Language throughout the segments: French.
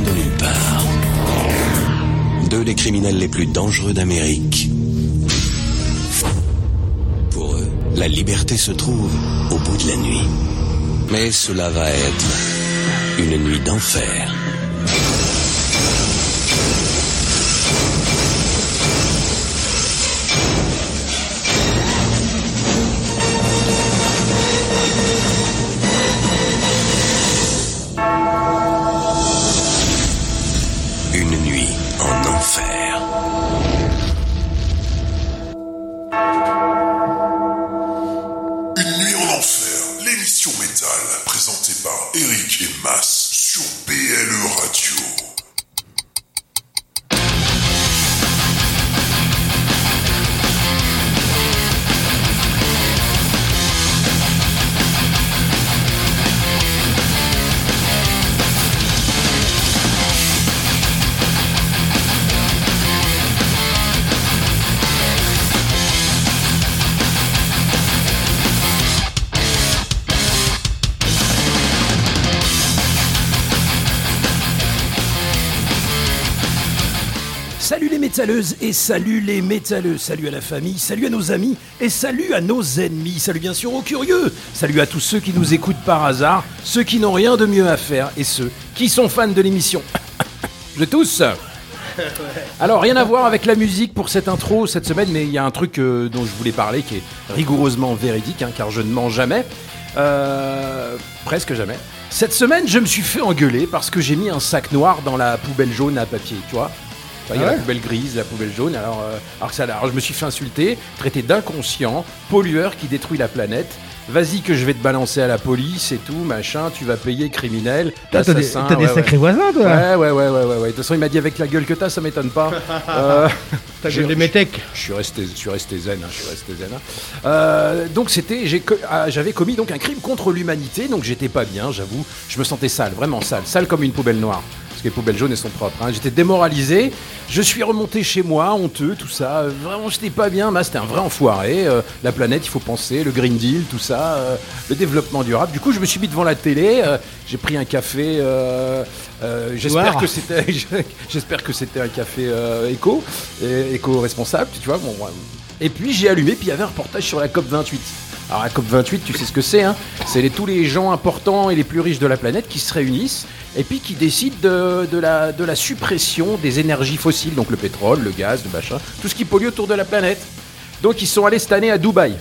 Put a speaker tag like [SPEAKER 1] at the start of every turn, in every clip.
[SPEAKER 1] de nulle part. Deux des criminels les plus dangereux d'Amérique. Pour eux, la liberté se trouve au bout de la nuit. Mais cela va être une nuit d'enfer.
[SPEAKER 2] Métalleuses et salut les métalleux, salut à la famille, salut à nos amis et salut à nos ennemis, salut bien sûr aux curieux, salut à tous ceux qui nous écoutent par hasard, ceux qui n'ont rien de mieux à faire et ceux qui sont fans de l'émission. Je tous alors rien à voir avec la musique pour cette intro cette semaine, mais il y a un truc euh, dont je voulais parler qui est rigoureusement véridique, hein, car je ne mens jamais, Euh, presque jamais. Cette semaine, je me suis fait engueuler parce que j'ai mis un sac noir dans la poubelle jaune à papier, tu vois. Il y a
[SPEAKER 3] Ah
[SPEAKER 2] la poubelle grise, la poubelle jaune. Alors, euh, alors, ça, alors je me suis fait insulter, traité d'inconscient, pollueur qui détruit la planète. Vas-y que je vais te balancer à la police et tout, machin. Tu vas payer criminel,
[SPEAKER 3] T'as des, t'as des
[SPEAKER 2] ouais, ouais.
[SPEAKER 3] sacrés voisins, toi
[SPEAKER 2] Ouais, ouais, ouais, ouais, ouais, ouais. De toute façon, il m'a dit avec la gueule que t'as, ça m'étonne pas. Euh,
[SPEAKER 3] T'as
[SPEAKER 2] j'ai-
[SPEAKER 3] des métèques.
[SPEAKER 2] je suis resté, je suis resté zen, hein, je suis resté zen. hein. Euh, donc c'était, ah, j'avais commis donc un crime contre l'humanité, donc j'étais pas bien, j'avoue. Je me sentais sale, vraiment sale, sale comme une poubelle noire. Parce que les poubelles jaunes elles sont propres. hein. J'étais démoralisé. Je suis remonté chez moi, honteux, tout ça. Euh, Vraiment, j'étais pas bien. Bah, c'était un vrai enfoiré. Euh, la planète, il faut penser, le Green Deal, tout ça, euh, le développement durable. Du coup, je me suis mis devant la télé. euh, j'ai pris un café. j'espère que c'était, j'espère que c'était un café éco, et- éco-responsable, tu vois. Bon. Et puis j'ai allumé, puis il y avait un reportage sur la COP 28. Alors la COP 28, tu sais ce que c'est, hein C'est les- tous les gens importants et les plus riches de la planète qui se réunissent et puis qui décident de, de la, de la suppression des énergies fossiles, donc le pétrole, le gaz, le machin, tout ce qui pollue autour de la planète. Donc ils sont allés cette année à Dubaï.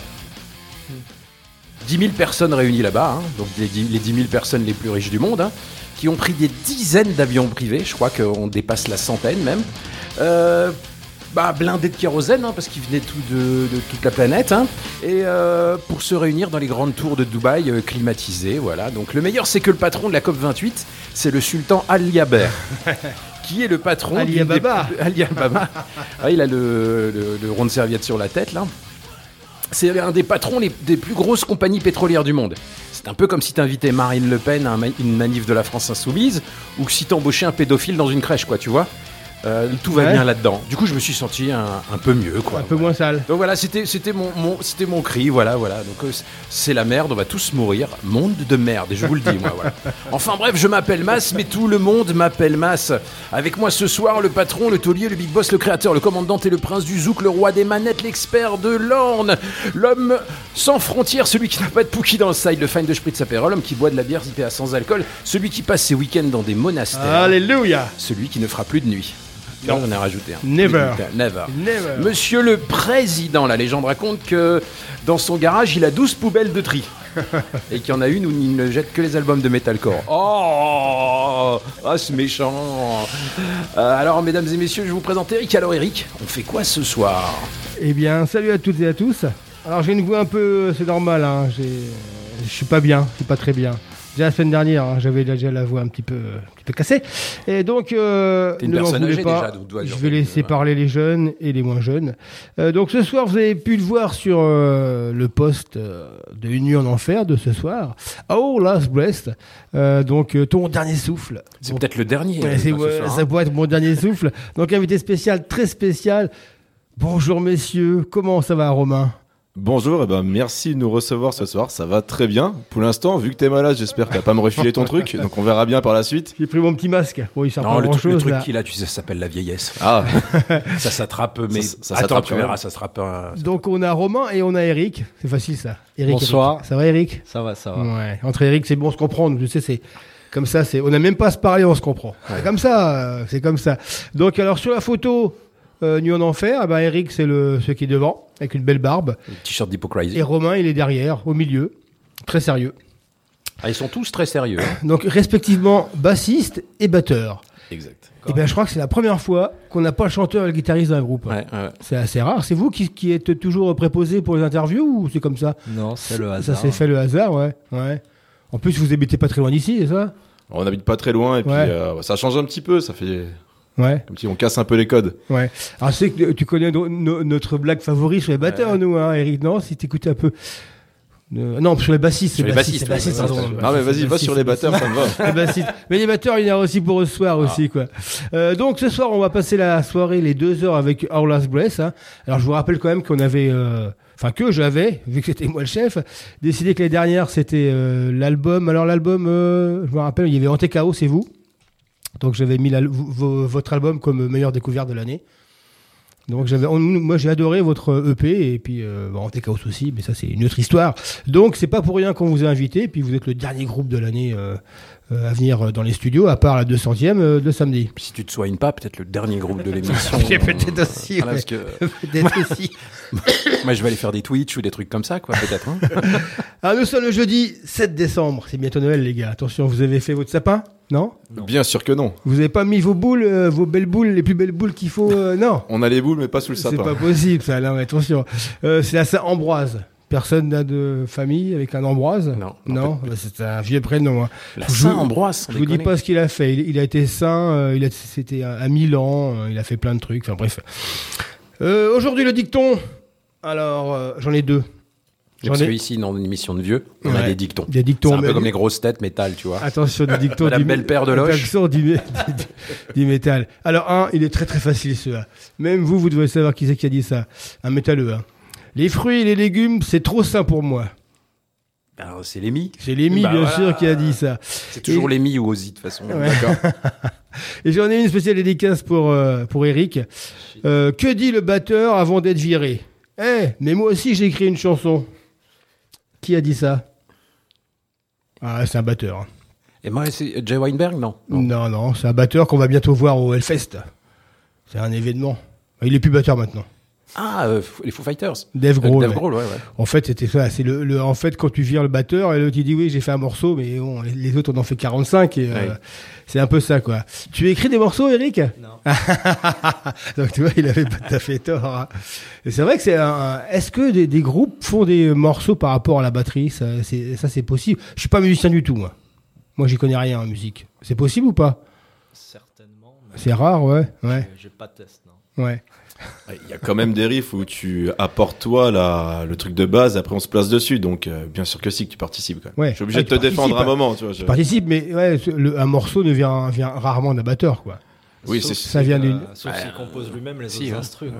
[SPEAKER 2] 10 000 personnes réunies là-bas, hein, donc les 10, les 10 000 personnes les plus riches du monde, hein, qui ont pris des dizaines d'avions privés, je crois qu'on dépasse la centaine même, euh, bah, blindés de kérosène, hein, parce qu'ils venaient tout de, de toute la planète, hein, et euh, pour se réunir dans les grandes tours de Dubaï euh, climatisées, voilà. Donc le meilleur, c'est que le patron de la COP28, c'est le sultan Ali Yaber. Qui est le patron
[SPEAKER 3] Ali
[SPEAKER 2] des
[SPEAKER 3] Ababa.
[SPEAKER 2] plus- Ali Ababa. Ah, il a le, le- le rond de serviette sur la tête, là. C'est un des patrons les- des plus grosses compagnies pétrolières du monde. C'est un peu comme si t'invitais Marine Le Pen à une manif de la France Insoumise ou que si t'embauchais un pédophile dans une crèche, quoi, tu vois. Euh, tout va
[SPEAKER 3] Ouais.
[SPEAKER 2] bien là-dedans. Du coup, je me suis senti un, un peu mieux, quoi.
[SPEAKER 3] Un peu moins sale.
[SPEAKER 2] Donc voilà, c'était c'était mon, mon c'était mon cri, voilà voilà. Donc euh, c'est la merde, on va tous mourir, monde de merde, et je vous le dis moi voilà. Enfin bref, je m'appelle Mas, mais tout le monde m'appelle Mas. Avec moi ce soir, le patron, le taulier, le big boss, le créateur, le commandant et le prince du zouk, le roi des manettes, l'expert de l'orne, l'homme sans frontières, celui qui n'a pas de pouki dans le side, le fine de spritz apéro, l'homme qui boit de la bière IPA sans alcool, celui qui passe ses week-ends dans des monastères,
[SPEAKER 3] Alléluia.
[SPEAKER 2] celui qui ne fera plus de nuit. Là, j'en ai rajouté un.
[SPEAKER 3] Never.
[SPEAKER 2] Never.
[SPEAKER 3] Never.
[SPEAKER 2] Monsieur le Président, la légende raconte que dans son garage, il a 12 poubelles de tri. Et qu'il y en a une où il ne jette que les albums de metalcore. Oh Ah, c'est méchant Euh, Alors, mesdames et messieurs, je vous présente Eric. Alors, Eric, on fait quoi ce soir?
[SPEAKER 3] Eh bien, salut à toutes et à tous. Alors, j'ai une voix un peu. C'est normal, hein. j'ai- Je suis pas bien, je suis pas très bien. Déjà la semaine dernière, hein, j'avais déjà la voix un petit peu, un petit peu cassée. Et donc, euh,
[SPEAKER 2] une
[SPEAKER 3] ne m'en
[SPEAKER 2] personne
[SPEAKER 3] voulez
[SPEAKER 2] âgée
[SPEAKER 3] pas.
[SPEAKER 2] déjà, donc dois
[SPEAKER 3] je vais laisser
[SPEAKER 2] ouais.
[SPEAKER 3] parler les jeunes et les moins jeunes. Euh, donc, ce soir, vous avez pu le voir sur euh, le post euh, de Une nuit en enfer de ce soir. Oh, Last Breast. Euh, donc, euh, ton dernier souffle.
[SPEAKER 2] C'est peut-être le dernier.
[SPEAKER 3] Ouais, c'est-
[SPEAKER 2] ce
[SPEAKER 3] ouais,
[SPEAKER 2] soir,
[SPEAKER 3] ça
[SPEAKER 2] hein.
[SPEAKER 3] pourrait être mon dernier souffle. Donc, invité spécial, très spécial. Bonjour, messieurs. Comment ça va, Romain?
[SPEAKER 4] Bonjour, et ben merci de nous recevoir ce soir, ça va très bien. Pour l'instant, vu que t'es malade, j'espère que t'as pas me refiler ton truc, donc on verra bien par la suite.
[SPEAKER 3] J'ai pris mon petit masque. Bon, il sert
[SPEAKER 2] Non,
[SPEAKER 3] pas
[SPEAKER 2] le,
[SPEAKER 3] grand
[SPEAKER 2] truc- le
[SPEAKER 3] chose
[SPEAKER 2] truc
[SPEAKER 3] là.
[SPEAKER 2] qu'il a, tu sais, ça s'appelle la vieillesse.
[SPEAKER 4] Ah,
[SPEAKER 2] Ça s'attrape, mais
[SPEAKER 4] Ça- ça
[SPEAKER 2] attends,
[SPEAKER 4] s'attrape
[SPEAKER 2] tu verras, ça un-
[SPEAKER 3] Donc on a Romain et on a Eric. C'est facile ça. Eric,
[SPEAKER 5] Bonsoir.
[SPEAKER 3] Eric. Ça va Eric?
[SPEAKER 5] Ça va, ça va.
[SPEAKER 3] Ouais. Entre Eric, c'est bon, on se comprend. Je sais, c'est comme ça. C'est. On n'a même pas à se parler, on se comprend. C'est comme ça. euh, C'est comme ça. Donc alors sur la photo, euh, Nuit en enfer, eh ben, Eric c'est le celui qui est devant avec une belle barbe
[SPEAKER 2] t-shirt d'hypocrisie.
[SPEAKER 3] et Romain il est derrière, au milieu, très sérieux.
[SPEAKER 2] Ah, ils sont tous très sérieux.
[SPEAKER 3] Donc respectivement bassiste et batteur.
[SPEAKER 4] exact.
[SPEAKER 3] Et ben je crois que c'est la première fois qu'on n'a pas le chanteur et le guitariste dans un groupe.
[SPEAKER 2] Ouais, ouais.
[SPEAKER 3] C'est assez rare. C'est vous qui, qui êtes toujours préposé pour les interviews ou c'est comme ça
[SPEAKER 5] Non, c'est le hasard.
[SPEAKER 3] Ça s'est fait le hasard, ouais. ouais. En plus, vous habitez pas très loin d'ici, c'est ça?
[SPEAKER 4] On habite pas très loin et puis euh, ça change un petit peu, ça fait
[SPEAKER 3] Ouais,
[SPEAKER 4] comme si on casse un peu les codes.
[SPEAKER 3] ouais. Alors, c'est que tu connais no- no- notre blague favorite sur les batteurs, nous, hein, Eric, non Si t'écoutais un peu. Euh, non, sur les bassistes.
[SPEAKER 2] Sur les bassistes,
[SPEAKER 3] bassistes,
[SPEAKER 2] ouais,
[SPEAKER 3] pardon.
[SPEAKER 2] ouais, ouais.
[SPEAKER 4] Non mais vas-y, va sur les batteurs, ça me va.
[SPEAKER 3] Les bassistes. Mais les batteurs, il y en a aussi pour ce soir aussi, quoi. Euh, donc, ce soir, on va passer la soirée, les deux heures avec Our Last Breath. hein. Alors, je vous rappelle quand même qu'on avait, euh, enfin, que j'avais, vu que c'était moi le chef, décidé que les dernières, c'était euh, l'album. Alors, l'album, euh, je me rappelle, il y avait Antekao, c'est vous? Donc, j'avais mis votre album comme meilleure découverte de l'année. Donc j'avais, moi j'ai adoré votre EP et puis euh, bon, Antekao aussi, mais ça c'est une autre histoire. Donc c'est pas pour rien qu'on vous a invité. Puis vous êtes le dernier groupe de l'année euh, à venir euh, dans les studios, à part la 200e euh, de samedi.
[SPEAKER 2] Si tu te soignes pas, peut-être le dernier groupe de l'émission.
[SPEAKER 3] J'ai peut-être aussi,
[SPEAKER 2] Voilà,
[SPEAKER 3] ouais.
[SPEAKER 2] parce que
[SPEAKER 3] Peut-être aussi.
[SPEAKER 2] moi, je vais aller faire des Twitch ou des trucs comme ça, quoi, peut-être. hein.
[SPEAKER 3] Ah, nous sommes le jeudi 7 décembre. C'est bientôt Noël, les gars. Attention, vous avez fait votre sapin? Non?
[SPEAKER 4] Bien sûr que non.
[SPEAKER 3] Vous avez pas mis vos boules, euh, vos belles boules, les plus belles boules qu'il faut euh, Non?
[SPEAKER 4] On a les boules mais pas sous le
[SPEAKER 3] C'est
[SPEAKER 4] sapin.
[SPEAKER 3] pas possible, ça. Non, mais attention. Euh, c'est la Saint-Ambroise. Personne n'a de famille avec un Ambroise
[SPEAKER 2] Non, non,
[SPEAKER 3] Non, bah, c'est un vieux prénom. hein.
[SPEAKER 2] La Saint-Ambroise, sans
[SPEAKER 3] Je vous dis pas ce qu'il a fait. Il, il a été saint, euh, il a, c'était à, à Milan, euh, il a fait plein de trucs. Enfin bref. Euh, Aujourd'hui le dicton. Alors j'en ai deux. J'en
[SPEAKER 2] Parce que
[SPEAKER 3] ai
[SPEAKER 2] ici, dans une émission de vieux, on a
[SPEAKER 3] Ouais.
[SPEAKER 2] des dictons.
[SPEAKER 3] des dictons.
[SPEAKER 2] C'est un
[SPEAKER 3] mais-
[SPEAKER 2] peu comme les grosses têtes métal, tu vois.
[SPEAKER 3] Attention des dictons.
[SPEAKER 2] Madame
[SPEAKER 3] du-
[SPEAKER 2] Belle-Père de Loche.
[SPEAKER 3] Attention du, du, du métal. Alors un, il est très très facile celui-là. Même vous, vous devez savoir qui c'est qui a dit ça. Un métalleux. hein. Les fruits et les légumes, c'est trop sain pour moi.
[SPEAKER 2] Alors, c'est Lémi.
[SPEAKER 3] C'est Lémi,
[SPEAKER 2] Bah
[SPEAKER 3] bien
[SPEAKER 2] voilà.
[SPEAKER 3] sûr, qui a dit ça.
[SPEAKER 2] C'est toujours
[SPEAKER 3] Et-
[SPEAKER 2] Lémi ou Ozzy, de toute façon.
[SPEAKER 3] Ouais.
[SPEAKER 2] D'accord.
[SPEAKER 3] Et j'en ai une spéciale dédicace pour, euh, pour Eric. Euh, que dit le batteur avant d'être viré? Eh, mais moi aussi j'ai écrit une chanson. Qui a dit ça? Ah, c'est un batteur. hein.
[SPEAKER 2] Et moi, c'est Jay Weinberg, non?
[SPEAKER 3] Non, non, c'est un batteur qu'on va bientôt voir au Hellfest. C'est un événement. Il est plus batteur maintenant.
[SPEAKER 2] Ah, euh, les Foo Fighters.
[SPEAKER 3] Dave
[SPEAKER 2] Euh,
[SPEAKER 3] Grohl.
[SPEAKER 2] Dave
[SPEAKER 3] ouais.
[SPEAKER 2] Grohl, ouais, ouais.
[SPEAKER 3] En fait, c'était ça. C'est le, le- en fait, quand tu vires le batteur et l'autre il dit oui, j'ai fait un morceau, mais bon, les, les autres on en fait 45 et euh, c'est un peu ça, quoi. Tu as écrit des morceaux, Eric?
[SPEAKER 5] Non.
[SPEAKER 3] Donc tu vois, il avait pas tout à fait tort. hein. Et c'est vrai que c'est un. Est-ce que des, des groupes font des morceaux par rapport à la batterie? Ça, c'est ça, c'est possible. Je suis pas musicien du tout, moi. Moi, j'y connais rien en musique. C'est possible ou pas?
[SPEAKER 5] Certainement,
[SPEAKER 3] C'est rare, ouais, ouais,
[SPEAKER 5] j'ai pas de test, non.
[SPEAKER 3] Ouais.
[SPEAKER 4] Il y a quand même des riffs où tu apportes toi la, le truc de base, après on se place dessus, donc euh, bien sûr que si que tu participes. Quand même.
[SPEAKER 3] Ouais.
[SPEAKER 4] Je suis obligé
[SPEAKER 3] Ah,
[SPEAKER 4] de te
[SPEAKER 3] tu
[SPEAKER 4] défendre un
[SPEAKER 3] participes.
[SPEAKER 4] moment, tu vois. je-
[SPEAKER 3] Je participe, mais ouais, ce- le- un morceau ne vient, vient rarement d'un batteur, quoi.
[SPEAKER 4] Oui,
[SPEAKER 5] Sauf
[SPEAKER 4] c'est
[SPEAKER 3] Ça vient d'une.
[SPEAKER 5] Sauf s'il compose lui-même les
[SPEAKER 2] si,
[SPEAKER 5] autres
[SPEAKER 2] hein.
[SPEAKER 5] instruments.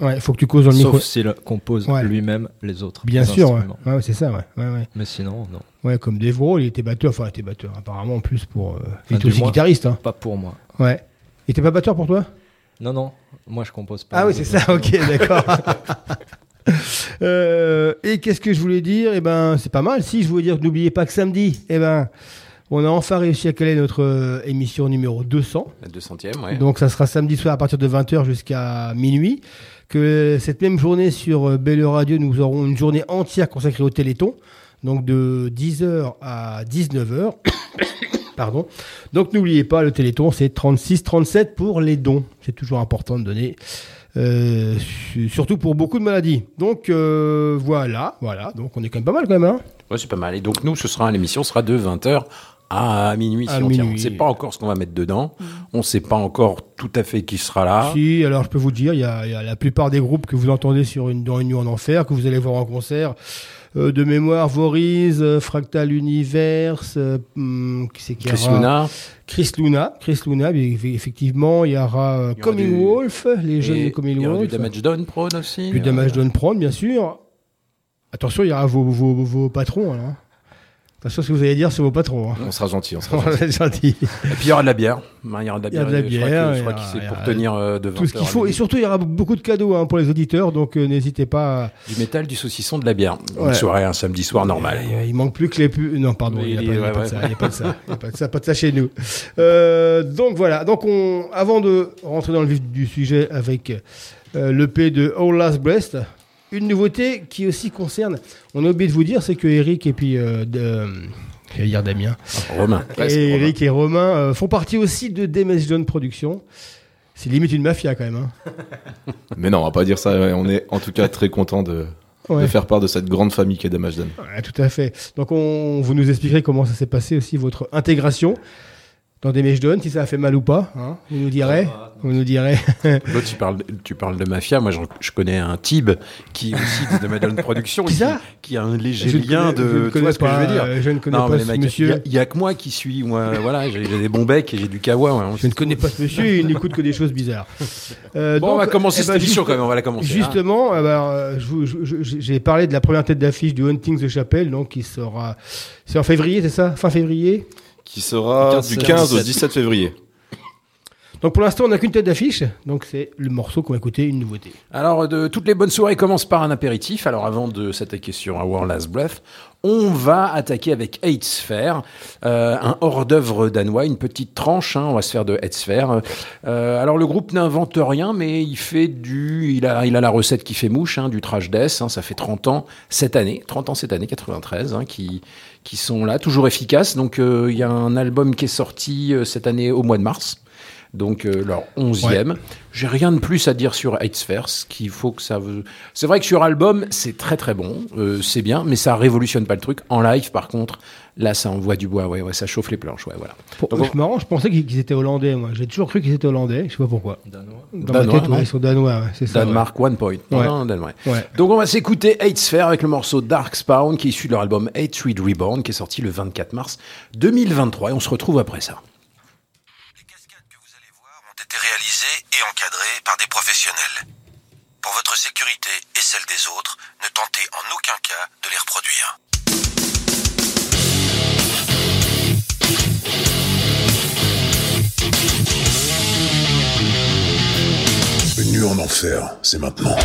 [SPEAKER 3] Ouais, faut que tu causes dans le micro.
[SPEAKER 5] Sauf s'il compose
[SPEAKER 3] Ouais.
[SPEAKER 5] lui-même les autres
[SPEAKER 3] Bien sûr, ouais.
[SPEAKER 5] instruments.
[SPEAKER 3] Ouais, ouais, c'est ça, ouais. ouais, ouais.
[SPEAKER 5] Mais sinon, non.
[SPEAKER 3] Ouais, comme Dave Grohl, il était batteur, enfin, il était batteur, apparemment, en plus pour. euh, il
[SPEAKER 5] Enfin,
[SPEAKER 3] était aussi
[SPEAKER 5] moins.
[SPEAKER 3] guitariste, hein.
[SPEAKER 5] Pas pour moi.
[SPEAKER 3] Ouais. Il était pas batteur pour toi?
[SPEAKER 5] Non, non. Moi, je compose pas.
[SPEAKER 3] Ah oui, c'est ça, ok, d'accord. Euh, et qu'est-ce que je voulais dire? Eh ben, c'est pas mal. Si je voulais dire que n'oubliez pas que samedi, eh ben, on a enfin réussi à caler notre euh, émission numéro 200.
[SPEAKER 2] La 200ème, ouais.
[SPEAKER 3] Donc ça sera samedi soir à partir de 20h jusqu'à minuit. Que cette même journée sur euh, Belle Radio, nous aurons une journée entière consacrée au Téléthon. Donc de 10h à 19h. Pardon. Donc n'oubliez pas, le Téléthon, c'est 36-37 pour les dons. C'est toujours important de donner. euh, su- surtout pour beaucoup de maladies. Donc euh, voilà, voilà. Donc on est quand même pas mal quand même. Hein
[SPEAKER 2] Ouais, c'est pas mal. Et donc, nous, ce sera, l'émission sera de 20h à minuit.
[SPEAKER 3] À
[SPEAKER 2] si on tient. On
[SPEAKER 3] minuit.
[SPEAKER 2] ne sait pas encore ce qu'on va mettre dedans. On ne sait pas encore tout à fait qui sera là.
[SPEAKER 3] Si, alors je peux vous dire, il y a, il y a la plupart des groupes que vous entendez sur une, dans une nuit en enfer, que vous allez voir en concert. Euh, de mémoire, Voriz, euh, Fractal Universe, euh, hum, qui y
[SPEAKER 2] Chris Luna.
[SPEAKER 3] Chris Luna, Chris Luna, effectivement, il y aura euh,
[SPEAKER 2] Il y aura
[SPEAKER 3] Coming
[SPEAKER 2] du-
[SPEAKER 3] Wolf, les jeunes de Coming
[SPEAKER 2] il y aura
[SPEAKER 3] Wolf.
[SPEAKER 2] du Damage Done Prone aussi.
[SPEAKER 3] Du Damage Done Prone, bien sûr. Attention, il y aura vos, vos, vos patrons. Alors. Hein. Attention, ce que vous allez dire, c'est vos patrons. hein.
[SPEAKER 4] On sera gentil, on sera
[SPEAKER 3] On
[SPEAKER 4] gentil.
[SPEAKER 2] Et puis il y aura de la bière. Hein, Il y aura de la
[SPEAKER 3] Il y a
[SPEAKER 2] bière.
[SPEAKER 3] de la
[SPEAKER 2] je crois
[SPEAKER 3] bière,
[SPEAKER 2] que- Je crois que c'est pour tenir euh, de 20
[SPEAKER 3] Tout ce qu'il faut. Et surtout, il y aura beaucoup de cadeaux hein, pour les auditeurs, donc euh, n'hésitez pas. à-
[SPEAKER 2] Du métal, du saucisson, de la bière. Une soirée, un samedi soir normal.
[SPEAKER 3] Il, il manque plus que les pu- Non, pardon, il n'y a, a pas
[SPEAKER 2] ouais,
[SPEAKER 3] de ça. Il n'y a pas de ça. Il y a pas de ça. Pas de ça chez nous. Euh, donc voilà. Donc on, avant de rentrer dans le vif du sujet avec euh, l'EP de All Last Breast, une nouveauté qui aussi concerne. On a oublié de vous dire, c'est que Eric et puis euh, de, j'allais dire Damien.
[SPEAKER 2] Romain. presque,
[SPEAKER 3] et
[SPEAKER 2] Romain.
[SPEAKER 3] Eric et Romain euh, font partie aussi de Demes John Productions. C'est limite une mafia quand même. Hein.
[SPEAKER 4] Mais non, on va pas dire ça. On est en tout cas très content de,
[SPEAKER 3] Ouais.
[SPEAKER 4] de faire part de cette grande famille qui est Damashden.
[SPEAKER 3] Ouais, tout à fait. Donc on, vous nous expliquerez comment ça s'est passé aussi votre intégration dans des mèches si ça a fait mal ou pas. hein. vous nous direz. Vous nous direz.
[SPEAKER 2] L'autre, tu parles, tu parles de mafia. Moi, je connais un Tib qui est aussi de Madone Production.
[SPEAKER 3] Qui ça
[SPEAKER 2] qui a un léger
[SPEAKER 3] Je
[SPEAKER 2] lien
[SPEAKER 3] connais- je ne
[SPEAKER 2] de. Tu
[SPEAKER 3] connais
[SPEAKER 2] vois ce que je
[SPEAKER 3] pas,
[SPEAKER 2] veux dire
[SPEAKER 3] euh, Je ne connais
[SPEAKER 2] Non,
[SPEAKER 3] pas
[SPEAKER 2] mais
[SPEAKER 3] ce
[SPEAKER 2] mecs, il y,
[SPEAKER 3] monsieur.
[SPEAKER 2] a- a que moi qui suis. Moi, voilà, j'ai des bons becs et j'ai du kawa. ouais.
[SPEAKER 3] Je ne connais pas ce monsieur. Il n'écoute que des choses bizarres. Euh,
[SPEAKER 2] Bon,
[SPEAKER 3] donc,
[SPEAKER 2] on va commencer
[SPEAKER 3] eh ben,
[SPEAKER 2] cette émission
[SPEAKER 3] juste-
[SPEAKER 2] quand même. On va la commencer. hein.
[SPEAKER 3] Justement, euh, je- je- j'ai parlé de la première tête d'affiche du Hunting the Chapelle, donc qui sera. C'est en février, c'est ça? Fin février?
[SPEAKER 4] Qui sera
[SPEAKER 2] 15,
[SPEAKER 4] du 15 au
[SPEAKER 2] 17.
[SPEAKER 4] 17 février.
[SPEAKER 3] Donc pour l'instant, on n'a qu'une tête d'affiche. Donc c'est le morceau qu'on va écouter, une nouveauté.
[SPEAKER 2] Alors, de, toutes les bonnes soirées commencent par un apéritif. Alors, avant de s'attaquer sur Our Last Breath, on va attaquer avec Eight Sphere, euh, un hors-d'œuvre danois, une petite tranche. hein, on va se faire de Eight Sphere. Euh, alors, le groupe n'invente rien, mais il fait du, il a, il a la recette qui fait mouche, hein, du trash death. hein, ça fait 30 ans cette année, 30 ans cette année, 93, hein, qui qui sont là, toujours efficaces. Donc, euh, il y a un album qui est sorti euh, cette année au mois de mars. Donc euh, leur onzième. J'ai rien de plus à dire sur Eight Spheres, qu'il faut que ça... C'est vrai que sur album, c'est très très bon, euh, c'est bien, mais ça révolutionne pas le truc. En live, par contre, là, ça envoie du bois, ouais, ouais, ça chauffe les planches, ouais, voilà.
[SPEAKER 3] Pour-
[SPEAKER 2] Donc,
[SPEAKER 3] c'est marrant, je pensais qu'ils qu'ils étaient hollandais, moi. J'ai toujours cru qu'ils étaient hollandais, je sais pas pourquoi.
[SPEAKER 5] Danois.
[SPEAKER 3] Dans
[SPEAKER 2] Danois,
[SPEAKER 3] ma tête, ouais, ils sont danois, ouais, c'est ça.
[SPEAKER 2] Danemark One Point. Non,
[SPEAKER 3] Ouais.
[SPEAKER 2] non.
[SPEAKER 3] Ouais.
[SPEAKER 2] Donc on va s'écouter Eight Sphere avec le morceau Dark Spawn qui est issu de leur album Eight Read Reborn qui est sorti le 24 mars 2023 et on se retrouve après ça.
[SPEAKER 6] Les cascades que vous allez voir ont été réalisées et encadrées par des professionnels. Pour votre sécurité et celle des autres, ne
[SPEAKER 7] c'est maintenant.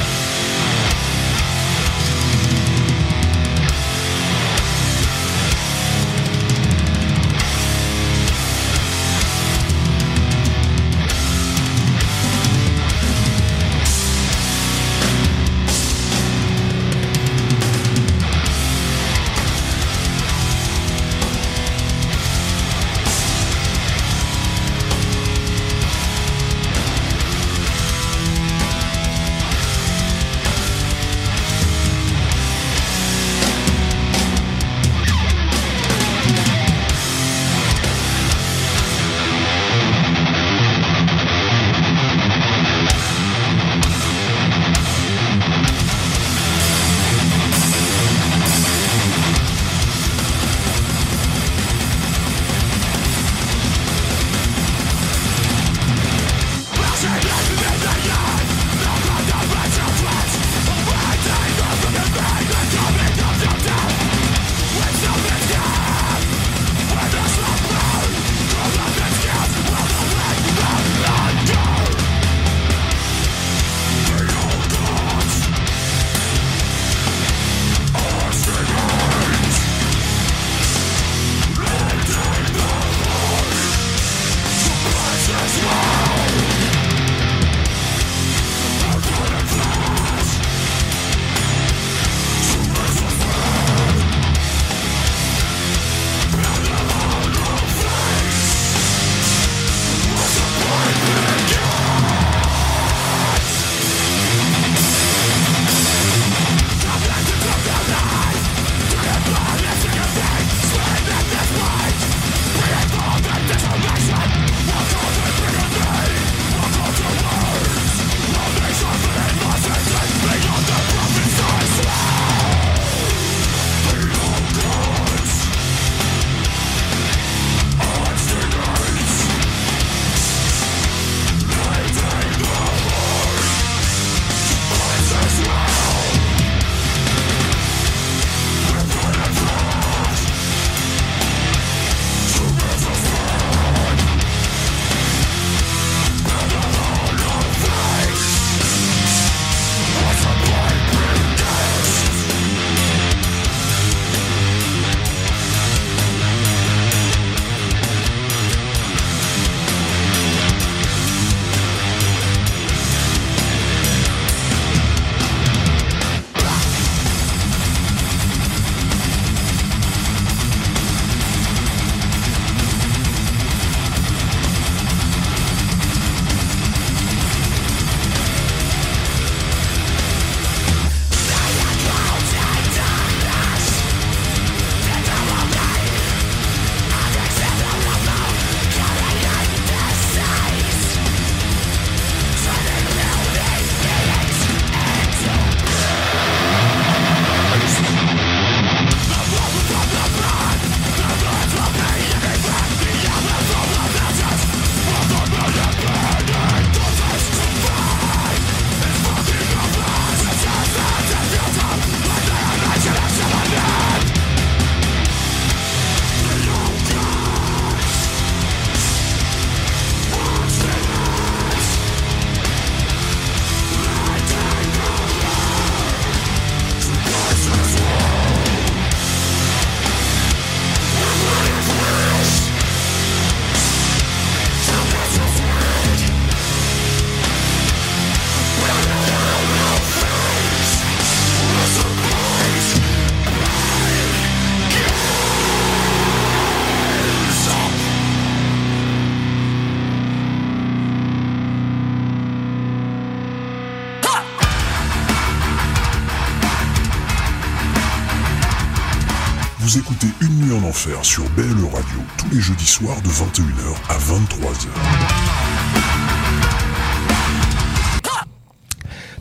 [SPEAKER 7] Sur BLE Radio tous les jeudis soirs de 21h à 23h.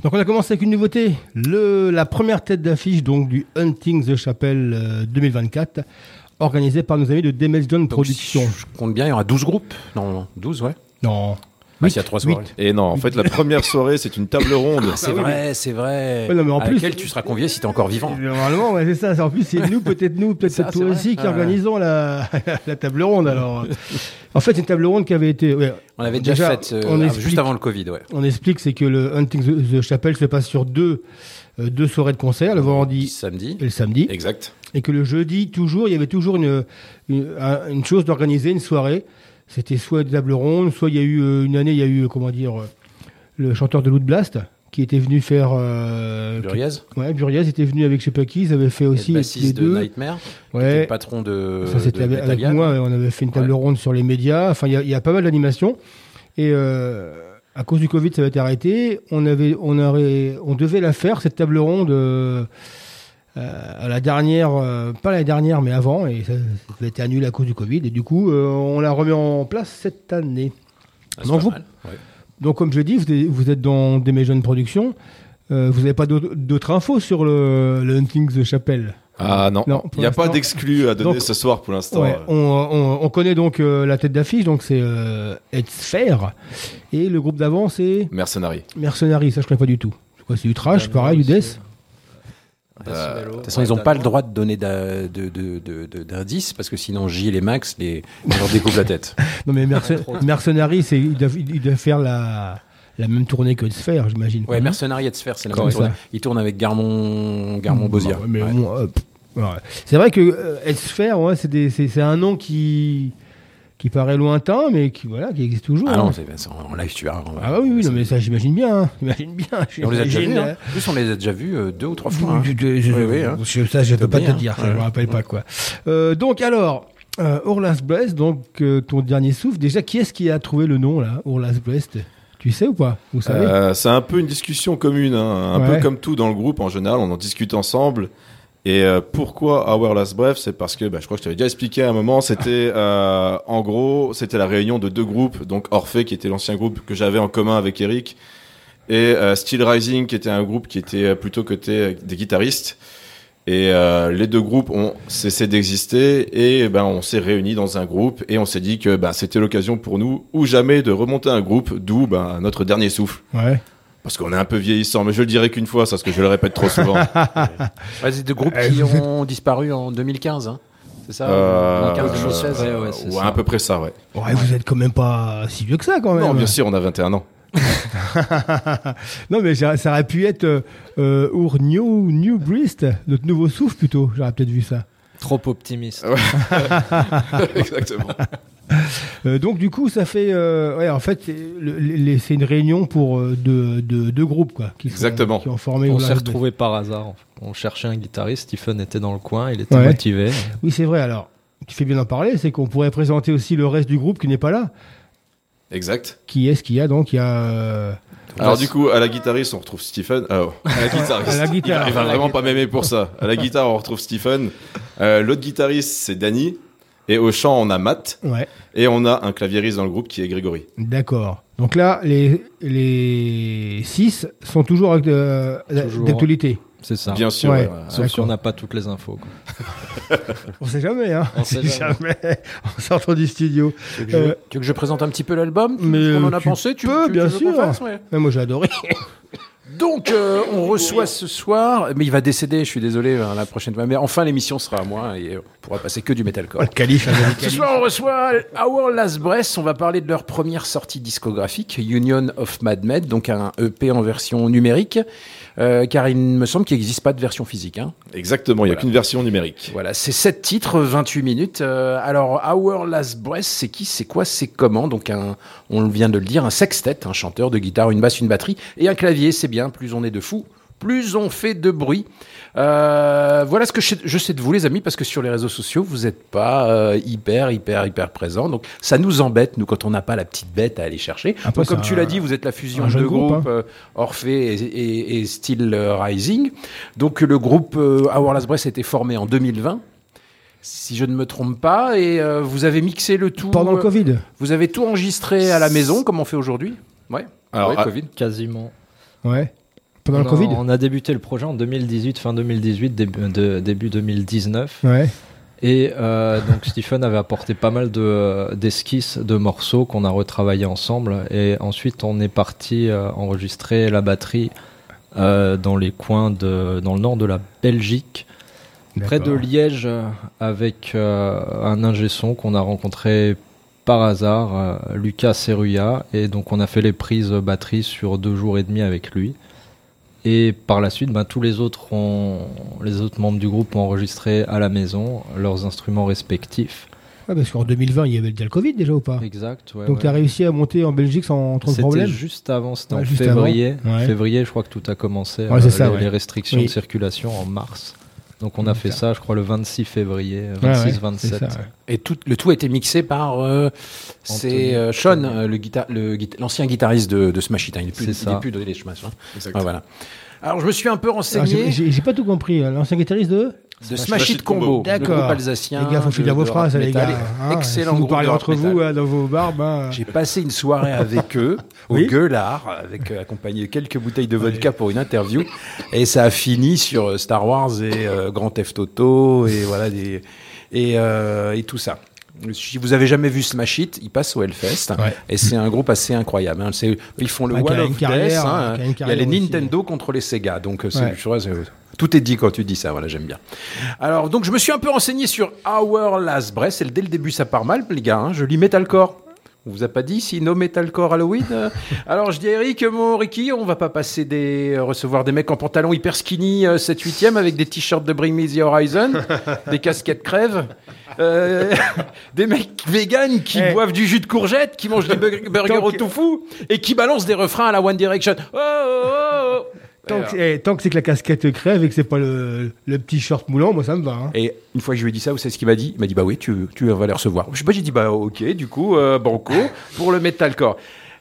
[SPEAKER 3] Donc on a commencé avec une nouveauté, le, la première tête d'affiche donc du Hunting the Chapel euh, 2024, organisée par nos amis de
[SPEAKER 2] Donc,
[SPEAKER 3] Productions.
[SPEAKER 2] si Je compte bien, il y aura 12 groupes. Non, 12, ouais.
[SPEAKER 3] Non.
[SPEAKER 2] Ah, s'il y a 3 soirées.
[SPEAKER 4] Et non, en fait, la première soirée, c'est une table ronde.
[SPEAKER 2] C'est vrai, c'est vrai.
[SPEAKER 3] Ouais, non, mais en
[SPEAKER 2] à
[SPEAKER 3] plus-
[SPEAKER 2] laquelle tu seras convié si t'es encore vivant.
[SPEAKER 3] Normalement, ouais, c'est ça. En plus, c'est nous, peut-être nous, peut-être toi aussi, qui
[SPEAKER 2] Ouais.
[SPEAKER 3] organisons la, la table ronde. Alors, en fait, c'est une table ronde qui avait été. ouais,
[SPEAKER 2] On l'avait déjà,
[SPEAKER 3] Déjà,
[SPEAKER 2] faite euh,
[SPEAKER 3] on
[SPEAKER 2] ah,
[SPEAKER 3] explique-
[SPEAKER 2] juste avant le Covid, ouais.
[SPEAKER 3] on explique, c'est que le Hunting the, the Chapel se passe sur deux, euh, deux soirées de concert, le vendredi
[SPEAKER 2] Samedi.
[SPEAKER 3] et le samedi,
[SPEAKER 4] Exact.
[SPEAKER 3] et que le jeudi, toujours, il y avait toujours une, une, un- une chose d'organiser, une soirée. C'était soit une table ronde, soit il y a eu euh, une année, il y a eu, euh, comment dire, euh, le chanteur de Loot Blast qui était venu faire. Euh,
[SPEAKER 2] Buriez,
[SPEAKER 3] Ouais, Buriez était venu avec je sais pas qui, ils avaient fait aussi
[SPEAKER 2] le
[SPEAKER 3] les
[SPEAKER 2] bassiste de
[SPEAKER 3] deux.
[SPEAKER 2] Nightmare, qui était
[SPEAKER 3] Ouais.
[SPEAKER 2] le patron de.
[SPEAKER 3] Ça, c'était avec, moi, on avait fait une table
[SPEAKER 2] Ouais.
[SPEAKER 3] ronde sur les médias. Enfin, il y a- il y, a pas mal d'animations. Et euh, à cause du Covid, ça va être arrêté. On, avait, on, aurait, on devait la faire, cette table ronde, euh, à la dernière, euh, pas la dernière, mais avant. Et ça, ça a été annulé à cause du Covid. Et du coup, euh, on la remet en place cette année.
[SPEAKER 2] Ah, c'est
[SPEAKER 3] Donc
[SPEAKER 2] pas
[SPEAKER 3] vous-
[SPEAKER 2] mal, ouais.
[SPEAKER 3] Donc, comme je dis, vous êtes, vous êtes dans des jeunes productions. Euh, vous n'avez pas d'autres infos sur le, le Hunting the Chapel
[SPEAKER 4] Ah non, il n'y a pas d'exclus à donner
[SPEAKER 3] Donc-
[SPEAKER 4] ce soir pour l'instant.
[SPEAKER 3] Ouais, on, on- on connaît donc euh, la tête d'affiche, donc c'est euh, Ed Sphere. Et le groupe d'avant, c'est
[SPEAKER 4] Mercenary.
[SPEAKER 3] Mercenary, ça je connais pas du tout. C'est quoi, c'est du trash, pareil, du death
[SPEAKER 4] Euh,
[SPEAKER 2] De toute façon, ils n'ont pas le droit de donner d'indices parce que sinon Gilles et Max les, ils leur découpent la tête.
[SPEAKER 3] Non mais Merce- Mercenary, c'est, il, doit, il doit faire la, la même tournée que Ed Sphere, j'imagine.
[SPEAKER 2] Ouais, Mercenary et Sphère, c'est la même tournée. Ils tournent avec Garmon, Garmon Bosia.
[SPEAKER 3] Bah Ouais. bon, euh. C'est vrai que euh, c'est, c'est un nom qui, qui paraît lointain, mais qui, voilà, qui existe toujours.
[SPEAKER 2] Ah non,
[SPEAKER 3] hein.
[SPEAKER 2] en live tu va-
[SPEAKER 3] Ah bah oui, oui, non, mais ça j'imagine bien. hein. J'imagine bien.
[SPEAKER 2] On les a déjà vus.
[SPEAKER 3] hein.
[SPEAKER 2] hein. En plus, on les a déjà vus euh, deux ou trois fois. hein.
[SPEAKER 3] Je- je- je-
[SPEAKER 2] Oui, oui, hein.
[SPEAKER 3] je- ça, je peux pas
[SPEAKER 2] bien,
[SPEAKER 3] te dire, ça,
[SPEAKER 2] ouais.
[SPEAKER 3] je me rappelle pas quoi. Euh, donc alors, euh, Orlas Brest, donc euh, ton dernier souffle. Déjà, qui est-ce qui a trouvé le nom là, Orlas Brest Tu sais ou pas? Vous savez?
[SPEAKER 4] Euh, c'est un peu une discussion commune, hein, un
[SPEAKER 3] Ouais.
[SPEAKER 4] peu comme tout dans le groupe en général, on en discute ensemble. Et euh, pourquoi Our Last Breath? C'est parce que, bah, je crois que je t'avais déjà expliqué à un moment, c'était euh, en gros, c'était la réunion de deux groupes, donc Orphée qui était l'ancien groupe que j'avais en commun avec Eric, et euh, Steel Rising qui était un groupe qui était plutôt côté euh, des guitaristes. Et euh, les deux groupes ont cessé d'exister et ben on s'est réunis dans un groupe et on s'est dit que ben, c'était l'occasion pour nous ou jamais de remonter un groupe, d'où ben, notre dernier souffle.
[SPEAKER 3] Ouais.
[SPEAKER 4] Parce qu'on est un peu vieillissant, mais je le dirai qu'une fois, ça, parce que je le répète trop souvent.
[SPEAKER 2] Ouais, c'est deux groupes
[SPEAKER 3] Euh,
[SPEAKER 2] qui
[SPEAKER 3] êtes-
[SPEAKER 2] ont disparu en 2015. hein. C'est ça
[SPEAKER 4] Euh,
[SPEAKER 2] 2015-2016
[SPEAKER 5] ouais, ouais, c'est
[SPEAKER 4] ouais,
[SPEAKER 5] ça.
[SPEAKER 4] à peu près ça, ouais.
[SPEAKER 3] Ouais, vous êtes quand même pas si vieux que ça quand même.
[SPEAKER 4] Non, bien sûr, on a 21 ans.
[SPEAKER 3] non, mais ça, ça aurait pu être euh, euh, Our New, New Brist, notre nouveau souffle plutôt. J'aurais peut-être vu ça.
[SPEAKER 5] Trop optimiste.
[SPEAKER 4] Exactement.
[SPEAKER 3] Euh, donc du coup, ça fait, euh, ouais, en fait, c'est une réunion pour euh, deux, deux, deux groupes quoi, qui, sont-
[SPEAKER 4] Exactement.
[SPEAKER 3] qui ont formé.
[SPEAKER 5] On s'est retrouvés par hasard. On cherchait un guitariste. Stephen était dans le coin. Il était
[SPEAKER 3] Ouais.
[SPEAKER 5] motivé.
[SPEAKER 3] Oui, c'est vrai. Alors, tu fais bien d'en parler, c'est qu'on pourrait présenter aussi le reste du groupe qui n'est pas là.
[SPEAKER 4] Exact.
[SPEAKER 3] Qui est-ce qu'il y a donc Il y a. euh,
[SPEAKER 4] Alors, du coup, à la guitariste, on retrouve Stephen. Euh, à la guitariste.
[SPEAKER 3] À la guitare.
[SPEAKER 4] Il va, il va vraiment pas m'aimer pour ça. À la guitare, on retrouve Stephen. Euh, L'autre guitariste, c'est Danny. Et au chant, on a Matt.
[SPEAKER 3] Ouais,
[SPEAKER 4] Et on a un claviériste dans le groupe qui est Grégory.
[SPEAKER 3] d'accord. Donc là, les, les six sont toujours euh,
[SPEAKER 5] Toujours.
[SPEAKER 3] d'actualité.
[SPEAKER 5] C'est ça.
[SPEAKER 4] Bien sûr.
[SPEAKER 3] Ouais.
[SPEAKER 4] ouais.
[SPEAKER 5] Sauf si on n'a pas toutes les infos. quoi.
[SPEAKER 3] On sait jamais, hein.
[SPEAKER 5] On sait jamais.
[SPEAKER 3] en sortant du studio.
[SPEAKER 2] Tu veux, que je,
[SPEAKER 3] Euh,
[SPEAKER 2] tu veux que je présente un petit peu l'album?
[SPEAKER 3] mais,
[SPEAKER 2] qu'on en a
[SPEAKER 3] tu
[SPEAKER 2] pensé tu,
[SPEAKER 3] peux,
[SPEAKER 2] tu-
[SPEAKER 3] bien
[SPEAKER 2] tu veux qu'on
[SPEAKER 3] sûr.
[SPEAKER 2] fasse Ouais.
[SPEAKER 3] Ouais, moi, j'ai adoré.
[SPEAKER 2] Donc, euh, on reçoit ce soir, mais il va décéder, je suis désolé, hein, la prochaine fois. Mais enfin, l'émission sera à moi et on pourra passer que du metalcore.
[SPEAKER 3] le calife, hein,
[SPEAKER 2] Ce soir, on reçoit Our Last Breath. On va parler de leur première sortie discographique, Union of Mad Med, donc un EP en version numérique, euh, car il me semble qu'il n'existe pas de version physique. Hein.
[SPEAKER 4] Exactement. Il n'y a
[SPEAKER 2] Voilà.
[SPEAKER 4] qu'une version numérique.
[SPEAKER 2] Voilà, c'est 7 titres, 28 minutes. Euh, alors, Our Last Breath, c'est qui, c'est quoi, c'est comment? Donc, un, on vient de le dire, un sextet, un chanteur de guitare, une basse, une batterie et un clavier. C'est bien, plus on est de fous, plus on fait de bruit. Euh, voilà ce que je sais, je sais de vous, les amis, parce que sur les réseaux sociaux, vous n'êtes pas euh, hyper, hyper, hyper présents. Donc, ça nous embête, nous, quand on n'a pas la petite bête à aller chercher.
[SPEAKER 3] Après,
[SPEAKER 2] Donc, comme tu l'as dit, vous êtes la fusion de deux
[SPEAKER 3] groupe,
[SPEAKER 2] groupes, euh, Orphée et, et, et Steel Rising. Donc, le groupe euh, Our Last Breath a été formé en 2020. si je ne me trompe pas. Et euh, vous avez mixé le tout.
[SPEAKER 3] Pendant le Covid.
[SPEAKER 2] Vous avez tout enregistré à la maison, comme on fait aujourd'hui? Ouais.
[SPEAKER 4] Alors,
[SPEAKER 2] Ouais,
[SPEAKER 4] ah,
[SPEAKER 2] Covid.
[SPEAKER 5] Quasiment.
[SPEAKER 3] Ouais. Pendant le
[SPEAKER 5] on, a,
[SPEAKER 3] Covid.
[SPEAKER 5] on a débuté le projet en 2018, fin 2018, début, de- début 2019.
[SPEAKER 3] Ouais.
[SPEAKER 5] Et euh, donc Stephen avait apporté pas mal de, d'esquisses de morceaux qu'on a retravaillé ensemble. Et ensuite, on est parti euh, enregistrer la batterie euh, dans les coins de, dans le nord de la Belgique, près de. Liège, avec un ingé son qu'on a rencontré par hasard, Lucas Serruya. Et donc, on a fait les prises batterie sur deux jours et demi avec lui. Et par la suite, ben, tous les autres, ont, les autres membres du groupe ont enregistré à la maison leurs instruments respectifs.
[SPEAKER 3] Ouais, parce qu'en 2020, il y avait déjà le Covid déjà ou pas?
[SPEAKER 5] Exact. ouais,
[SPEAKER 3] Donc
[SPEAKER 5] ouais.
[SPEAKER 3] tu as réussi à monter en Belgique sans trop de
[SPEAKER 5] C'était
[SPEAKER 3] problème
[SPEAKER 5] juste avant, c'était en février.
[SPEAKER 3] avant.
[SPEAKER 5] Février, je crois que tout a commencé.
[SPEAKER 3] C'est ça,
[SPEAKER 5] les, restrictions
[SPEAKER 3] Oui.
[SPEAKER 5] de circulation en mars. Donc on a fait
[SPEAKER 3] D'accord.
[SPEAKER 5] ça, je crois, le 26 février,
[SPEAKER 3] Ouais, ouais,
[SPEAKER 5] 26-27.
[SPEAKER 3] c'est ça, ouais.
[SPEAKER 2] Et tout, le tout a été mixé par. euh, c'est euh, Sean, euh, guita- guita- l'ancien guitariste de, de Smash It. hein. Il est plus, il est plus de les Smash. hein. Voilà. Alors, je me suis un peu
[SPEAKER 3] Alors,
[SPEAKER 2] renseigné
[SPEAKER 3] j'ai- pas tout compris. euh, L'ancien guitariste de
[SPEAKER 2] de Smash It Combo,
[SPEAKER 3] D'accord.
[SPEAKER 2] groupe alsacien.
[SPEAKER 3] Les gars, faut finir vos
[SPEAKER 2] de
[SPEAKER 3] phrases, les gars. hein.
[SPEAKER 2] Excellent
[SPEAKER 3] Si vous parlez entre vous euh, dans vos barbes. hein.
[SPEAKER 2] J'ai passé une soirée avec eux au
[SPEAKER 3] Oui.
[SPEAKER 2] Gueulard, avec euh, accompagné de quelques bouteilles de vodka pour une interview, et ça a fini sur euh, Star Wars et euh, Grand Theft Auto et voilà des et, euh, et tout ça. Si vous avez jamais vu Smash It, ils passent au Hellfest
[SPEAKER 3] Ouais.
[SPEAKER 2] et c'est un groupe assez incroyable. hein. Ils font le
[SPEAKER 3] Ouais,
[SPEAKER 2] Wall of Death. hein. Il y a les
[SPEAKER 3] aussi.
[SPEAKER 2] Nintendo contre les Sega, donc euh, c'est- tout est dit quand tu dis ça. Voilà, j'aime bien. Alors donc je me suis un peu renseigné sur Our Last Breath. Et dès le début ça part mal, les gars. hein. Je lis metalcore. On vous a pas dit si no metalcore Halloween euh Alors je dis à Eric, mon Ricky, on va pas passer des euh, recevoir des mecs en pantalon hyper skinny euh, 7 8 e avec des t-shirts de Bring Me the Horizon, des casquettes crève, euh, des mecs véganes qui
[SPEAKER 3] Eh.
[SPEAKER 2] boivent du jus de courgette, qui mangent des bur- burgers
[SPEAKER 3] Tant
[SPEAKER 2] au
[SPEAKER 3] que-
[SPEAKER 2] tofu et qui balancent des refrains à la One Direction. Oh, oh, oh, oh.
[SPEAKER 3] Tant que, c'est- eh, tant que c'est que la casquette crève et que c'est pas le, le petit short moulant, moi ça me va. hein.
[SPEAKER 2] Et une fois que je lui ai dit ça, vous savez ce qu'il m'a dit? Il m'a dit bah oui, tu, tu vas les recevoir. Je sais pas, j'ai dit bah ok, du coup, euh, banco pour le metalcore.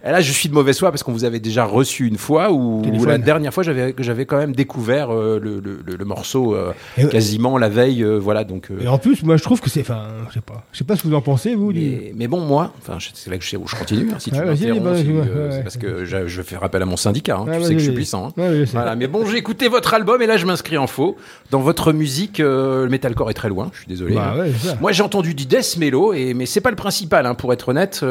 [SPEAKER 2] Et là, je suis de mauvaise foi parce qu'on vous avait déjà reçu une fois où
[SPEAKER 3] Téléphone.
[SPEAKER 2] la dernière fois, j'avais quand même découvert euh, le, le- le- le morceau euh, quasiment la veille, euh, voilà. Donc,
[SPEAKER 3] Et en plus, moi je trouve que c'est. Enfin, je sais pas. Je sais pas ce que vous en pensez, vous.
[SPEAKER 2] mais, mais bon, moi, enfin, c'est là que je, je continue. hein, si tu
[SPEAKER 3] vas-y,
[SPEAKER 2] m'interromps,
[SPEAKER 3] ouais,
[SPEAKER 2] c'est
[SPEAKER 3] ouais.
[SPEAKER 2] parce que je, je fais rappel à mon syndicat. hein, tu sais que je suis puissant. hein. Voilà, mais bon, j'ai écouté votre album et là, je m'inscris en faux. Dans votre musique, le metalcore est très loin. Je suis désolé.
[SPEAKER 3] Bah ouais.
[SPEAKER 2] Moi, j'ai entendu du death mellow, et, mais c'est pas le principal, pour être honnête.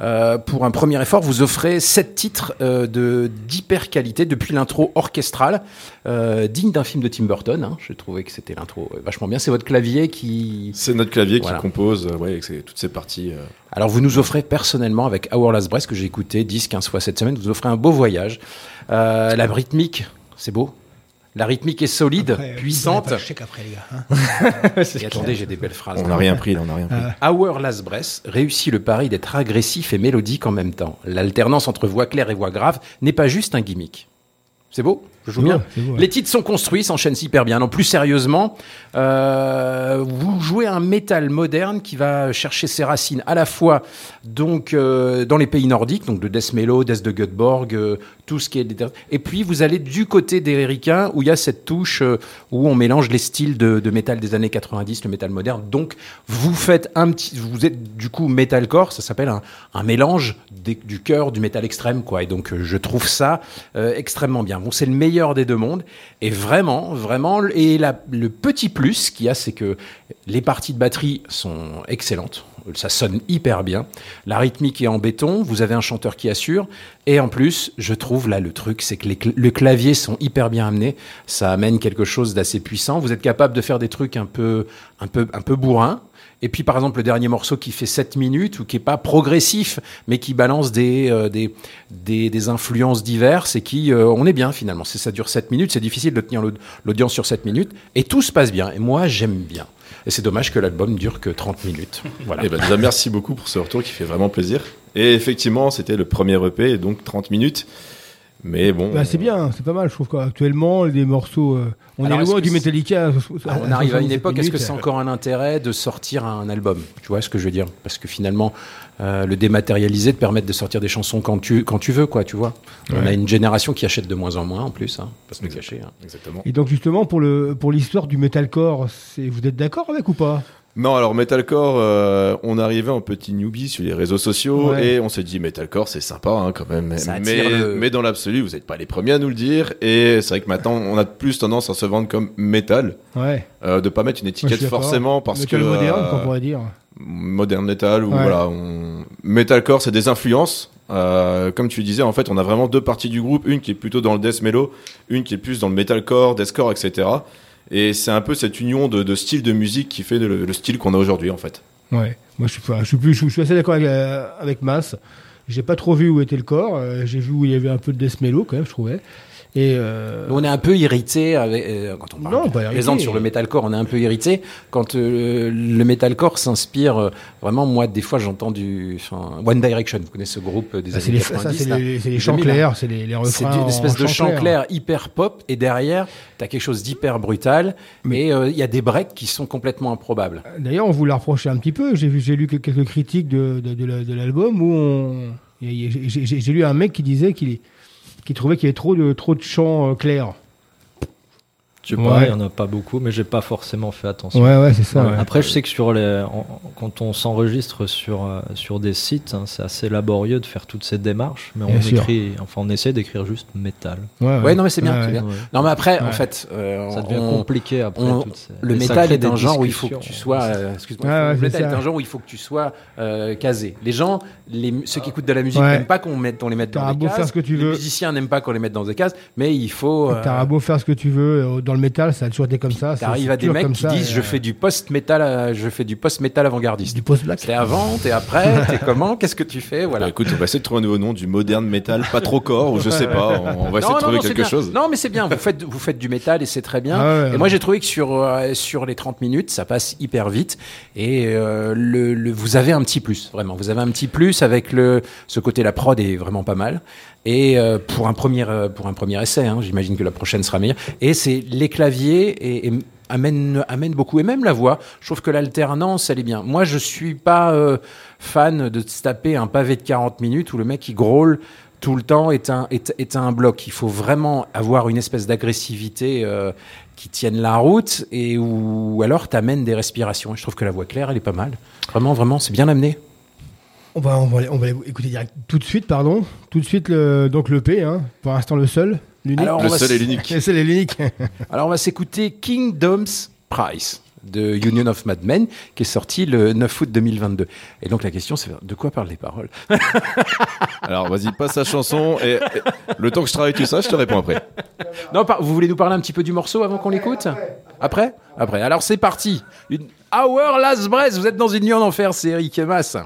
[SPEAKER 2] Euh, pour un premier effort, vous offrez sept titres euh, de d'hyper qualité depuis l'intro orchestrale, euh, digne d'un film de Tim Burton. Hein. Je trouvais que c'était l'intro vachement bien. C'est votre clavier qui.
[SPEAKER 4] C'est notre clavier
[SPEAKER 2] Voilà.
[SPEAKER 4] qui compose, ouais, toutes ces parties.
[SPEAKER 2] Alors, vous nous offrez personnellement avec Our Last Breath que j'ai écouté 10-15 fois cette semaine. Vous offrez un beau voyage. La rythmique, c'est beau. La rythmique est solide,
[SPEAKER 3] Après, euh,
[SPEAKER 2] puissante.
[SPEAKER 3] vous avez pas de chèque après, les gars. hein.
[SPEAKER 2] Et attendez, j'ai des belles phrases.
[SPEAKER 4] On n'a rien pris, là, on n'a rien pris.
[SPEAKER 2] Our Last Breath réussit le pari d'être agressif et mélodique en même temps. L'alternance entre voix claire et voix grave n'est pas juste un gimmick. C'est beau? Je joue bien?
[SPEAKER 3] beau, ouais.
[SPEAKER 2] Les titres sont construits, s'enchaînent hyper bien. Non, plus sérieusement, euh, vous jouez un métal moderne qui va chercher ses racines à la fois donc euh, dans les pays nordiques, donc de Death Mellow, Death de Göteborg, euh, tout ce qui est et puis vous allez du côté des Ricains où il y a cette touche euh, où on mélange les styles de, de métal des années 90, le métal moderne. Donc vous faites un petit, vous êtes du coup metalcore, ça s'appelle un, un mélange du cœur du métal extrême quoi. Et donc euh, je trouve ça euh, extrêmement bien. Bon, c'est le meilleur des deux mondes et vraiment, vraiment. Et la- le petit plus qu'il y a, c'est que les parties de batterie sont excellentes. Ça sonne hyper bien. La rythmique est en béton. Vous avez un chanteur qui assure. Et en plus, je trouve là le truc, c'est que les cl- le clavier sont hyper bien amenés. Ça amène quelque chose d'assez puissant. Vous êtes capable de faire des trucs un peu, un peu, un peu bourrin. Et puis, par exemple, le dernier morceau qui fait 7 minutes ou qui est pas progressif, mais qui balance des, euh, des, des, influences diverses et qui, euh, on est bien finalement. Ça dure 7 minutes, c'est difficile de tenir l'aud- l'audience sur 7 minutes. Et tout se passe bien. Et moi, j'aime bien. Et c'est dommage que l'album dure que 30 minutes. Voilà.
[SPEAKER 4] Eh ben, déjà, merci beaucoup pour ce retour qui fait vraiment plaisir. Et effectivement, c'était le premier EP, donc 30 minutes. Mais bon.
[SPEAKER 3] Bah, c'est bien, c'est pas mal, je trouve qu'actuellement, des morceaux. euh, on
[SPEAKER 2] Alors,
[SPEAKER 3] est loin du Metallica. à-
[SPEAKER 2] Ah, on arrive à une
[SPEAKER 3] 77
[SPEAKER 2] époque, est-ce que c'est encore un intérêt de sortir un album? Tu vois ce que je veux dire? Parce que finalement, euh, le dématérialisé te permet de sortir des chansons quand tu, quand tu veux, quoi, tu vois? On a une génération qui achète de moins en moins en plus, hein, pas se le cacher. hein.
[SPEAKER 4] Exactement.
[SPEAKER 3] Et donc, justement, pour le pour l'histoire du metalcore, vous êtes d'accord avec ou pas?
[SPEAKER 4] Non, alors Metalcore, euh, on arrivait en petit newbie sur les réseaux sociaux
[SPEAKER 3] Ouais.
[SPEAKER 4] et on s'est dit Metalcore, c'est sympa hein, quand même.
[SPEAKER 2] Ça
[SPEAKER 4] mais,
[SPEAKER 2] attire le-
[SPEAKER 4] mais dans l'absolu, vous n'êtes pas les premiers à nous le dire. Et c'est vrai que maintenant, on a plus tendance à se vendre comme métal,
[SPEAKER 3] Ouais.
[SPEAKER 4] euh, de pas mettre une étiquette forcément parce
[SPEAKER 3] Metal
[SPEAKER 4] que
[SPEAKER 3] moderne,
[SPEAKER 4] euh,
[SPEAKER 3] qu'on pourrait dire.
[SPEAKER 4] modern metal ou
[SPEAKER 3] Ouais.
[SPEAKER 4] voilà, on... metalcore, c'est des influences. Euh, comme tu disais, en fait, on a vraiment deux parties du groupe, une qui est plutôt dans le death mellow, une qui est plus dans le metalcore, deathcore, etc. Et c'est un peu cette union de, de styles de musique qui fait le, le style qu'on a aujourd'hui, en fait.
[SPEAKER 3] Ouais. Moi, je suis, assez d'accord avec, euh, avec. J'ai pas trop vu où était le corps. euh, J'ai vu où il y avait un peu de death mellow, quand même, je trouvais. Et euh,
[SPEAKER 2] On est un peu irrité euh, quand on parle
[SPEAKER 3] Non, pas
[SPEAKER 2] plaisante sur le metalcore, on est un peu irrité quand euh, le metalcore s'inspire vraiment. Moi, des fois, j'entends du enfin, One Direction. Vous connaissez ce groupe des
[SPEAKER 3] bah, c'est
[SPEAKER 2] années
[SPEAKER 3] les, ça,
[SPEAKER 2] 90
[SPEAKER 3] c'est les, c'est les
[SPEAKER 2] 2000,
[SPEAKER 3] chants clairs, c'est les, les
[SPEAKER 2] C'est
[SPEAKER 3] refrains.
[SPEAKER 2] une espèce de chant clair hyper pop et derrière, t'as quelque chose d'hyper brutal. Mais il y a des breaks qui sont complètement improbables.
[SPEAKER 3] D'ailleurs, on vous l'a reproché un petit peu. J'ai vu, j'ai lu que- quelques critiques de, de, de la- de l'album où on, j'ai lu un mec qui disait qu'il qu'il trouvait qu'il y avait trop de trop de chants euh, clairs. Ouais.
[SPEAKER 5] pas, il y en a pas beaucoup, mais j'ai pas forcément fait attention.
[SPEAKER 3] Ouais, ouais, c'est ça.
[SPEAKER 5] Ouais. Après, je sais que sur les, en- quand on s'enregistre sur, euh, sur des sites, hein, c'est assez laborieux de faire toutes ces démarches, mais
[SPEAKER 3] Bien
[SPEAKER 5] on
[SPEAKER 3] sûr.
[SPEAKER 5] écrit, enfin, on essaie d'écrire juste métal.
[SPEAKER 3] Ouais,
[SPEAKER 2] Ouais, non, mais c'est bien,
[SPEAKER 3] Ouais,
[SPEAKER 2] c'est
[SPEAKER 3] ouais.
[SPEAKER 2] bien.
[SPEAKER 5] Ouais.
[SPEAKER 2] Non, mais après, en fait, euh,
[SPEAKER 5] Ça devient
[SPEAKER 2] on-
[SPEAKER 5] compliqué après.
[SPEAKER 2] on-
[SPEAKER 5] toutes ces-
[SPEAKER 2] le
[SPEAKER 5] ça
[SPEAKER 2] métal est un genre où il faut que tu sois. euh, excuse-moi, le métal est un genre où il faut que tu sois euh, casé. Les gens, les, ceux qui écoute de la musique
[SPEAKER 3] Ouais.
[SPEAKER 2] n'aiment pas qu'on mette, on les mette dans des cases.
[SPEAKER 3] faire ce que tu
[SPEAKER 2] les
[SPEAKER 3] veux.
[SPEAKER 2] musiciens n'aiment pas qu'on les mette dans des cases, mais il faut. euh,
[SPEAKER 3] T'auras beau faire ce que tu veux euh, dans le métal, ça a toujours été comme ça.
[SPEAKER 2] T'arrives à des mecs
[SPEAKER 3] comme
[SPEAKER 2] qui
[SPEAKER 3] ça,
[SPEAKER 2] disent je
[SPEAKER 3] euh,
[SPEAKER 2] fais du post-métal, euh, je fais du post-métal avant-gardiste.
[SPEAKER 3] du post-black.
[SPEAKER 2] T'es avant, t'es après, t'es comment, qu'est-ce que tu fais, voilà.
[SPEAKER 4] Bah, écoute, on va essayer de trouver un nouveau nom du moderne metal, pas trop corps, ou je sais pas, on, on va essayer de trouver quelque chose.
[SPEAKER 2] Non, mais c'est bien. Vous faites, vous faites du métal et c'est très bien.
[SPEAKER 3] Ah ouais,
[SPEAKER 2] et
[SPEAKER 3] ouais.
[SPEAKER 2] moi, j'ai trouvé que sur euh, sur les 30 minutes, ça passe hyper vite. Et euh, le, le- vous avez un petit plus, vraiment. Vous avez un petit plus avec le ce côté la prod est vraiment pas mal. Et euh, pour un premier euh, pour un premier essai, hein, j'imagine que la prochaine sera meilleure. Et c'est les claviers et, amène beaucoup et même la voix. Je trouve que l'alternance elle est bien. Moi, je suis pas euh, fan de se taper un pavé de 40 minutes où le mec il grôle tout le temps est un, est, un bloc. Il faut vraiment avoir une espèce d'agressivité euh, qui tienne la route et où alors t'amènes des respirations. Et je trouve que la voix claire, elle est pas mal. Vraiment, vraiment, c'est bien amené.
[SPEAKER 3] On va, écouter direct tout de suite, pardon. Tout de suite, donc le P, hein, pour l'instant le seul.
[SPEAKER 2] Alors,
[SPEAKER 4] Le
[SPEAKER 2] on va
[SPEAKER 4] seul et l'unique.
[SPEAKER 3] Le seul et l'unique.
[SPEAKER 2] Alors on va s'écouter Kingdom's Price de Union of Madmen qui est sorti le 9 août 2022. Et donc la question c'est de quoi parlent les paroles
[SPEAKER 4] Alors vas-y, passe la chanson, et, et le temps que je travaille tout ça, je te réponds après.
[SPEAKER 2] Non, par- vous voulez nous parler un petit peu du morceau avant qu'on l'écoute? Après? Après. Alors c'est parti. Une Hour Last Breath, vous êtes dans une nuit en enfer, c'est Eric et Mas.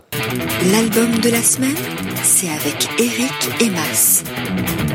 [SPEAKER 8] L'album de la semaine, c'est avec Eric et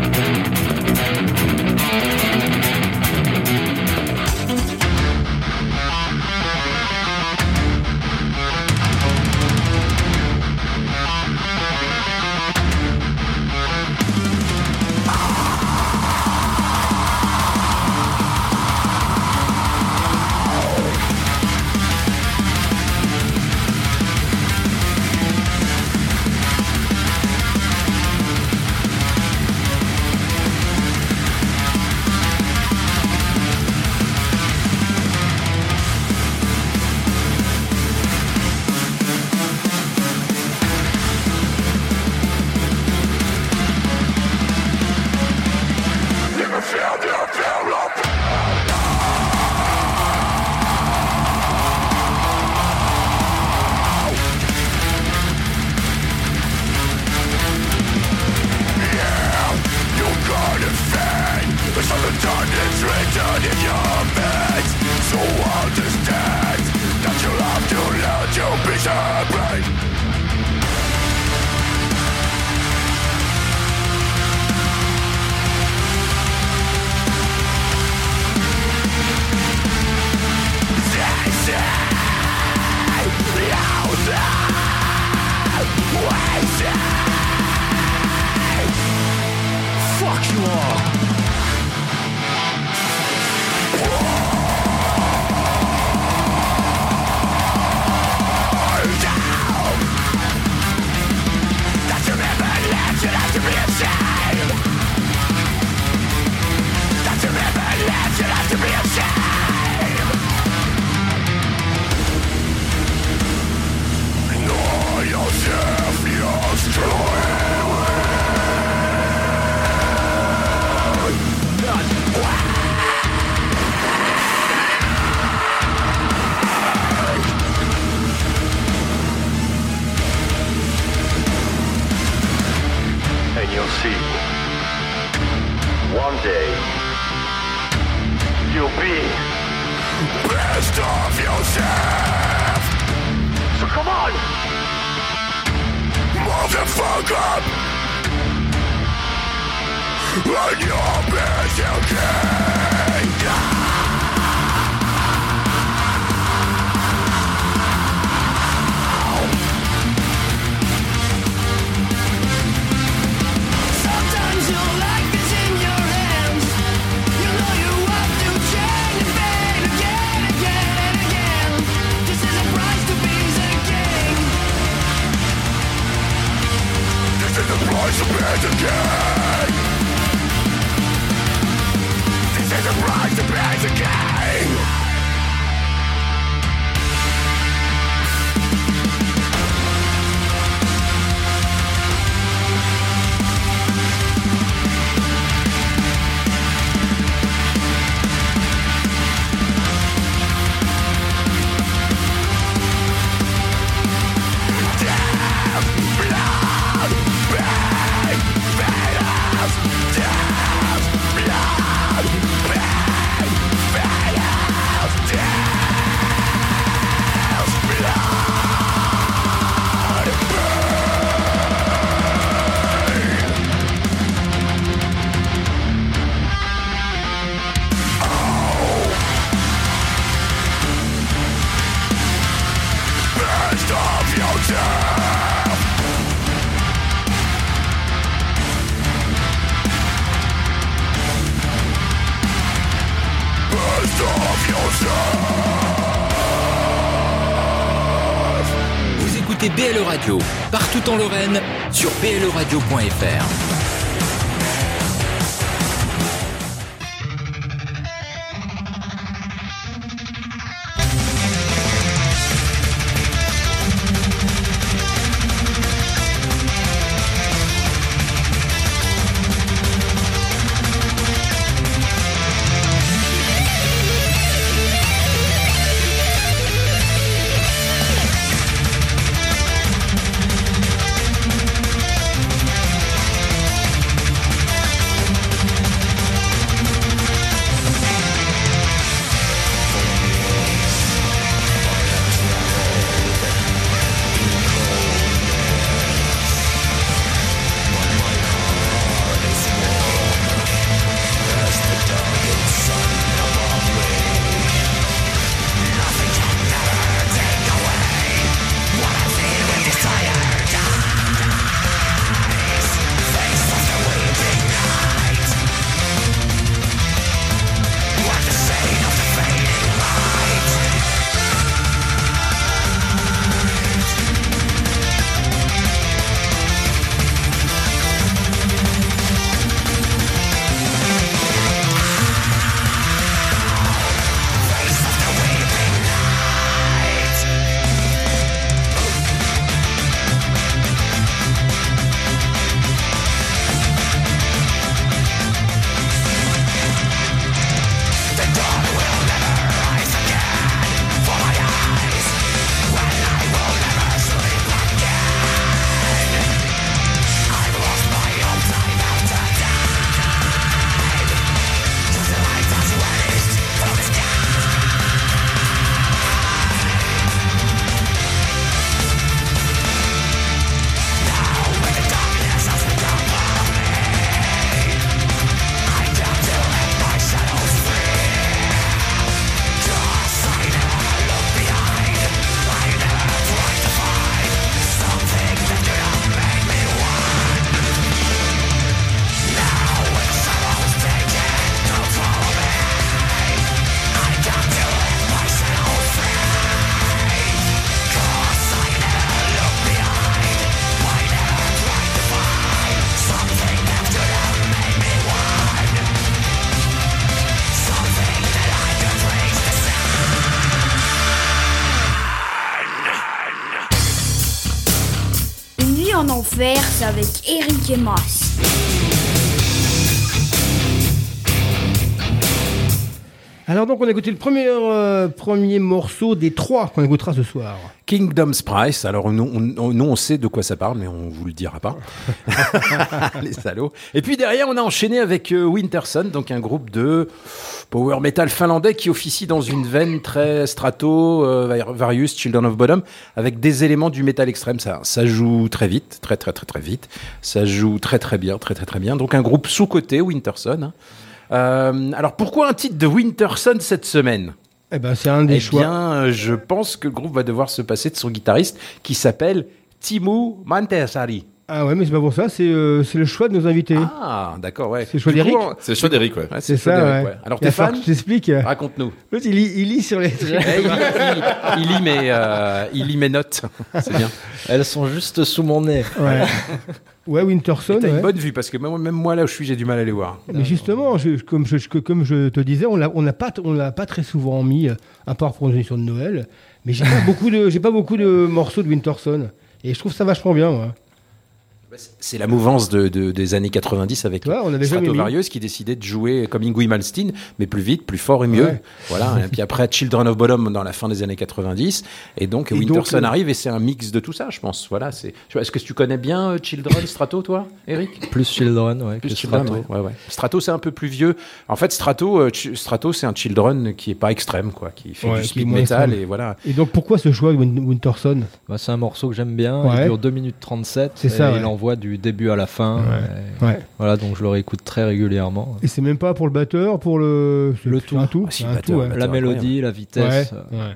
[SPEAKER 9] in the
[SPEAKER 10] price of being again. This is the price of being
[SPEAKER 11] again. Partout en Lorraine, sur
[SPEAKER 12] blradio.fr. Mickey
[SPEAKER 3] Mouse. Donc on a écouté le premier, euh, premier morceau des trois qu'on écoutera ce soir.
[SPEAKER 2] Kingdom's Price. Alors, nous on, on- nous, on sait de quoi ça parle, mais on vous le dira pas. Les salauds. Et puis derrière, on a enchaîné avec euh, Winterson, donc un groupe de power metal finlandais qui officie dans une veine très strato, euh, Various, Children of Bodom, avec des éléments du métal extrême. Ça, ça joue très vite, très très très très vite. Ça joue très très bien, très très très bien. Donc un groupe sous-côté, Winterson. hein. Euh, alors pourquoi un titre de Winterson cette semaine?
[SPEAKER 3] Eh ben c'est un des
[SPEAKER 2] eh
[SPEAKER 3] choix.
[SPEAKER 2] bien, euh, je pense que le groupe va devoir se passer de son guitariste qui s'appelle Timu Mantesari.
[SPEAKER 3] Ah ouais, mais c'est pas pour ça, c'est euh, c'est le choix de nos invités.
[SPEAKER 2] Ah, d'accord, ouais.
[SPEAKER 3] C'est le choix
[SPEAKER 2] Du coup,
[SPEAKER 3] d'Eric
[SPEAKER 2] on-
[SPEAKER 4] C'est le choix d'Eric, ouais.
[SPEAKER 3] C'est ça,
[SPEAKER 2] d'Eric,
[SPEAKER 3] ouais.
[SPEAKER 2] Alors,
[SPEAKER 3] Il va
[SPEAKER 2] t'es
[SPEAKER 3] falloir
[SPEAKER 2] fan
[SPEAKER 3] que je t'explique.
[SPEAKER 2] Raconte-nous.
[SPEAKER 3] L'autre, il lit, il lit sur les trucs.
[SPEAKER 2] Eh, il, il- il lit mes, euh, il lit mes notes. C'est bien.
[SPEAKER 5] Elles sont juste sous mon nez.
[SPEAKER 3] Ouais, ouais Winterson.
[SPEAKER 2] T'as
[SPEAKER 3] ouais.
[SPEAKER 2] une bonne vue parce que même, même moi, là où je suis, j'ai du mal à les voir.
[SPEAKER 3] Mais justement, je- comme, je, comme je te disais, on l'a on l'a pas, on l'a pas très souvent mis, euh, à part pour une émission de Noël. Mais j'ai pas beaucoup de, j'ai pas beaucoup de morceaux de Winterson. Et je trouve ça vachement bien, moi.
[SPEAKER 2] C'est la mouvance de, de- des années 90 avec
[SPEAKER 3] Ouais, on avait.
[SPEAKER 2] Stratovarius qui décidait de jouer comme Ingui Malmsteen, mais plus vite, plus fort et mieux.
[SPEAKER 3] Ouais.
[SPEAKER 2] Voilà. et puis après, Children of Bodom dans la fin des années 90. Et donc,
[SPEAKER 3] Et
[SPEAKER 2] Winterson
[SPEAKER 3] donc, euh,
[SPEAKER 2] arrive et c'est un mix de tout ça, je pense. Voilà. c'est- Est-ce que tu connais bien euh, Children, Strato, toi, Eric?
[SPEAKER 5] Plus Children, ouais,
[SPEAKER 2] Plus
[SPEAKER 5] que
[SPEAKER 2] Children,
[SPEAKER 5] Strato.
[SPEAKER 2] ouais, ouais, ouais. Strato, c'est un peu plus vieux. En fait, Strato, euh, Ch- Strato, c'est un Children qui est pas extrême, quoi, qui fait
[SPEAKER 3] Ouais,
[SPEAKER 2] du speed metal
[SPEAKER 3] extrême.
[SPEAKER 2] et voilà.
[SPEAKER 3] Et donc, pourquoi ce choix Winterson?
[SPEAKER 5] Bah, c'est un morceau que j'aime bien.
[SPEAKER 3] Ouais.
[SPEAKER 5] Il dure 2 minutes 37.
[SPEAKER 3] C'est ça,
[SPEAKER 5] et
[SPEAKER 3] ouais.
[SPEAKER 5] Il envoie du début à la fin.
[SPEAKER 3] Ouais.
[SPEAKER 5] Voilà, donc je le réécoute très régulièrement.
[SPEAKER 3] Et c'est même pas pour le batteur, pour le. c'est-
[SPEAKER 5] Le tout.
[SPEAKER 3] Un tout.
[SPEAKER 2] Ah, si,
[SPEAKER 3] c'est
[SPEAKER 2] le
[SPEAKER 3] un
[SPEAKER 2] batteur,
[SPEAKER 3] tout, ouais.
[SPEAKER 2] le
[SPEAKER 5] La mélodie, la vitesse.
[SPEAKER 3] Ouais,
[SPEAKER 5] euh.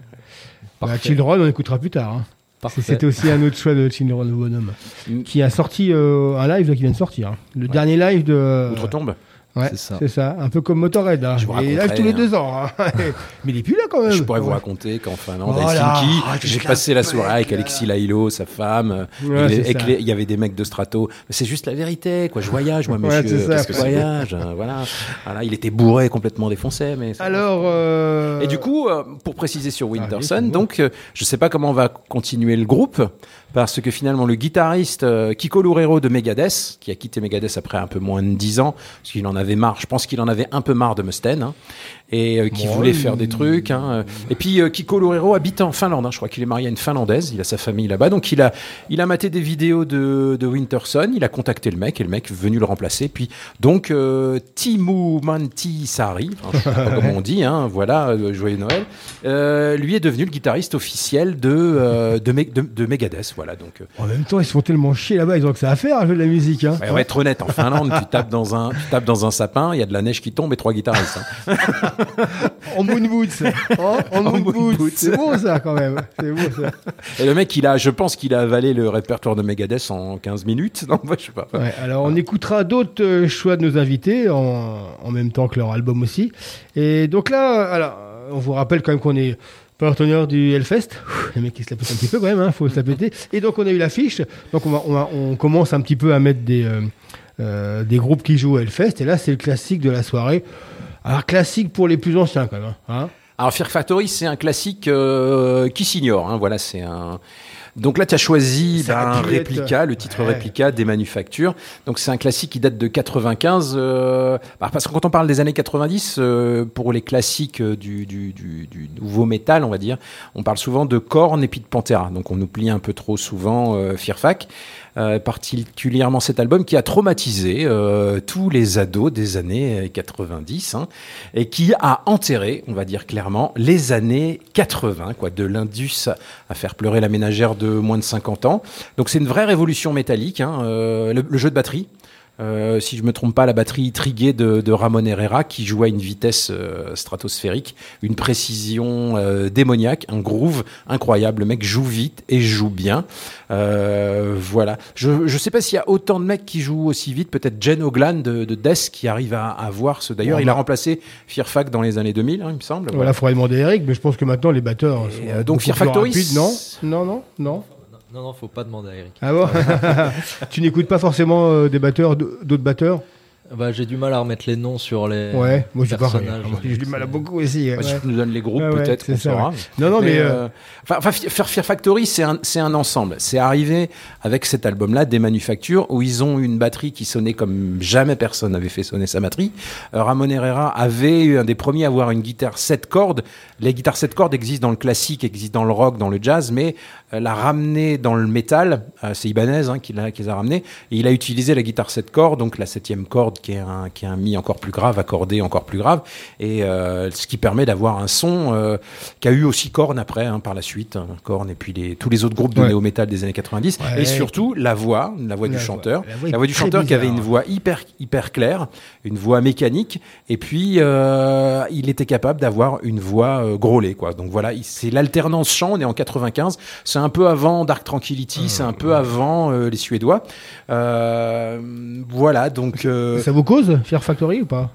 [SPEAKER 3] Bah. Children, on écoutera plus tard. hein. C'était aussi un autre choix de Children of Bonhomme.
[SPEAKER 2] Mm.
[SPEAKER 3] Qui a sorti euh, un live là, qui vient de sortir. hein. Le dernier live de.
[SPEAKER 2] Outre-tombe.
[SPEAKER 3] Ouais,
[SPEAKER 5] C'est ça.
[SPEAKER 3] c'est ça. Un peu comme Motorhead. Hein.
[SPEAKER 2] Je vous
[SPEAKER 3] Et il live tous les
[SPEAKER 2] hein.
[SPEAKER 3] deux ans. hein. Mais il est plus là quand même.
[SPEAKER 2] Je pourrais vous raconter qu'en Finlande, à
[SPEAKER 3] Voilà.
[SPEAKER 2] Helsinki,
[SPEAKER 3] Ah,
[SPEAKER 2] j'ai
[SPEAKER 3] te
[SPEAKER 2] passé la soirée avec Alexis Lailo, sa femme.
[SPEAKER 3] Ouais,
[SPEAKER 2] il, est y avait des mecs de Strato. C'est juste la vérité, quoi. Je voyage, moi, monsieur. Qu'est-ce que je voyage Voilà. Voilà. Il était bourré, complètement défoncé. Mais
[SPEAKER 3] Alors. euh,
[SPEAKER 2] Et du coup, euh, pour préciser sur Winterson,
[SPEAKER 3] Ah, oui,
[SPEAKER 2] donc, euh, je sais pas comment on va continuer le groupe, parce que finalement, le guitariste euh, Kiko Loureiro de Megadeth, qui a quitté Megadeth après un peu moins de 10 ans, parce qu'il en avait marre, je pense qu'il en avait un peu marre de Mustaine, hein, et euh, qui voulait faire des trucs. hein. Et puis, euh, Kiko Loureiro habite en Finlande, hein, je crois qu'il est marié à une Finlandaise, il a sa famille là-bas, donc il a, il a maté des vidéos de, de Winterson, il a contacté le mec, et le mec est venu le remplacer. Puis, donc, euh, Timu Mantisari, enfin, je sais pas comment on dit, hein, voilà, euh, joyeux Noël, euh, lui est devenu le guitariste officiel de, euh, de, de, de Megadeth, voilà, donc...
[SPEAKER 3] En même temps, ils se font tellement chier là-bas, ils ont que ça à faire, jouer de la musique. Hein.
[SPEAKER 2] Ouais, on va être honnête, en Finlande, tu tapes dans un, tu tapes dans un sapin, il y a de la neige qui tombe et trois guitaristes. hein.
[SPEAKER 3] En moon boots. En moon
[SPEAKER 2] moon
[SPEAKER 3] boots.
[SPEAKER 2] boots.
[SPEAKER 3] C'est beau ça quand même. C'est beau ça.
[SPEAKER 2] Et le mec, il a, je pense qu'il a avalé le répertoire de Megadeth en 15 minutes. Non, moi, je sais pas.
[SPEAKER 3] Ouais, alors on écoutera d'autres euh, choix de nos invités en, en même temps que leur album aussi. Et donc là, alors, on vous rappelle quand même qu'on est partenaire du Hellfest. Ouh, Les mecs qui se la pètent un petit peu quand même, hein, faut se la péter. Et donc on a eu l'affiche. Donc on, va, on, va- on commence un petit peu à mettre des, euh, euh, des groupes qui jouent au Hellfest. Et là, c'est le classique de la soirée. Alors classique pour les plus anciens quand même. hein.
[SPEAKER 2] Alors, Fear Factory, c'est un classique euh, qui s'ignore. Hein, voilà, c'est un. Donc là, tu as choisi bah,
[SPEAKER 3] un
[SPEAKER 2] réplica, le titre
[SPEAKER 3] Ouais.
[SPEAKER 2] réplica des manufactures. Donc c'est un classique qui date de 95. euh, bah, parce que quand on parle des années 90, euh, pour les classiques euh, du, du, du, du nouveau métal, on va dire, on parle souvent de Korn et puis de Pantera. Donc on oublie un peu trop souvent euh, Fear Fac. Euh, particulièrement cet album qui a traumatisé euh, tous les ados des années 90 hein, et qui a enterré, on va dire clairement, les années 80, quoi, de l'Indus à faire pleurer la ménagère de moins de 50 ans. Donc c'est une vraie révolution métallique, hein, euh, le jeu de batterie. Euh, si je me trompe pas, la batterie triguée de, de Ramon Herrera qui joue à une vitesse euh, stratosphérique, une précision euh, démoniaque, un groove incroyable. Le mec joue vite et joue bien. Euh, voilà. Je je sais pas s'il y a autant de mecs qui jouent aussi vite. Peut-être Jen Oglan de, de Death qui arrive à, à voir ce. D'ailleurs, il a remplacé Fear Fac dans les années 2000, hein, il me semble.
[SPEAKER 3] Voilà, faudrait demander à Eric, mais je pense que maintenant les batteurs. Sont
[SPEAKER 2] euh, donc,
[SPEAKER 3] rapides, non? Non, non, non.
[SPEAKER 5] Non, non, faut pas demander à Eric.
[SPEAKER 3] Ah bon Tu n'écoutes pas forcément euh, des batteurs, d'autres batteurs?
[SPEAKER 5] Bah, j'ai du mal à remettre les noms sur les
[SPEAKER 3] Ouais, moi j'ai
[SPEAKER 5] personnages.
[SPEAKER 3] Du mal à beaucoup aussi. ouais,
[SPEAKER 2] Bah, si tu nous donnes les groupes,
[SPEAKER 3] ouais,
[SPEAKER 2] peut-être qu'on saura.
[SPEAKER 3] ouais. Non, non, mais, euh,
[SPEAKER 2] enfin, enfin, Fear Fear Factory, c'est un, c'est un ensemble. C'est arrivé avec cet album-là, des manufactures, où ils ont une batterie qui sonnait comme jamais personne n'avait fait sonner sa batterie. Euh, Ramon Herrera avait eu un des premiers à avoir une guitare 7 cordes. Les guitares 7 cordes existent dans le classique, existent dans le rock, dans le jazz, mais euh, la ramener dans le métal, euh, c'est Ibanez hein, qui, l'a- qui les a ramenés. Et il a utilisé la guitare 7 cordes, donc la septième corde qui est un, qui est un mi encore plus grave, accordé encore plus grave, et euh, ce qui permet d'avoir un son euh, qui a eu aussi Korn après, hein, par la suite, hein, Korn et puis les, tous les autres groupes de
[SPEAKER 3] Ouais.
[SPEAKER 2] néo-metal des années 90,
[SPEAKER 3] Ouais.
[SPEAKER 2] et surtout la voix, la voix
[SPEAKER 3] La
[SPEAKER 2] du
[SPEAKER 3] voix.
[SPEAKER 2] chanteur,
[SPEAKER 3] La voix est
[SPEAKER 2] la voix du chanteur qui avait une voix hyper hyper claire, une voix mécanique, et puis euh, il était capable d'avoir une voix euh, grôlée, quoi. Donc voilà, il- c'est l'alternance chant. On est en 95, c'est un peu avant Dark Tranquility, c'est un peu avant euh, les Suédois. Euh, voilà, donc.
[SPEAKER 3] Ça vous cause Fear Factory ou pas?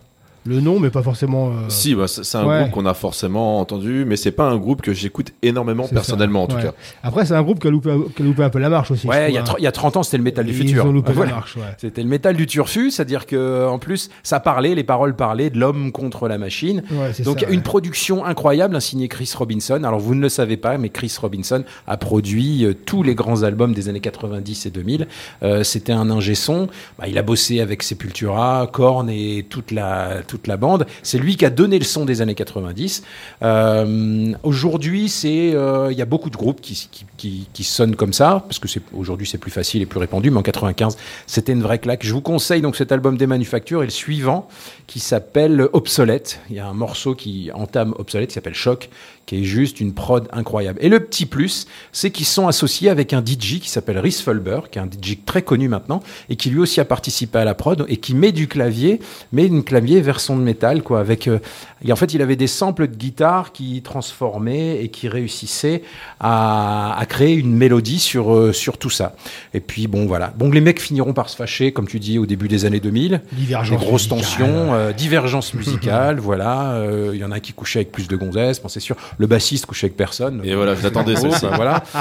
[SPEAKER 3] Le nom, mais pas forcément. euh,
[SPEAKER 4] Si, bah, c'est un
[SPEAKER 3] Ouais.
[SPEAKER 4] groupe qu'on a forcément entendu, mais c'est pas un groupe que j'écoute énormément personnellement
[SPEAKER 3] ça.
[SPEAKER 4] en tout
[SPEAKER 3] Ouais.
[SPEAKER 4] cas.
[SPEAKER 3] Après, c'est un groupe qui a loupé, un- qui a loupé un peu la marche aussi.
[SPEAKER 2] Ouais, il y, a
[SPEAKER 3] trouve,
[SPEAKER 2] tr- il y a 30 ans, c'était le métal du
[SPEAKER 3] Ils
[SPEAKER 2] futur.
[SPEAKER 3] ont loupé la
[SPEAKER 2] Voilà.
[SPEAKER 3] marche, ouais.
[SPEAKER 2] C'était le métal du turfu, c'est-à-dire que en plus, ça parlait, les paroles parlaient de l'homme contre la machine. Donc
[SPEAKER 3] ça,
[SPEAKER 2] une production incroyable, hein, signé Chris Robinson. Alors vous ne le savez pas, mais Chris Robinson a produit euh, tous les grands albums des années 90 et 2000. Euh, C'était un ingé son. Bah, il a bossé avec Sepultura, Korn et toute la toute la bande. C'est lui qui a donné le son des années 90. Euh, aujourd'hui, c'est euh, il y a beaucoup de groupes qui, qui, qui, qui sonnent comme ça parce que c'est aujourd'hui c'est plus facile et plus répandu. Mais en 95, c'était une vraie claque. Je vous conseille donc cet album des Manufactures et le suivant qui s'appelle Obsolète. Il y a un morceau qui entame Obsolète qui s'appelle Choc, qui est juste une prod incroyable. Et le petit plus, c'est qu'ils sont associés avec un DJ qui s'appelle Rhys Fulber, qui est un DJ très connu maintenant, et qui lui aussi a participé à la prod, et qui met du clavier, mais une clavier version de métal, quoi, avec... euh, et en fait, il avait des samples de guitare qui transformaient et qui réussissaient à, à créer une mélodie sur, euh, sur tout ça. Et puis, bon, voilà. Bon, les mecs finiront par se fâcher, comme tu dis, au début des années 2000.
[SPEAKER 3] Divergence
[SPEAKER 2] Des grosses
[SPEAKER 3] musicale.
[SPEAKER 2] tensions, euh, divergence musicale, voilà. Il y en a qui couchait avec plus de gonzesses, bon, c'est sûr. Le bassiste couchait avec personne.
[SPEAKER 4] Et voilà, je l'attendais,
[SPEAKER 2] Oh,
[SPEAKER 4] celle-ci.
[SPEAKER 2] bah, voilà.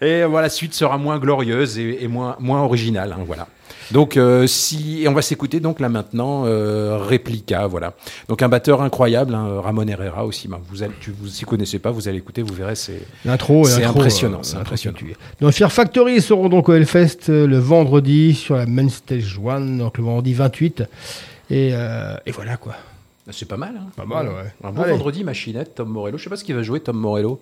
[SPEAKER 2] et voilà, la suite sera moins glorieuse et, et moins, moins originale, hein, voilà. Donc, euh, si et on va s'écouter donc là maintenant euh, réplica, voilà. Donc un batteur incroyable, hein, Ramon Herrera aussi. bah, vous allez, tu vous s'y connaissez pas, vous allez écouter, vous verrez, c'est
[SPEAKER 3] L'intro,
[SPEAKER 2] c'est impressionnant,
[SPEAKER 3] euh,
[SPEAKER 2] c'est impressionnant.
[SPEAKER 3] Donc Fear Factory seront donc au Hellfest euh, le vendredi sur la Main Stage 1, donc le vendredi 28. Et, euh, et voilà quoi.
[SPEAKER 2] C'est pas mal. Hein.
[SPEAKER 3] Pas mal, ouais.
[SPEAKER 2] Un bon
[SPEAKER 3] Allez.
[SPEAKER 2] vendredi, machinette, Tom Morello. Je sais pas ce qu'il va jouer, Tom Morello.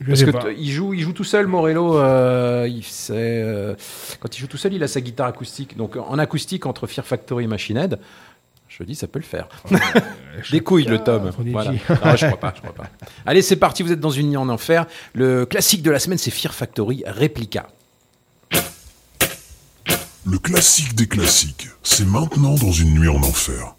[SPEAKER 3] Je
[SPEAKER 2] Parce que il joue, il joue tout seul, Morello. euh, il sait, euh, quand il joue tout seul, il a sa guitare acoustique. Donc en acoustique entre Fear Factory et Machine Head, je dis, ça peut le faire. Des couilles, le Tom.
[SPEAKER 3] Prodigy.
[SPEAKER 2] Voilà. Non, je crois pas, je crois pas. Allez, c'est parti. Vous êtes dans une nuit en enfer. Le classique de la semaine, c'est Fear Factory Replica.
[SPEAKER 7] Le classique des classiques, c'est maintenant dans une nuit en enfer.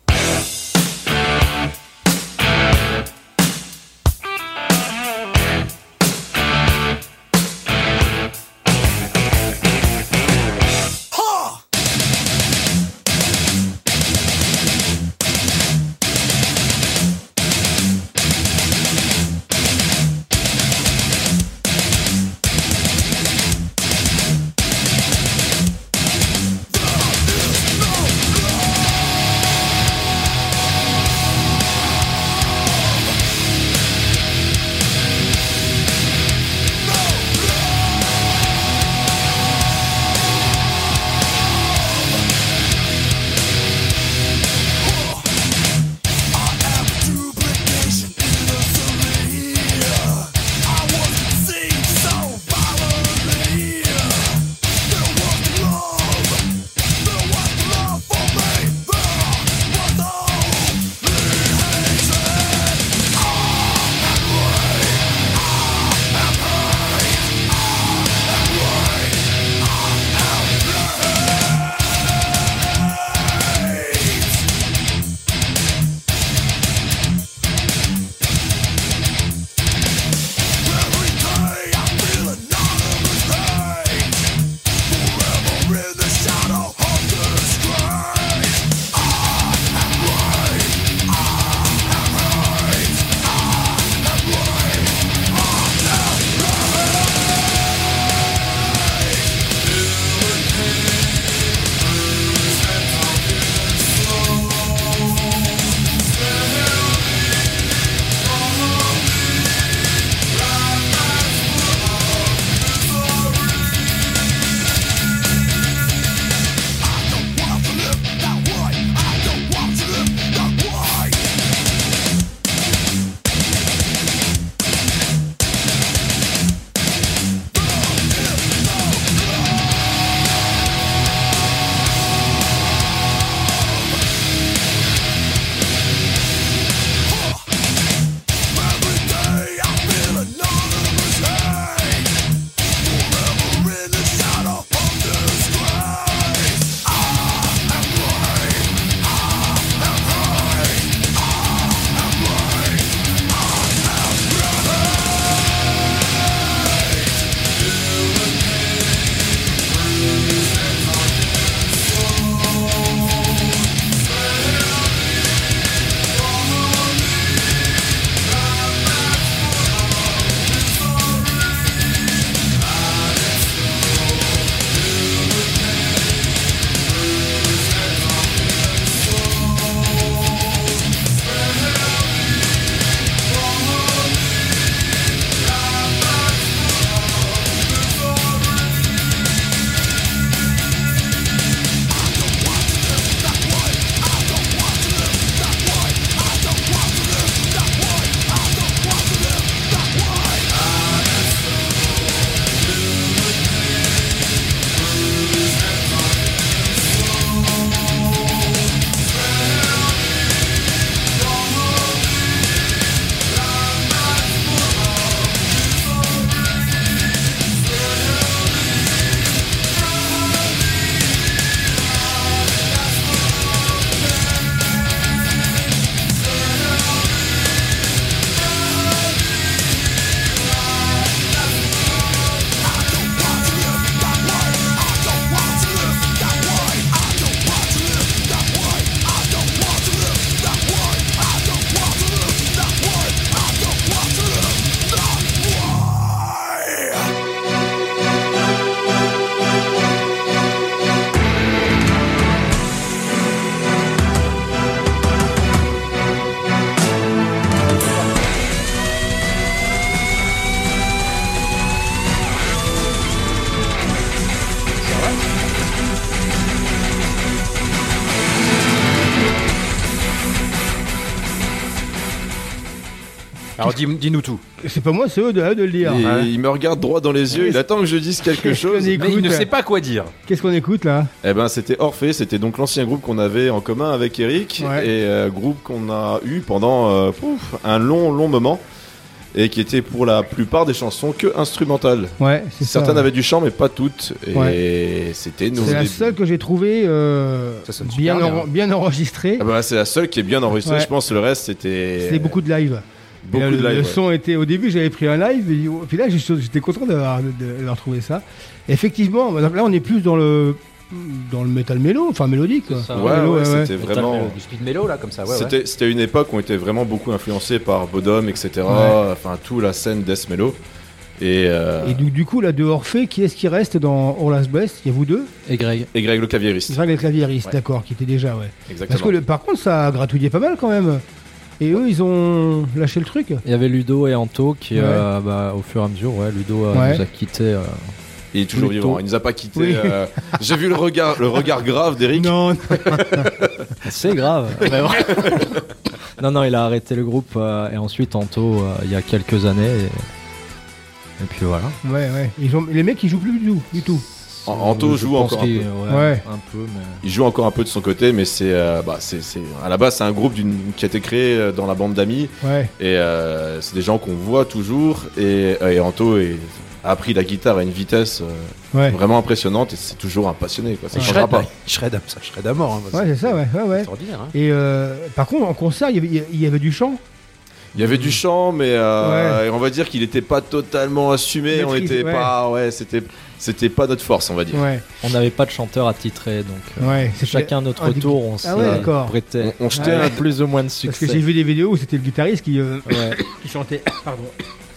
[SPEAKER 2] Alors dis- dis-nous tout.
[SPEAKER 3] C'est pas moi, c'est eux de, à eux de le dire.
[SPEAKER 4] Et
[SPEAKER 3] Ouais.
[SPEAKER 4] Il me regarde droit dans les yeux, il attend que je dise quelque chose.
[SPEAKER 3] qu'on écoute
[SPEAKER 2] Mais il ne sait pas quoi dire.
[SPEAKER 3] Qu'est-ce qu'on écoute là
[SPEAKER 4] Eh ben, c'était Orphée, c'était donc l'ancien groupe qu'on avait en commun avec Eric,
[SPEAKER 3] Ouais.
[SPEAKER 4] et euh, groupe qu'on a eu pendant euh, pouf, un long, long moment, et qui était pour la plupart des chansons que instrumentales.
[SPEAKER 3] Ouais, c'est ça.
[SPEAKER 4] Certaines
[SPEAKER 3] ouais.
[SPEAKER 4] avaient du chant, mais pas toutes, et
[SPEAKER 3] Ouais.
[SPEAKER 4] c'était
[SPEAKER 3] C'est la seule que j'ai trouvée euh, bien,
[SPEAKER 2] super bien.
[SPEAKER 3] en- bien enregistrée.
[SPEAKER 4] Ah bah, c'est la seule qui est bien enregistrée,
[SPEAKER 3] Ouais.
[SPEAKER 4] je pense, le reste c'était...
[SPEAKER 3] C'était beaucoup de live.
[SPEAKER 4] Beaucoup
[SPEAKER 3] Et,
[SPEAKER 4] de
[SPEAKER 3] le,
[SPEAKER 4] live.
[SPEAKER 3] le
[SPEAKER 4] ouais.
[SPEAKER 3] son était au début j'avais pris un live et puis là j'ai- j'étais content d'avoir de, de leur trouver ça. Effectivement, là on est plus dans le dans le metal mélo, enfin mélodique. quoi.
[SPEAKER 5] ça.
[SPEAKER 4] Ouais,
[SPEAKER 3] Mélo,
[SPEAKER 4] ouais, c'était vraiment...
[SPEAKER 5] mélo.
[SPEAKER 2] Du speed mellow là, comme ça. Ouais, ouais.
[SPEAKER 4] C'était une époque où on était vraiment beaucoup influencé par Bodom, etc.
[SPEAKER 3] Ouais.
[SPEAKER 4] Enfin, tout la scène Death Mellow. Et, euh,
[SPEAKER 3] Et du, du coup là de Orphée, qui est-ce qui reste dans All Last Best Il y a vous deux?
[SPEAKER 5] Et Greg.
[SPEAKER 4] et Greg le claviériste.
[SPEAKER 3] Greg le claviériste,
[SPEAKER 4] Ouais.
[SPEAKER 3] d'accord, qui était déjà ouais.
[SPEAKER 4] Exactement.
[SPEAKER 3] Parce que le- par contre ça a gratouillé pas mal quand même. Et eux ils ont lâché le truc.
[SPEAKER 5] Il y avait Ludo et Anto qui,
[SPEAKER 3] Ouais.
[SPEAKER 5] euh, bah, au fur et à mesure, ouais, Ludo euh,
[SPEAKER 3] Ouais.
[SPEAKER 5] nous a quittés. euh,
[SPEAKER 4] Il est toujours vivant, il nous a pas quitté.
[SPEAKER 3] Oui.
[SPEAKER 4] euh, J'ai vu le regard, le regard grave d'Eric.
[SPEAKER 3] Non, non.
[SPEAKER 5] C'est grave. vraiment. non, non, il a arrêté le groupe euh, et ensuite Anto euh, il y a quelques années. Et, et puis voilà.
[SPEAKER 3] ouais ouais. Ils ont, les mecs ils jouent plus du tout, du tout.
[SPEAKER 4] Anto
[SPEAKER 5] Je
[SPEAKER 4] joue encore un peu.
[SPEAKER 5] Ouais,
[SPEAKER 3] Ouais.
[SPEAKER 5] Un peu, mais.
[SPEAKER 4] Il joue encore un peu de son côté, mais c'est, euh, bah, c'est, à la base c'est un groupe d'une- qui a été créé euh, dans la bande d'amis
[SPEAKER 3] Ouais.
[SPEAKER 4] et euh, c'est des gens qu'on voit toujours et, et Anto est- a appris la guitare à une vitesse euh,
[SPEAKER 3] Ouais.
[SPEAKER 4] vraiment impressionnante et c'est toujours un passionné quoi. Ça
[SPEAKER 2] shred,
[SPEAKER 4] pas.
[SPEAKER 2] il shred, ça shred à mort. Hein,
[SPEAKER 3] Ouais, c'est ça, ouais, ouais.
[SPEAKER 2] Hein.
[SPEAKER 3] Et euh, par contre, en concert, il y avait, il y avait du chant?
[SPEAKER 4] Il y avait du chant, mais euh, on va dire qu'il n'était pas totalement assumé. on
[SPEAKER 3] Maîtrisé,
[SPEAKER 4] était
[SPEAKER 3] ouais.
[SPEAKER 4] pas, ouais, c'était, c'était pas notre force, on va dire.
[SPEAKER 3] Ouais,
[SPEAKER 5] On n'avait pas de chanteur attitré, donc euh, chacun notre
[SPEAKER 3] Ah,
[SPEAKER 5] tour, on
[SPEAKER 3] Ah ouais,
[SPEAKER 5] s'est
[SPEAKER 3] d'accord.
[SPEAKER 5] prêté
[SPEAKER 4] On, on jetait
[SPEAKER 3] Ah
[SPEAKER 4] un-
[SPEAKER 5] plus ou moins de
[SPEAKER 3] Parce que
[SPEAKER 5] succès.
[SPEAKER 3] j'ai vu des vidéos où c'était le guitariste qui, euh,
[SPEAKER 5] Ouais.
[SPEAKER 3] qui chantait. Pardon.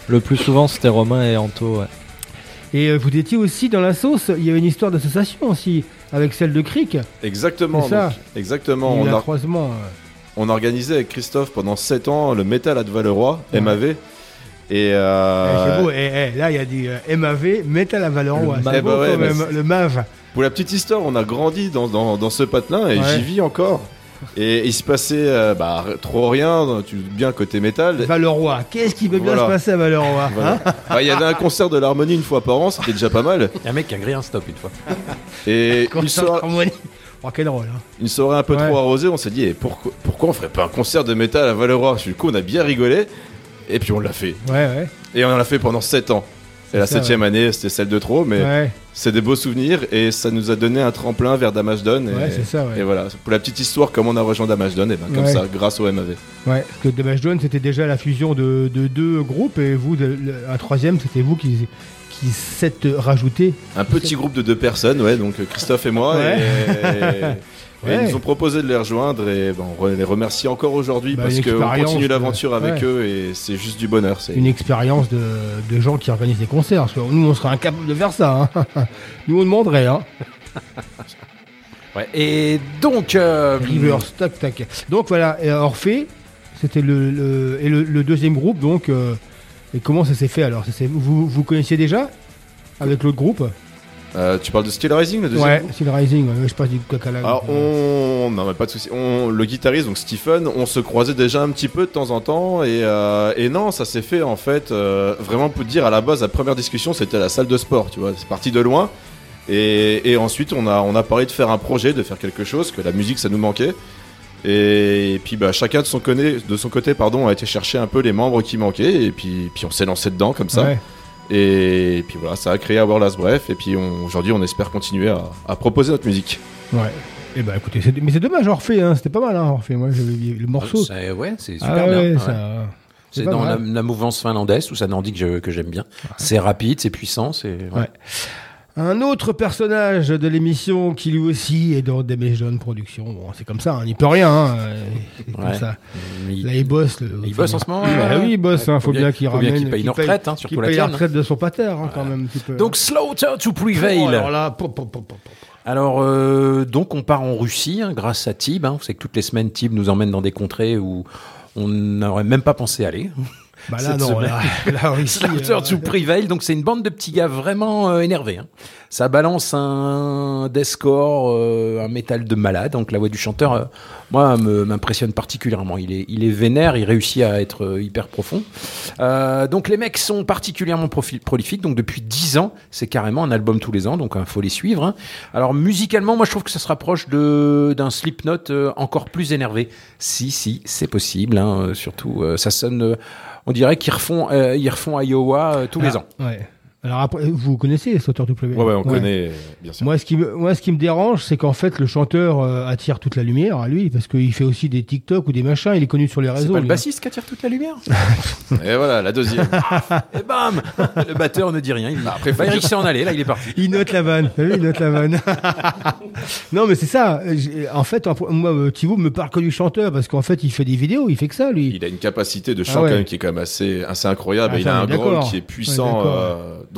[SPEAKER 5] Le plus souvent, c'était Romain et Anto. Ouais.
[SPEAKER 3] Et euh, vous étiez aussi dans la sauce. Il y avait une histoire d'association aussi avec celle de Cric.
[SPEAKER 4] Exactement.
[SPEAKER 3] Ça.
[SPEAKER 4] donc, exactement.
[SPEAKER 3] Il y a
[SPEAKER 4] On a,
[SPEAKER 3] croisement.
[SPEAKER 4] On a organisé avec Christophe pendant 7 ans le Metal à Valeroy,
[SPEAKER 3] Ouais.
[SPEAKER 4] MAV. Et euh,
[SPEAKER 3] Eh, c'est beau. Eh, eh, là, il y a du euh, MAV, Metal à Valeroy.
[SPEAKER 5] Le
[SPEAKER 4] ouais, bah,
[SPEAKER 3] Le MAV.
[SPEAKER 4] pour la petite histoire, on a grandi dans, dans, dans ce patelin et
[SPEAKER 3] Ouais.
[SPEAKER 4] j'y vis encore. Et il se passait euh, bah, trop rien, tu bien côté métal.
[SPEAKER 3] Valeroy. Qu'est-ce qui peut bien
[SPEAKER 4] Voilà.
[SPEAKER 3] se passer à Valeroy
[SPEAKER 4] Voilà.
[SPEAKER 3] hein
[SPEAKER 4] Bah, Il y avait un concert de l'harmonie une fois par an, c'était déjà pas mal.
[SPEAKER 2] Il y a un mec qui a grillé un stop une fois.
[SPEAKER 4] Et
[SPEAKER 3] Comme
[SPEAKER 4] une soirée.
[SPEAKER 3] Oh, quel drôle. Hein.
[SPEAKER 4] une soirée un peu
[SPEAKER 3] Ouais.
[SPEAKER 4] trop arrosée, on s'est dit eh, pourquoi, pourquoi on ferait pas un concert de métal à Valeroy Du coup, on a bien rigolé et puis on l'a fait.
[SPEAKER 3] Ouais, ouais.
[SPEAKER 4] Et on en a fait pendant 7 ans. Et la septième année, c'était celle de trop, mais
[SPEAKER 3] Ouais,
[SPEAKER 4] c'est des beaux souvenirs et ça nous a donné un tremplin vers Damasdon. Et,
[SPEAKER 3] ouais ça, ouais.
[SPEAKER 4] et voilà, pour la petite histoire, comme on a rejoint Damasdon, et ben comme
[SPEAKER 3] Ouais.
[SPEAKER 4] ça, grâce au MAV.
[SPEAKER 3] Ouais, parce que Damage Done, c'était déjà la fusion de, de deux groupes et vous, de- un troisième, c'était vous qui, qui s'êtes rajouté.
[SPEAKER 4] Un petit groupe de deux personnes, ouais, donc euh, Christophe et moi.
[SPEAKER 3] Ouais.
[SPEAKER 4] Et, et
[SPEAKER 3] Ouais.
[SPEAKER 4] ils nous ont proposé de les rejoindre et ben, on les remercie encore aujourd'hui
[SPEAKER 3] Bah,
[SPEAKER 4] parce qu'on continue l'aventure avec
[SPEAKER 3] ouais.
[SPEAKER 4] eux et c'est juste du bonheur. c'est-
[SPEAKER 3] Une expérience de, de gens qui organisent des concerts. Parce que nous, on serait incapable de faire ça. hein. nous, on demanderait. Hein.
[SPEAKER 2] Ouais. Et donc. euh,
[SPEAKER 3] Rivers, tac, tac. Donc voilà, et Orphée, c'était le, le- et le, le deuxième groupe. Donc, euh, et comment ça s'est fait alors Ça vous, vous connaissiez déjà avec l'autre groupe
[SPEAKER 4] Euh, tu parles de Steel Rising, le deuxième
[SPEAKER 3] Ouais, le Rising. ouais, je sais pas du caca là.
[SPEAKER 4] Alors on, non mais pas de souci. On, le guitariste donc Stephen, on se croisait déjà un petit peu de temps en temps et, euh, et non, ça s'est fait en fait euh, vraiment pour te dire à la base la première discussion c'était à la salle de sport, tu vois, c'est parti de loin et, et ensuite on a on a parlé de faire un projet, de faire quelque chose que la musique ça nous manquait et, puis bah chacun de son côté de son côté pardon a été chercher un peu les membres qui manquaient et puis puis on s'est lancé dedans comme ça.
[SPEAKER 3] Ouais.
[SPEAKER 4] Et puis voilà, ça a créé Our Last Breath et puis on- aujourd'hui on espère continuer à, à proposer notre musique.
[SPEAKER 3] Ouais. Et bah écoutez, c'est- mais c'est dommage Orphée, hein. c'était pas mal hein, Orphée. Moi, j'avais le morceau.
[SPEAKER 2] c'est- ouais, c'est
[SPEAKER 3] Ah
[SPEAKER 2] super
[SPEAKER 3] ouais,
[SPEAKER 2] bien.
[SPEAKER 3] ça-
[SPEAKER 2] ouais.
[SPEAKER 3] c'est
[SPEAKER 2] dans la, mouvance finlandaise, tout ça nordique que je- que j'aime bien. C'est rapide, c'est puissant, c'est. ouais.
[SPEAKER 3] Un autre personnage de l'émission qui lui aussi est dans des John Productions. Bon, c'est comme ça, hein, il peut rien. hein, euh, c'est comme
[SPEAKER 2] Ouais.
[SPEAKER 3] ça.
[SPEAKER 2] Il-
[SPEAKER 3] Là, il bosse. le-
[SPEAKER 2] Il bosse en ce moment,
[SPEAKER 3] Bah
[SPEAKER 2] ouais.
[SPEAKER 3] oui, il bosse.
[SPEAKER 2] Ouais,
[SPEAKER 3] hein,
[SPEAKER 2] faut
[SPEAKER 3] faut
[SPEAKER 2] bien-
[SPEAKER 3] qu'il
[SPEAKER 2] faut bien
[SPEAKER 3] ramène.
[SPEAKER 2] qu'il paye une retraite, hein, surtout la
[SPEAKER 3] paye la retraite de son pater, hein, quand même.
[SPEAKER 2] Donc Slaughter to Prevail.
[SPEAKER 3] Oh, alors là, pop, pop, pop, pop.
[SPEAKER 2] Alors, euh, donc, on part en Russie hein, grâce à Tib. Hein. Vous savez que toutes les semaines, Tib nous emmène dans des contrées où on n'aurait même pas pensé aller.
[SPEAKER 3] Bah là,
[SPEAKER 2] Cette
[SPEAKER 3] non,
[SPEAKER 2] semaine.
[SPEAKER 3] là, là, Russie,
[SPEAKER 2] Slaughter
[SPEAKER 3] euh,
[SPEAKER 2] to Prevail. Donc, c'est une bande de petits gars vraiment euh, énervés. hein. Ça balance un deathcore, euh, un métal de malade. Donc la voix du chanteur, euh, moi, me- m'impressionne particulièrement. Il est, il est vénère, il réussit à être euh, hyper profond. Euh, donc les mecs sont particulièrement prolifiques. Donc depuis 10 ans, c'est carrément un album tous les ans. Donc il faut les suivre. hein. Alors musicalement, moi je trouve que ça se rapproche de d'un Slipknot euh, encore plus énervé. Si, si, c'est possible. hein, surtout, ça sonne. on dirait qu'ils refont, euh, ils refont Iowa euh, tous les ans.
[SPEAKER 3] Ouais. Alors après, vous connaissez Sauteur du Pleuvel
[SPEAKER 4] Ouais, ouais, on connaît, bien sûr.
[SPEAKER 3] Moi, ce qui me, moi, ce qui me dérange, c'est qu'en fait, le chanteur euh, attire toute la lumière à lui, parce qu'il fait aussi des TikTok ou des machins. Il est connu sur les réseaux.
[SPEAKER 2] C'est pas le
[SPEAKER 3] lui.
[SPEAKER 2] bassiste qui attire toute la lumière?
[SPEAKER 4] Et voilà, la deuxième.
[SPEAKER 2] Et bam Le batteur ne dit rien. Il... Après,
[SPEAKER 4] faut
[SPEAKER 2] Eric s'est en allé, là il est parti.
[SPEAKER 3] Il note la vanne. Vu, il note la vanne. non, mais c'est ça. En fait, moi, euh, Thibaut me parle que du chanteur, parce qu'en fait, il fait des vidéos, il fait que ça, lui.
[SPEAKER 4] Il a une capacité de
[SPEAKER 3] Ah
[SPEAKER 4] chant
[SPEAKER 3] ouais.
[SPEAKER 4] quand même qui est quand même assez, assez incroyable.
[SPEAKER 3] Ah,
[SPEAKER 4] il a un growl qui est puissant.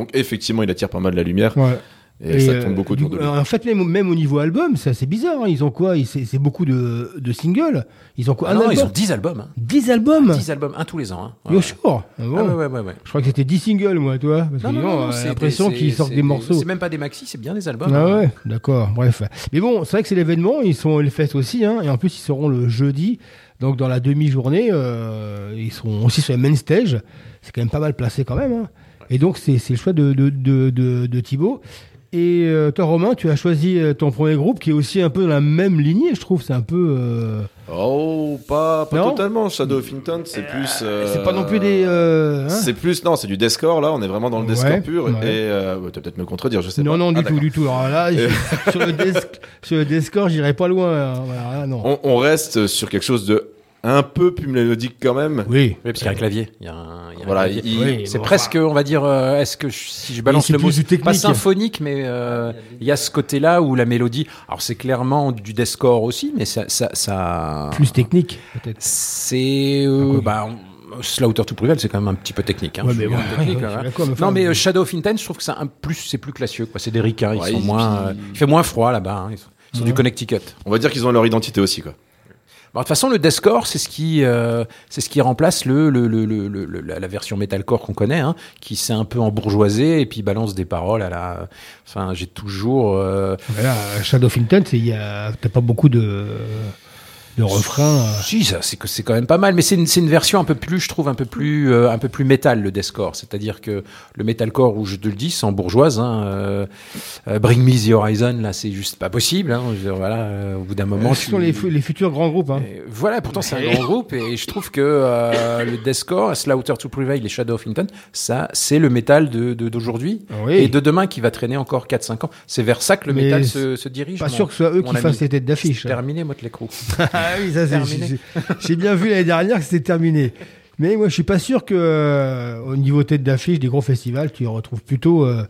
[SPEAKER 4] Donc effectivement, il attire pas mal de la lumière.
[SPEAKER 3] Ouais.
[SPEAKER 4] Et, ça
[SPEAKER 3] euh,
[SPEAKER 4] tourne beaucoup
[SPEAKER 3] du
[SPEAKER 4] autour de lui.
[SPEAKER 3] En fait, même, même au niveau album, c'est assez bizarre. hein. Ils ont quoi? Ils- C'est beaucoup de, de singles. Ils ont quoi?
[SPEAKER 2] Ah
[SPEAKER 3] un
[SPEAKER 2] non,
[SPEAKER 3] album
[SPEAKER 2] ils ont 10 albums. hein.
[SPEAKER 3] 10 albums?
[SPEAKER 2] 10 albums, un tous les ans. hein.
[SPEAKER 3] Yo,
[SPEAKER 2] Ouais.
[SPEAKER 3] sure? Ah bon?
[SPEAKER 2] Ah ouais, ouais, ouais, ouais.
[SPEAKER 3] Je crois que c'était 10 singles, moi, toi. Parce que
[SPEAKER 2] Non, non,
[SPEAKER 3] sinon,
[SPEAKER 2] non, non,
[SPEAKER 3] euh,
[SPEAKER 2] c'est
[SPEAKER 3] l'impression qu'ils sortent des morceaux.
[SPEAKER 2] C'est même pas des maxi, c'est bien des albums.
[SPEAKER 3] Ah
[SPEAKER 2] hein.
[SPEAKER 3] ouais, d'accord, bref. Mais bon, c'est vrai que c'est l'événement, ils sont les fêtes aussi, hein, et en plus ils seront le jeudi, donc dans la demi-journée, euh, ils seront aussi sur le main stage, c'est quand même pas mal placé quand même. hein. Et donc c'est le choix de, de, de, de, de Thibaut. Et euh, toi Romain, tu as choisi euh, ton premier groupe qui est aussi un peu dans la même lignée, je trouve, c'est un peu... euh,
[SPEAKER 4] Oh, pas, pas
[SPEAKER 3] Non
[SPEAKER 4] totalement. Shadow of Intent, c'est plus.
[SPEAKER 3] c'est pas non plus des... hein
[SPEAKER 4] C'est plus, non, c'est du deathcore là, on est vraiment dans le
[SPEAKER 3] Ouais,
[SPEAKER 4] deathcore pur.
[SPEAKER 3] ouais.
[SPEAKER 4] Et ouais, tu vas peut-être me contredire, je sais
[SPEAKER 3] non,
[SPEAKER 4] pas.
[SPEAKER 3] non,
[SPEAKER 4] Ah,
[SPEAKER 3] du tout,
[SPEAKER 4] d'accord.
[SPEAKER 3] du tout. Alors là, sur, le desk, sur le Discord, j'irai pas loin. hein. Voilà, là, non.
[SPEAKER 4] On, on reste sur quelque chose de un peu plus mélodique quand même.
[SPEAKER 3] Oui.
[SPEAKER 2] Oui, parce qu'il y a un clavier. Il y a un, il y a un
[SPEAKER 4] Voilà,
[SPEAKER 2] clavier.
[SPEAKER 4] il-
[SPEAKER 3] Oui,
[SPEAKER 2] c'est
[SPEAKER 3] bon,
[SPEAKER 2] presque, on va dire, euh, est-ce que je- si je balance
[SPEAKER 3] c'est
[SPEAKER 2] le mot,
[SPEAKER 3] plus du technique.
[SPEAKER 2] pas symphonique, mais euh, il y a ce côté-là où la mélodie, alors c'est clairement du deathcore aussi, mais ça, ça, ça
[SPEAKER 3] Plus technique, peut-être.
[SPEAKER 2] c'est, euh, bah, on- Slaughter to Prevail, c'est quand même un petit peu technique. Hein,
[SPEAKER 3] Ouais, mais
[SPEAKER 2] bien technique,
[SPEAKER 3] ouais,
[SPEAKER 2] hein.
[SPEAKER 3] mais
[SPEAKER 2] non, mais euh. Shadow of Intent, je trouve que c'est un plus, c'est plus classieux, quoi. C'est des ricains, ils
[SPEAKER 4] Ouais,
[SPEAKER 2] sont
[SPEAKER 4] et
[SPEAKER 2] moins,
[SPEAKER 4] puis-
[SPEAKER 2] euh, il fait moins froid là-bas. hein. Ils sont, ils sont du
[SPEAKER 3] Ouais.
[SPEAKER 2] Connecticut.
[SPEAKER 4] On va dire qu'ils ont leur identité aussi, quoi.
[SPEAKER 2] De toute façon, le deathcore, c'est ce qui, euh, c'est ce qui remplace le, le, le, la version metalcore qu'on connaît, hein, qui s'est un peu embourgeoisé et puis balance des paroles à la. Enfin, j'ai toujours. euh,
[SPEAKER 3] Voilà, Shadow c'est- il y a- t'as pas beaucoup de, de refrains. euh.
[SPEAKER 2] Si, ça, c'est que c'est quand même pas mal, mais c'est une, c'est une version un peu plus, je trouve, un peu plus, euh, un peu plus métal le deathcore. C'est-à-dire que le metalcore, où je te le dis, c'est en bourgeoise. Hein, euh, Bring Me the Horizon, là, c'est juste pas possible. Hein, je veux dire, voilà, euh, au bout d'un moment,
[SPEAKER 3] Ce
[SPEAKER 2] tu-
[SPEAKER 3] sont les, fu- les futurs grands groupes. Hein.
[SPEAKER 2] Voilà, pourtant c'est un grand groupe et je trouve que euh, le deathcore, Slaughter to Prevail et Shadow of Intent, ça c'est le métal de de- d'aujourd'hui
[SPEAKER 3] Oui.
[SPEAKER 2] et de demain qui va traîner encore 4-5 ans. C'est vers ça que le
[SPEAKER 3] Mais
[SPEAKER 2] métal se, se dirige.
[SPEAKER 3] Pas
[SPEAKER 2] mon-
[SPEAKER 3] sûr que ce soit eux qui
[SPEAKER 2] ami.
[SPEAKER 3] fassent les têtes d'affiche.
[SPEAKER 2] Terminé, Motley Crue.
[SPEAKER 3] ah oui, ça c'est.
[SPEAKER 2] Terminé.
[SPEAKER 3] j'ai- J'ai bien vu l'année dernière que c'était terminé. Mais moi, je suis pas sûr que euh, au niveau tête d'affiche des gros festivals, tu retrouves plutôt euh,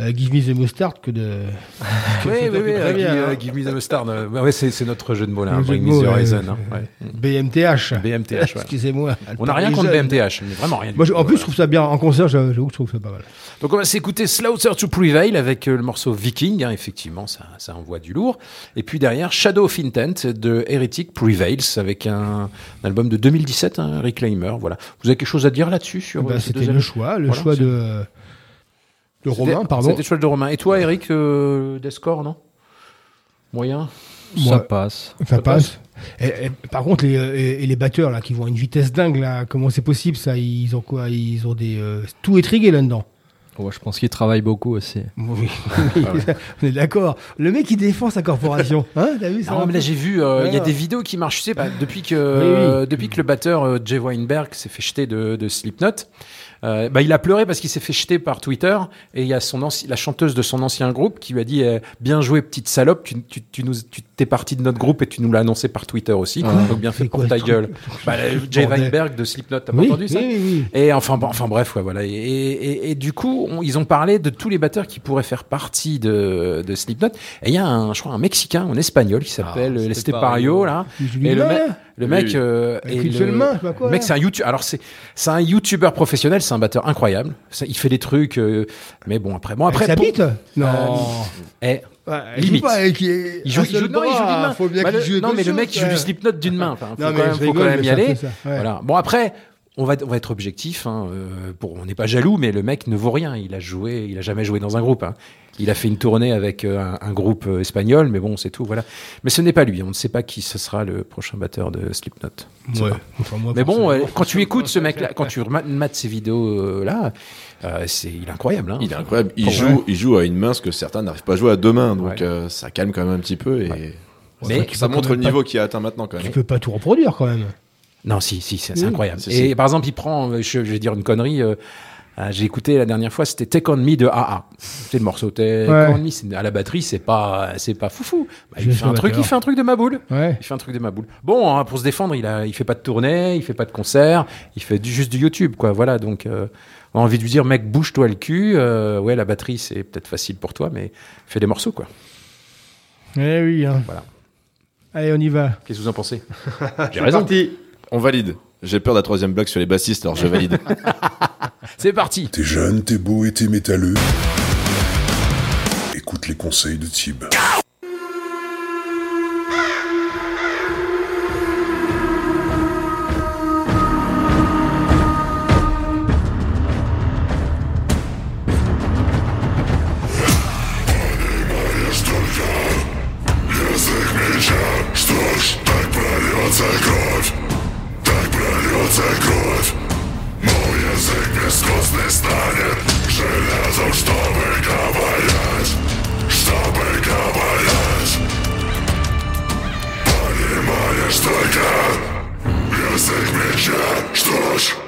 [SPEAKER 3] euh, Give Me the Mustard que de.
[SPEAKER 2] Oui, oui, oui. Euh, give,
[SPEAKER 3] hein.
[SPEAKER 2] euh, give me the mustard. euh, ouais, c'est notre jeu de mots là. Hein, Bring me the horizon. hein, ouais.
[SPEAKER 3] BMTH.
[SPEAKER 2] BMTH. ouais.
[SPEAKER 3] Excusez-moi.
[SPEAKER 2] On n'a rien contre BMTH, mais vraiment rien.
[SPEAKER 3] Moi, en plus,
[SPEAKER 2] ouais.
[SPEAKER 3] je trouve ça bien. En concert, j'avoue que je trouve ça pas mal.
[SPEAKER 2] Donc on va s'écouter Slaughter to Prevail avec euh, le morceau Viking, hein, effectivement ça, ça envoie du lourd. Et puis derrière Shadow of Intent de Heretic Prevails avec un, un album de 2017, un Reclaimer. Voilà. Vous avez quelque chose à dire là-dessus sur
[SPEAKER 3] Bah,
[SPEAKER 2] euh, ces
[SPEAKER 3] c'était le choix, le
[SPEAKER 2] Voilà,
[SPEAKER 3] choix de. De Romain, pardon.
[SPEAKER 2] C'était choix de Romain. Et toi, Eric, euh, Descore, non? Moyen?
[SPEAKER 5] Ça passe.
[SPEAKER 3] Ça passe. Et, et, par contre, les, euh, et, et les batteurs là, qui vont à une vitesse dingue, là, comment c'est possible ça? Ils ont quoi? Ils ont des. euh, tout est trigué là-dedans.
[SPEAKER 5] Ouais, je pense qu'il travaille beaucoup aussi.
[SPEAKER 3] Oui, oui, on est d'accord. Le mec, il défend sa corporation. Hein T'as vu ça
[SPEAKER 2] Non, mais là j'ai vu, euh, il y a des vidéos qui marchent, tu sais, bah, depuis que
[SPEAKER 3] Oui, oui.
[SPEAKER 2] euh, depuis que le batteur euh, Jay Weinberg s'est fait jeter de, de Slipknot, euh, bah, il a pleuré parce qu'il s'est fait jeter par Twitter et il y a son anci- la chanteuse de son ancien groupe qui lui a dit euh, bien joué petite salope, tu, tu, tu nous tu t'es parti de notre groupe et tu nous l'as annoncé par Twitter aussi, donc bien fait pour ta gueule. Bah, le Jay. Weinberg de Slipknot, t'as pas entendu ça
[SPEAKER 3] oui, oui, oui.
[SPEAKER 2] et enfin, bon, enfin bref, ouais, voilà. Et, et, et du coup, on- ils ont parlé de tous les batteurs qui pourraient faire partie de, de Slipknot. Et il y a un, je crois, un Mexicain en espagnol qui s'appelle
[SPEAKER 5] Ah,
[SPEAKER 2] euh,
[SPEAKER 5] Estepario.
[SPEAKER 2] Lestepario, là. Et le, le mec,
[SPEAKER 4] oui.
[SPEAKER 2] euh, est
[SPEAKER 3] une
[SPEAKER 2] le-
[SPEAKER 3] seule main, je quoi,
[SPEAKER 2] le mec, c'est un YouTube. Alors c'est, c'est un YouTuber professionnel, c'est un batteur incroyable. Ça, il fait des trucs, euh, mais bon après, bon après.
[SPEAKER 3] Avec sa bite Non.
[SPEAKER 2] Eh,
[SPEAKER 3] Ouais,
[SPEAKER 2] limite.
[SPEAKER 3] Il joue pas
[SPEAKER 2] il joue, il joue, non, il joue d'une main.
[SPEAKER 3] Faut bien
[SPEAKER 2] Bah,
[SPEAKER 3] qu'il
[SPEAKER 2] le-
[SPEAKER 3] joue
[SPEAKER 2] non, mais le mec, il joue du Slipknot d'une main. Enfin, faut
[SPEAKER 3] Non,
[SPEAKER 2] quand même,
[SPEAKER 3] je
[SPEAKER 2] faut
[SPEAKER 3] rigole,
[SPEAKER 2] quand même y aller.
[SPEAKER 3] fait ça, ouais.
[SPEAKER 2] Voilà. Bon après, on va, on va être objectif. hein, euh, pour, on n'est pas jaloux, mais le mec ne vaut rien. Il a joué, il a jamais joué dans un groupe. hein. Il a fait une tournée avec euh, un, un groupe euh, espagnol, mais bon, c'est tout. Voilà. Mais ce n'est pas lui. On ne sait pas qui ce sera le prochain batteur de Slipknot.
[SPEAKER 3] Ouais. Enfin, moi,
[SPEAKER 2] Mais bon, euh, quand tu écoutes ce mec-là, quand tu mates ces vidéos-là, c'est il est incroyable. hein.
[SPEAKER 4] Il est incroyable. Il joue, il joue à une main ce que certains n'arrivent pas à jouer à deux mains. Donc euh, ça calme quand même un petit peu et
[SPEAKER 2] Mais-
[SPEAKER 4] ça montre le niveau qu'il a atteint maintenant quand même.
[SPEAKER 3] Tu peux pas tout reproduire quand même.
[SPEAKER 2] Non, si, si, c'est
[SPEAKER 3] Oui.
[SPEAKER 2] incroyable.
[SPEAKER 4] Si,
[SPEAKER 2] Et
[SPEAKER 4] si.
[SPEAKER 2] par exemple, il prend, je, je vais dire une connerie, euh, euh, j'ai écouté la dernière fois, c'était Take On Me de AA. C'est le morceau Take
[SPEAKER 3] Ouais.
[SPEAKER 2] On Me, à la batterie, c'est pas, c'est pas foufou. Bah, il fait un truc, il fait un truc de ma boule.
[SPEAKER 3] Ouais.
[SPEAKER 2] Il fait un truc de ma boule. Bon, hein, pour se défendre, il a, il fait pas de tournée, il fait pas de concert, il fait du, juste du YouTube, quoi. Voilà, donc, euh, on a envie de lui dire, mec, bouge-toi le cul. euh, ouais, la batterie, c'est peut-être facile pour toi, mais fais des morceaux, quoi.
[SPEAKER 3] Eh oui. hein.
[SPEAKER 2] Voilà.
[SPEAKER 3] Allez, on y va.
[SPEAKER 2] Qu'est-ce que vous en pensez?
[SPEAKER 4] J'ai raison. On valide. J'ai peur de la troisième blague sur les bassistes, alors je valide.
[SPEAKER 2] C'est parti.
[SPEAKER 10] T'es jeune, t'es beau et t'es métalleux. Écoute les conseils de Tib.
[SPEAKER 12] serce krew Mój język błyskotny stanie Żelazą sztabę kawalać Sztabę kawalać Panie Majeż Tojka Język mnie się sztuś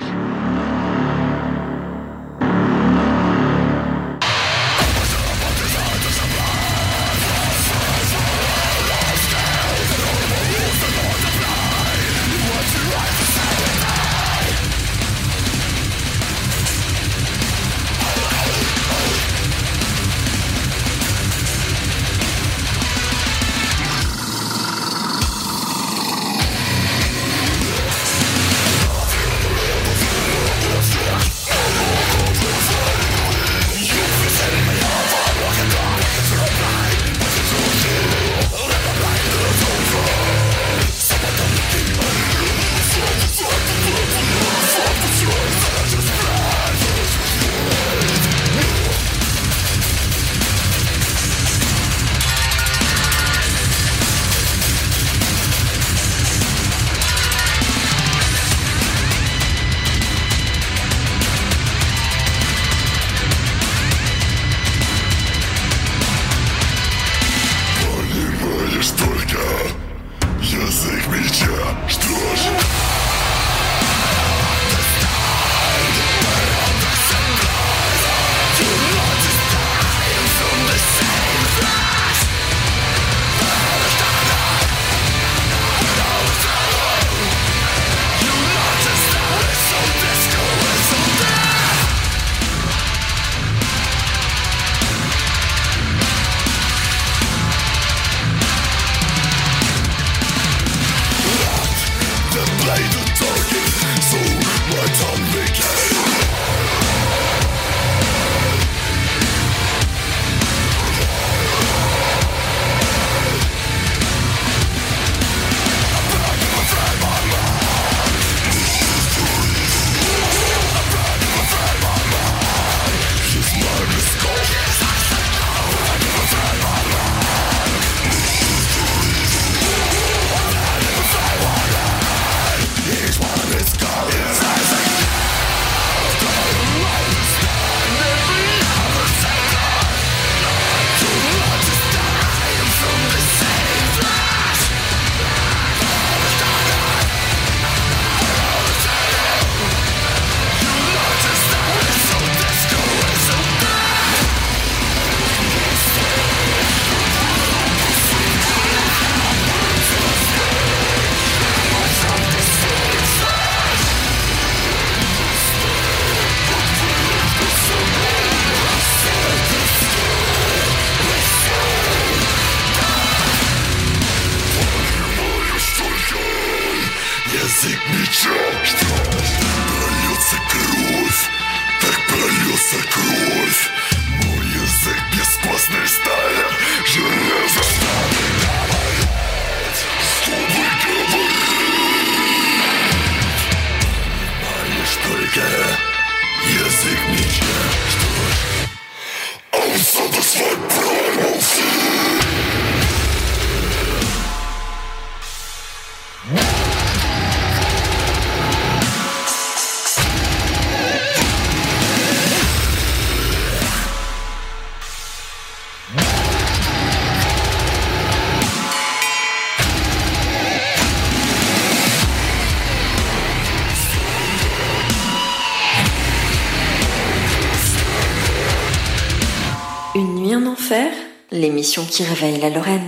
[SPEAKER 12] l'émission qui réveille la Lorraine.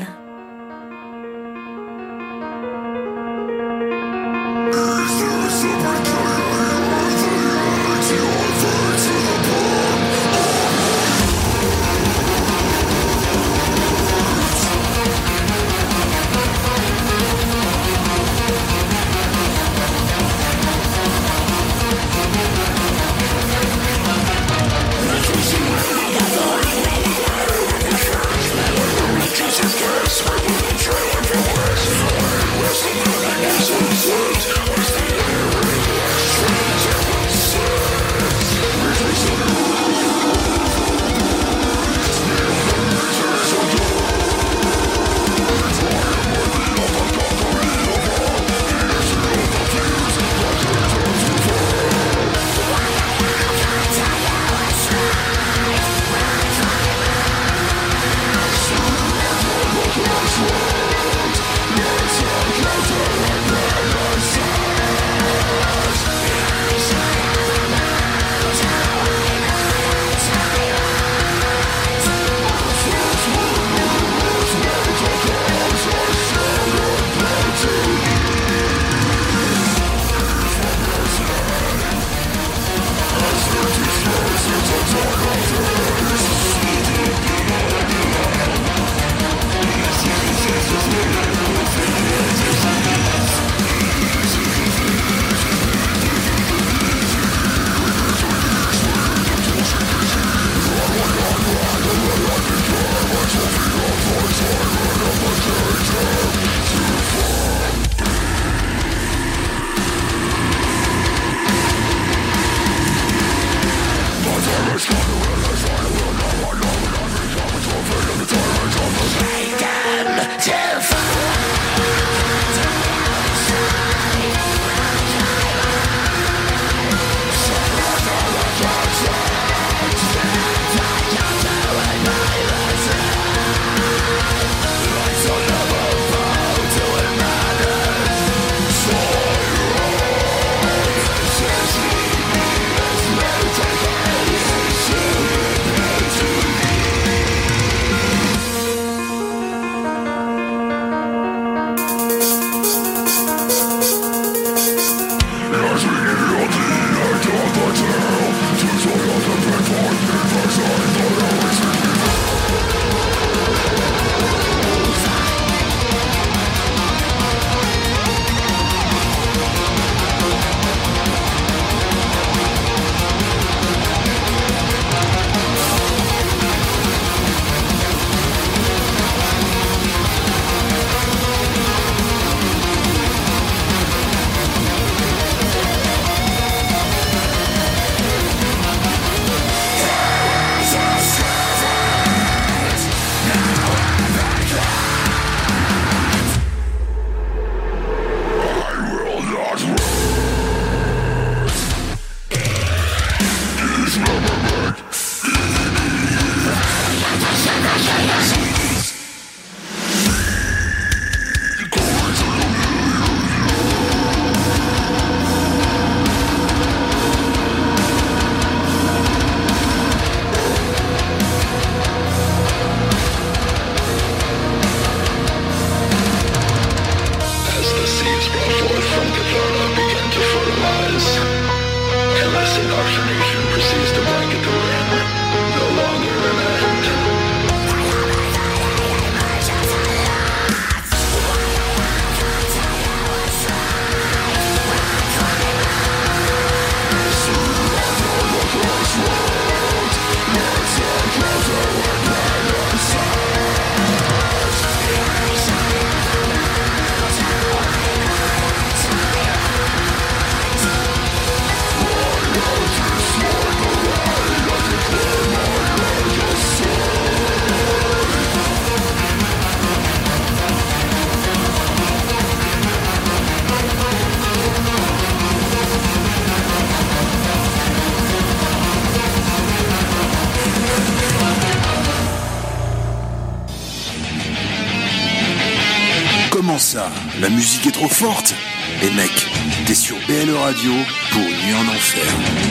[SPEAKER 13] La musique est trop forte Et mec, t'es sur BLE Radio pour une nuit en enfer.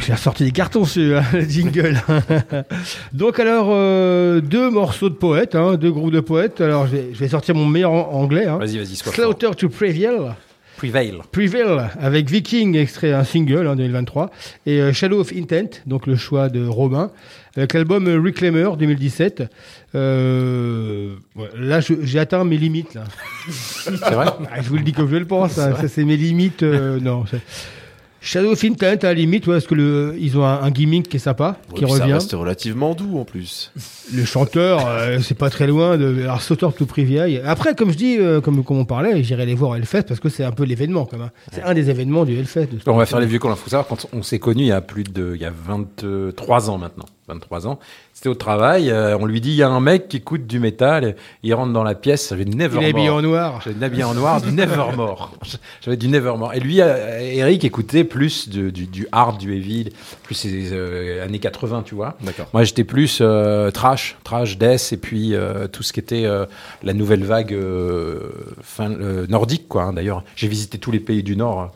[SPEAKER 3] J'ai ressorti des cartons sur hein, le jingle. Donc alors, euh, deux morceaux de poètes, hein, deux groupes de poètes. Alors je vais, je vais sortir mon meilleur anglais. Hein.
[SPEAKER 2] Vas-y, vas-y.
[SPEAKER 3] Slaughter to Prevail.
[SPEAKER 2] Prevail.
[SPEAKER 3] Prevail avec Viking, extrait un single en 2023, et euh, Shadow of Intent, donc le choix de Romain, avec l'album Reclaimer 2017. Euh, ouais, là, j'ai atteint mes limites. Là.
[SPEAKER 2] C'est vrai?
[SPEAKER 3] Ah, Je vous le dis comme je le pense. hein, ça, c'est mes limites. euh, non. c'est- Shadow of Intent, à la limite, ouais, parce que le, ils ont un, un gimmick qui est sympa,
[SPEAKER 4] Ouais,
[SPEAKER 3] qui
[SPEAKER 4] puis Ça
[SPEAKER 3] revient.
[SPEAKER 4] reste relativement doux en plus.
[SPEAKER 3] Le chanteur, euh, c'est pas très loin de alors Slaughter to Prevail. Après, comme je dis, euh, comme, comme on parlait, j'irai les voir au Hellfest parce que c'est un peu l'événement, quand même. hein. C'est un des événements du Hellfest. de
[SPEAKER 2] On va faire les vieux cons. Il faut savoir, quand on s'est connus il y a plus de. Il y a 23 ans maintenant. 23 ans. C'était au travail. euh, on lui dit il y a un mec qui écoute du métal. Il rentre dans la pièce. J'avais du Nevermore.
[SPEAKER 3] Il est habillé en noir.
[SPEAKER 2] J'avais habillé en noir, du Nevermore. J'avais du Nevermore. Et lui, euh, Eric écoutait plus du, du hard, du heavy, plus ces euh, années 80, tu vois.
[SPEAKER 4] D'accord.
[SPEAKER 2] Moi, j'étais plus euh, trash, trash, death, et puis euh, tout ce qui était euh, la nouvelle vague euh, fin, euh, nordique, quoi. hein. D'ailleurs, j'ai visité tous les pays du Nord.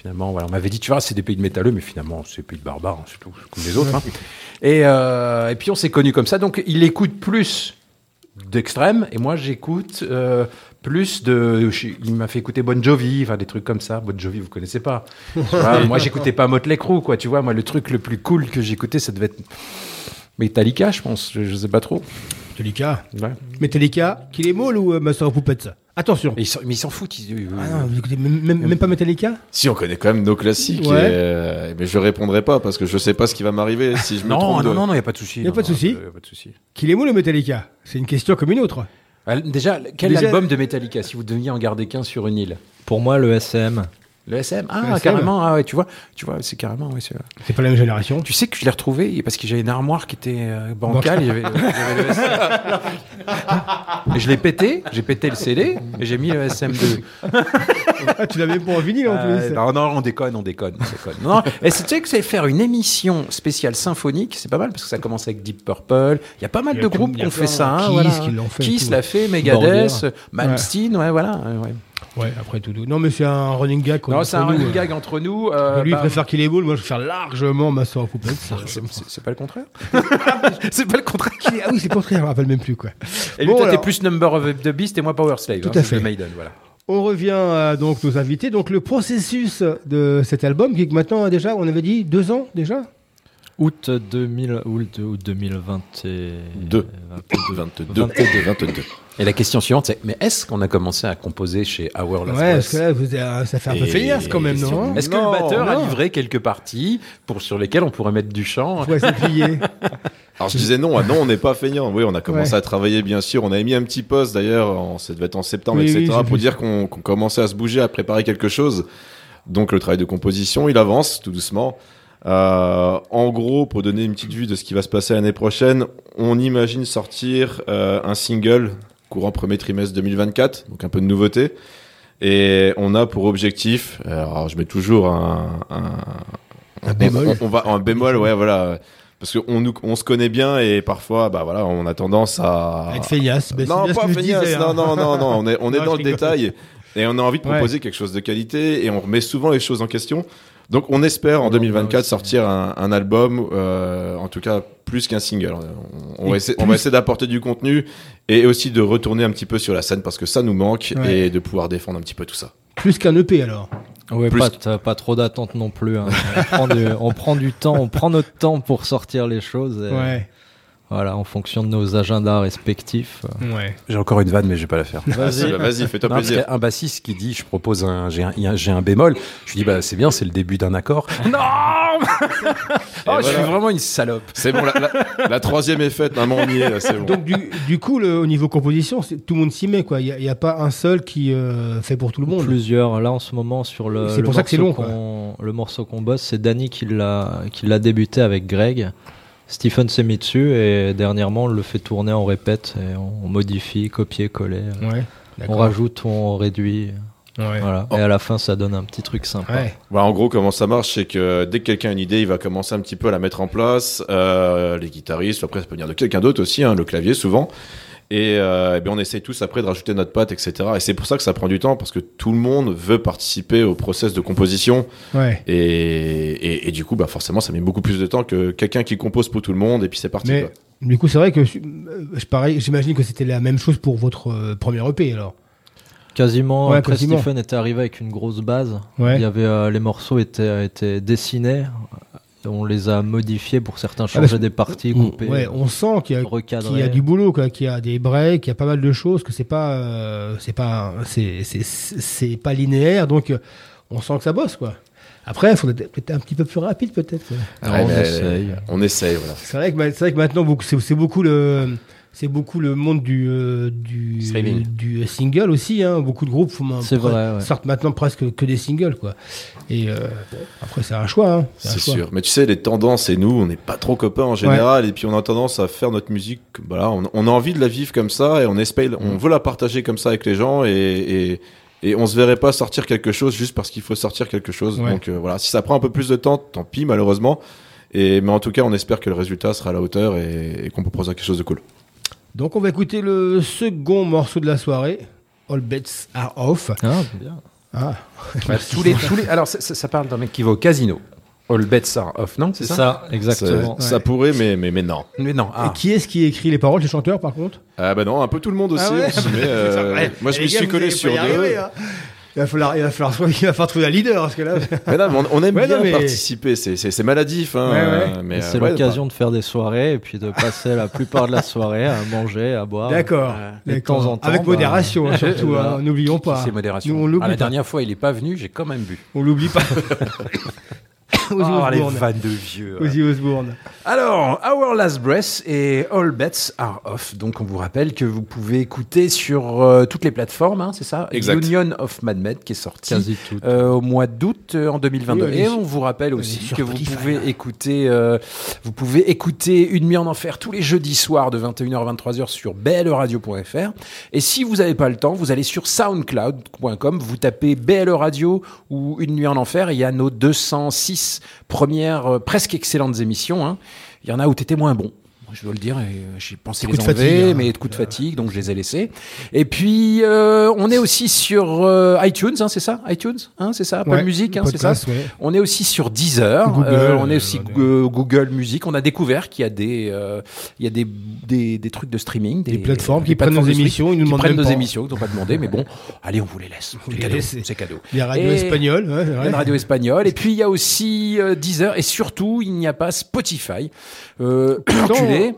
[SPEAKER 2] Finalement, voilà, on m'avait dit, tu vois, c'est des pays de métalleux, mais finalement, c'est des pays de barbares, hein, c'est tout, comme les autres. hein. Et, euh, et puis, on s'est connus comme ça. Donc, il écoute plus d'extrême, et moi, j'écoute euh, plus de. Il m'a fait écouter Bon Jovi, enfin des trucs comme ça. Bon Jovi, vous connaissez pas. Vois, moi, j'écoutais pas Motley Crue, quoi. Tu vois, moi, le truc le plus cool que j'écoutais, ça devait être Metallica, je pense. Je, je sais pas trop.
[SPEAKER 3] Metallica.
[SPEAKER 2] Ouais.
[SPEAKER 3] Metallica, qu'il est molle ou euh, Master of Puppets? Attention.
[SPEAKER 2] Mais ils s'en- foutent. ils-
[SPEAKER 3] Ah non, vous écoutez même, même- même pas Metallica
[SPEAKER 4] Si on connaît quand même nos classiques,
[SPEAKER 3] Ouais.
[SPEAKER 4] et, euh, mais je répondrai pas parce que je sais pas ce qui va m'arriver si je me
[SPEAKER 2] Non,
[SPEAKER 4] trompe.
[SPEAKER 2] non,
[SPEAKER 4] de-
[SPEAKER 2] non, non, il n'y a pas de souci.
[SPEAKER 3] Y a
[SPEAKER 2] non,
[SPEAKER 3] pas de
[SPEAKER 2] non,
[SPEAKER 3] souci.
[SPEAKER 2] y a pas de souci.
[SPEAKER 3] Qu'il est molle ou Metallica C'est une question comme une autre.
[SPEAKER 2] Ah, Déjà, quel
[SPEAKER 3] Déjà-
[SPEAKER 2] album de Metallica, si vous deviez en garder qu'un sur une île?
[SPEAKER 5] Pour moi, le SM.
[SPEAKER 2] Le SM Ah,
[SPEAKER 3] Le SM.
[SPEAKER 2] carrément, ah ouais, tu vois, tu vois, c'est carrément, ouais, c'est
[SPEAKER 3] C'est pas la même génération.
[SPEAKER 2] Tu sais que je l'ai retrouvé parce que j'avais une armoire qui était euh, bancale, il y avait, il y avait le SM. Et je l'ai pété, j'ai pété le CD et j'ai mis le SM2.
[SPEAKER 3] Ah, tu l'avais pas en vinyle en
[SPEAKER 2] Euh,
[SPEAKER 3] plus.
[SPEAKER 2] non, non, on déconne, on déconne. on déconne. Non, et c'est- tu sais que c'est faire une émission spéciale symphonique, c'est pas mal parce que ça commence avec Deep Purple. Il y a pas mal
[SPEAKER 3] Il y a
[SPEAKER 2] de groupes qui ont fait ça. hein,
[SPEAKER 3] Kiss
[SPEAKER 2] voilà.
[SPEAKER 3] qui l'ont fait
[SPEAKER 2] Kiss l'a fait, Megadeth. Malmsteen, ouais, voilà. ouais, ouais.
[SPEAKER 3] Après tout. Non, mais c'est un running gag.
[SPEAKER 2] Non,
[SPEAKER 3] entre
[SPEAKER 2] c'est un
[SPEAKER 3] nous,
[SPEAKER 2] running
[SPEAKER 3] euh.
[SPEAKER 2] gag entre nous. euh,
[SPEAKER 3] lui, il
[SPEAKER 2] bah,
[SPEAKER 3] préfère qu'il. Moi, je préfère largement Master of Puppets.
[SPEAKER 2] c'est- pas le contraire. c'est pas le contraire.
[SPEAKER 3] Ah oui, c'est le contraire, je me rappelle même plus quoi.
[SPEAKER 2] Et lui, toi, t'es plus Number of the Beast et moi Power Slave.
[SPEAKER 3] Tout
[SPEAKER 2] hein,
[SPEAKER 3] à fait.
[SPEAKER 2] de Maiden, voilà.
[SPEAKER 3] On revient à donc nos invités. Donc le processus de cet album, qui est que maintenant a déjà, on avait dit deux ans déjà?
[SPEAKER 5] Août 2000, août, août 2020 et...
[SPEAKER 4] Deux. 22. 22. 22.
[SPEAKER 2] Et la question suivante, c'est mais est-ce qu'on a commencé à composer chez Our Last
[SPEAKER 3] Ouais, parce que là, vous ça fait un peu
[SPEAKER 2] Et-
[SPEAKER 3] feignasse quand même, non
[SPEAKER 2] Est-ce que
[SPEAKER 4] Non,
[SPEAKER 2] le batteur a livré quelques parties pour, sur lesquelles on pourrait mettre du chant
[SPEAKER 3] Ouais, c'est plié.
[SPEAKER 4] Alors je disais non, ah non, on n'est pas feignant. Oui, on a commencé
[SPEAKER 3] Ouais.
[SPEAKER 4] à travailler bien sûr. On avait mis un petit post d'ailleurs, en- ça devait être en septembre,
[SPEAKER 3] Oui, oui,
[SPEAKER 4] etc.
[SPEAKER 3] j'ai
[SPEAKER 4] pour
[SPEAKER 3] vu
[SPEAKER 4] dire qu'on qu'on commençait à se bouger, à préparer quelque chose. Donc le travail de composition, il avance tout doucement. Euh, en gros, pour donner une petite vue de ce qui va se passer l'année prochaine, on imagine sortir euh, un single courant premier trimestre 2024, donc un peu de nouveauté. Et on a pour objectif, alors je mets toujours un, un,
[SPEAKER 3] Un bémol.
[SPEAKER 4] On, on va un bémol, ouais, voilà, parce qu'on nous, on se connaît bien et parfois, bah voilà, on a tendance à
[SPEAKER 3] Être feignace. bah,
[SPEAKER 4] non, pas
[SPEAKER 3] disais, hein.
[SPEAKER 4] non, non, non, non, on est, on est
[SPEAKER 3] Non,
[SPEAKER 4] dans le
[SPEAKER 3] rigole.
[SPEAKER 4] détail et on a envie de
[SPEAKER 3] Ouais.
[SPEAKER 4] proposer quelque chose de qualité et on remet souvent les choses en question. Donc on espère en 2024 sortir un, un album, euh, en tout cas plus qu'un single. On, on va essayer, on
[SPEAKER 3] plus-
[SPEAKER 4] va essayer d'apporter du contenu et aussi de retourner un petit peu sur la scène parce que ça nous manque
[SPEAKER 3] Ouais.
[SPEAKER 4] et de pouvoir défendre un petit peu tout ça.
[SPEAKER 3] Plus qu'un EP alors.
[SPEAKER 5] Ouais,
[SPEAKER 4] Plus-
[SPEAKER 5] pas, pas trop d'attente non plus. hein. on, prend du, on prend du temps, on prend notre temps pour sortir les choses. et
[SPEAKER 3] Ouais.
[SPEAKER 5] Voilà, en fonction de nos agendas respectifs.
[SPEAKER 3] Ouais.
[SPEAKER 2] J'ai encore une vanne, mais je vais pas la faire.
[SPEAKER 4] Vas-y, bah, vas-y, fais-toi plaisir.
[SPEAKER 2] qu'il y a un bassiste qui dit je propose un j'ai un, j'ai un bémol je lui dis bah c'est bien c'est le début d'un accord non oh, je suis vraiment une salope
[SPEAKER 4] C'est bon, la, la- la troisième est faite, maman on y est, là, c'est bon.
[SPEAKER 3] Donc du, du coup, le- au niveau composition, c'est- tout le monde s'y met quoi. Il n'y a, pas un seul qui euh, fait pour tout le monde.
[SPEAKER 5] Plusieurs. Là, en ce moment, sur le,
[SPEAKER 3] C'est
[SPEAKER 5] le
[SPEAKER 3] pour ça que c'est
[SPEAKER 5] morceau
[SPEAKER 3] long,
[SPEAKER 5] Le morceau qu'on bosse, c'est Danny qui l'a qui l'a débuté avec Greg. Stephen s'est mis dessus et dernièrement, on le fait tourner en répète et on modifie, copier, coller.
[SPEAKER 3] Ouais.
[SPEAKER 5] On rajoute, on réduit.
[SPEAKER 3] Ouais.
[SPEAKER 5] Voilà. Et à la fin, ça donne un petit truc sympa.
[SPEAKER 3] Ouais.
[SPEAKER 4] Voilà, en gros, comment ça marche, c'est que dès que quelqu'un a une idée, il va commencer un petit peu à la mettre en place. Euh, les guitaristes, après, ça peut venir de quelqu'un d'autre aussi, hein, le clavier souvent. Et, euh, eh bien, on essaye tous après de rajouter notre patte, etc. Et c'est pour ça que ça prend du temps, parce que tout le monde veut participer au process de composition.
[SPEAKER 3] Ouais.
[SPEAKER 4] Et, et, et du coup, bah, forcément, ça met beaucoup plus de temps que quelqu'un qui compose pour tout le monde, et puis c'est parti.
[SPEAKER 3] Mais
[SPEAKER 4] quoi.
[SPEAKER 3] du coup, c'est vrai que euh, je pareil, j'imagine que c'était la même chose pour votre euh, premier EP alors.
[SPEAKER 5] Quasiment,
[SPEAKER 3] Ouais,
[SPEAKER 5] après
[SPEAKER 3] quasiment.
[SPEAKER 5] Stephen était arrivé avec une grosse base.
[SPEAKER 3] Ouais.
[SPEAKER 5] Il y avait, euh, les morceaux étaient, étaient dessinés. On les a modifiés pour certains,
[SPEAKER 3] Ah,
[SPEAKER 5] changer
[SPEAKER 3] parce que-
[SPEAKER 5] des parties,
[SPEAKER 3] on-
[SPEAKER 5] couper.
[SPEAKER 3] Ouais, on sent qu'il y qu'il y a du boulot, qu'il y a des breaks, qu'il y a pas mal de choses, que c'est pas, euh, c'est pas, c'est, c'est, c'est pas linéaire, donc euh, on sent que ça bosse, quoi. Après, il faudrait peut-être un petit peu plus rapide, peut-être.
[SPEAKER 4] Ouais,
[SPEAKER 5] on essaye.
[SPEAKER 4] On essaye, voilà.
[SPEAKER 3] C'est vrai que, ma- c'est vrai que maintenant, c'est beaucoup le, c'est beaucoup le monde du, euh, du, single aussi. Hein. Beaucoup de groupes font
[SPEAKER 5] vrai, ouais.
[SPEAKER 3] sortent maintenant presque que des singles, quoi. Et euh, bon, après, c'est un choix. Hein.
[SPEAKER 4] C'est sûr. Mais tu sais, les tendances et nous, on n'est pas trop copains en général. Et puis, on a tendance à faire notre musique. Voilà, on, on a envie de la vivre comme ça et on espère, on veut la partager comme ça avec les gens et, et, et on se verrait pas sortir quelque chose juste parce qu'il faut sortir quelque chose.
[SPEAKER 3] Ouais.
[SPEAKER 4] Donc, euh, voilà. Si ça prend un peu plus de temps, tant pis, malheureusement. Et, mais en tout cas, on espère que le résultat sera à la hauteur et, et qu'on proposera quelque chose de cool.
[SPEAKER 3] Donc, on va écouter le second morceau de la soirée. All bets are off.
[SPEAKER 5] Ah, bien.
[SPEAKER 3] Ah.
[SPEAKER 2] Bah, tous les, tous les, alors, ça, ça- ça parle d'un mec qui va au casino. All bets are off, non
[SPEAKER 5] C'est ça, exactement.
[SPEAKER 4] Ça, ça pourrait, mais, mais, mais non.
[SPEAKER 2] Mais non.
[SPEAKER 3] Et
[SPEAKER 2] Ah.
[SPEAKER 3] qui est-ce qui écrit les paroles, les chanteurs, par contre?
[SPEAKER 4] Ah bah non, un peu tout le monde aussi.
[SPEAKER 3] Ah ouais
[SPEAKER 4] on s'y met, euh, moi, je me suis collé sur deux.
[SPEAKER 3] arriver, hein. Il va falloir, il va falloir, il va falloir trouver un leader parce que là.
[SPEAKER 4] Mais non, mais on, on aime
[SPEAKER 3] Ouais,
[SPEAKER 4] bien
[SPEAKER 3] mais-
[SPEAKER 4] participer, c'est- maladif. Hein,
[SPEAKER 3] Ouais, ouais.
[SPEAKER 4] euh, euh,
[SPEAKER 5] c'est
[SPEAKER 4] ouais,
[SPEAKER 5] l'occasion de faire des soirées et puis de passer la plupart de la soirée à manger, à boire.
[SPEAKER 3] D'accord.
[SPEAKER 5] De
[SPEAKER 3] d'accord.
[SPEAKER 5] temps en temps,
[SPEAKER 3] Avec
[SPEAKER 5] bah,
[SPEAKER 3] modération, hein, surtout. Hein, N'oublions pas.
[SPEAKER 2] c'est modération
[SPEAKER 3] Nous, on
[SPEAKER 2] Ah, La dernière fois, il est pas venu, j'ai quand même bu.
[SPEAKER 3] On l'oublie pas. Ozzy
[SPEAKER 2] Oh, les
[SPEAKER 3] Osbourne.
[SPEAKER 2] vannes de vieux.
[SPEAKER 3] Ozzy Osbourne.
[SPEAKER 2] Alors, Our Last Breath et All Bets Are Off. Donc, on vous rappelle que vous pouvez écouter sur euh, toutes les plateformes, hein, c'est ça?
[SPEAKER 4] Exact.
[SPEAKER 2] Union of Madmed qui est sorti euh, au mois d'août euh, en 2022.
[SPEAKER 3] Oui, elle est
[SPEAKER 2] et on vous rappelle aussi que vous pouvez
[SPEAKER 3] là.
[SPEAKER 2] écouter, euh, vous pouvez écouter Une nuit en enfer tous les jeudis soirs de 21h à 23h sur blradio.fr. Et si vous n'avez pas le temps, vous allez sur soundcloud.com, vous tapez BLE Radio ou Une nuit en enfer. Il y a nos 206 premières euh, presque excellentes émissions. hein. Il y en a où t'étais moins bon. Je dois le dire, euh, j'ai pensé
[SPEAKER 3] Coup
[SPEAKER 2] les enlever,
[SPEAKER 3] fatigue, hein.
[SPEAKER 2] mais de coups de fatigue, donc je les ai laissés. Et puis, euh, on est aussi sur euh, iTunes, hein, c'est ça? iTunes, hein, c'est ça? Apple
[SPEAKER 3] Ouais,
[SPEAKER 2] Music, hein, c'est ça?
[SPEAKER 3] ouais.
[SPEAKER 2] on est aussi sur Deezer,
[SPEAKER 3] Google,
[SPEAKER 2] euh, on est aussi. Google, Google Music. On a découvert qu'il y a des, euh, il y a des, des, des trucs de streaming, des,
[SPEAKER 3] Des plateformes qui prennent nos émissions, ils nous
[SPEAKER 2] qui
[SPEAKER 3] demandent
[SPEAKER 2] prennent
[SPEAKER 3] même
[SPEAKER 2] nos émissions, ils n'ont pas demandé, mais bon, allez, on vous les laisse. C'est cadeau. cadeau.
[SPEAKER 3] Les radios
[SPEAKER 2] Et-
[SPEAKER 3] espagnoles. ouais, c'est
[SPEAKER 2] Il y a une radio espagnole. Et puis, il y a aussi euh, Deezer. Et surtout, il n'y a pas Spotify. Euh, enculé.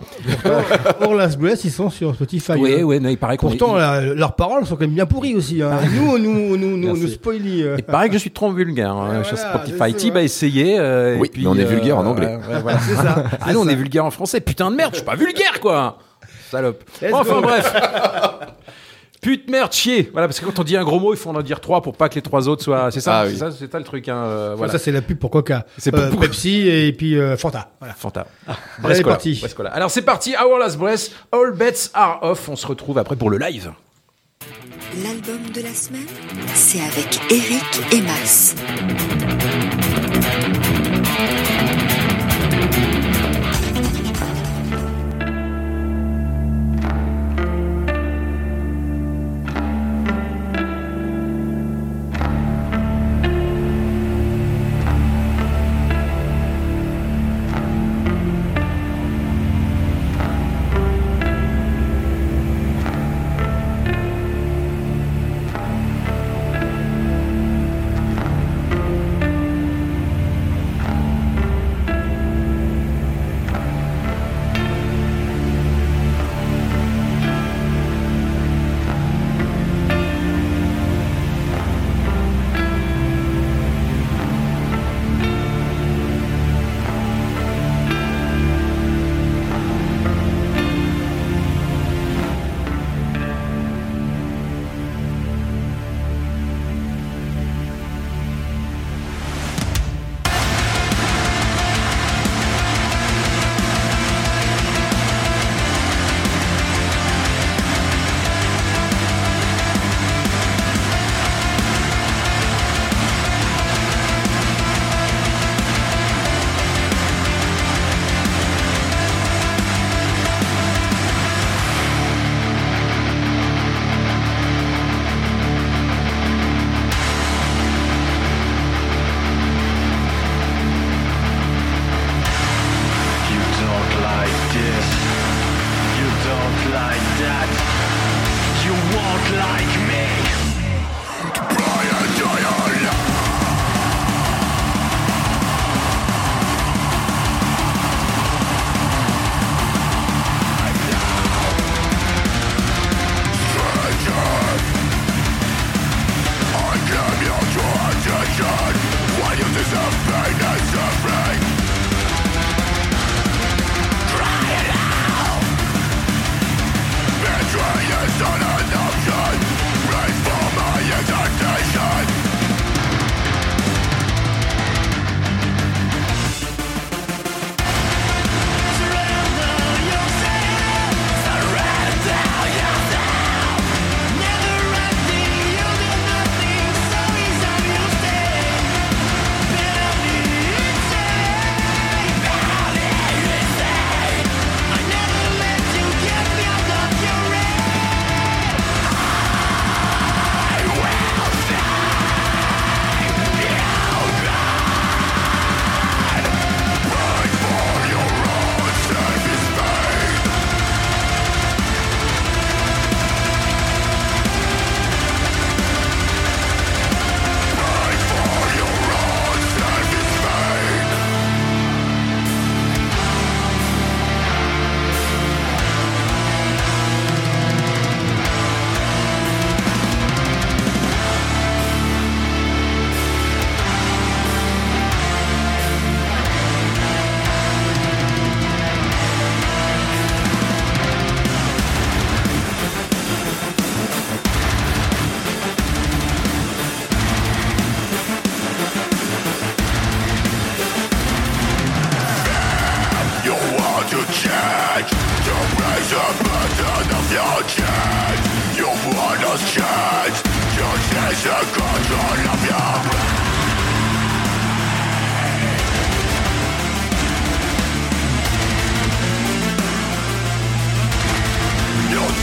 [SPEAKER 3] Pour Last Breath, ils sont sur Spotify.
[SPEAKER 2] Oui,
[SPEAKER 3] hein.
[SPEAKER 2] oui, mais il paraît qu'on
[SPEAKER 3] Pourtant,
[SPEAKER 2] est-
[SPEAKER 3] la- leurs paroles sont quand même bien pourries aussi. hein. Nous, nous, nous, nous, nous spoilie. euh.
[SPEAKER 2] Il paraît que je suis trop vulgaire hein, sur
[SPEAKER 3] voilà,
[SPEAKER 2] Spotify. Tib a essayé. euh,
[SPEAKER 4] Oui,
[SPEAKER 2] et puis,
[SPEAKER 4] mais on est
[SPEAKER 2] euh,
[SPEAKER 4] vulgaire en anglais.
[SPEAKER 2] ouais, ouais, voilà.
[SPEAKER 3] C'est ça.
[SPEAKER 2] Ah non, on est vulgaire en français. Putain de merde, je suis pas vulgaire, quoi. Salope.
[SPEAKER 3] Let's
[SPEAKER 2] enfin
[SPEAKER 3] go.
[SPEAKER 2] bref. Pute merde, chier. Voilà, parce que quand on dit un gros mot, il faut en dire trois pour pas que les trois autres soient. C'est ça,
[SPEAKER 4] Ah
[SPEAKER 2] c'est
[SPEAKER 4] oui.
[SPEAKER 2] ça, c'est ça le truc. Hein, euh, voilà.
[SPEAKER 3] Ça, c'est la pub pour Coca.
[SPEAKER 2] C'est
[SPEAKER 3] Euh,
[SPEAKER 2] pour-
[SPEAKER 3] Pepsi et puis euh, Fanta. Voilà.
[SPEAKER 2] Fanta.
[SPEAKER 3] Allez,
[SPEAKER 2] Brescola,
[SPEAKER 3] parti.
[SPEAKER 2] Brescola. Alors c'est parti. Our Last Breath. All bets are off. On se retrouve après pour le live.
[SPEAKER 8] L'album de la semaine, c'est avec Eric et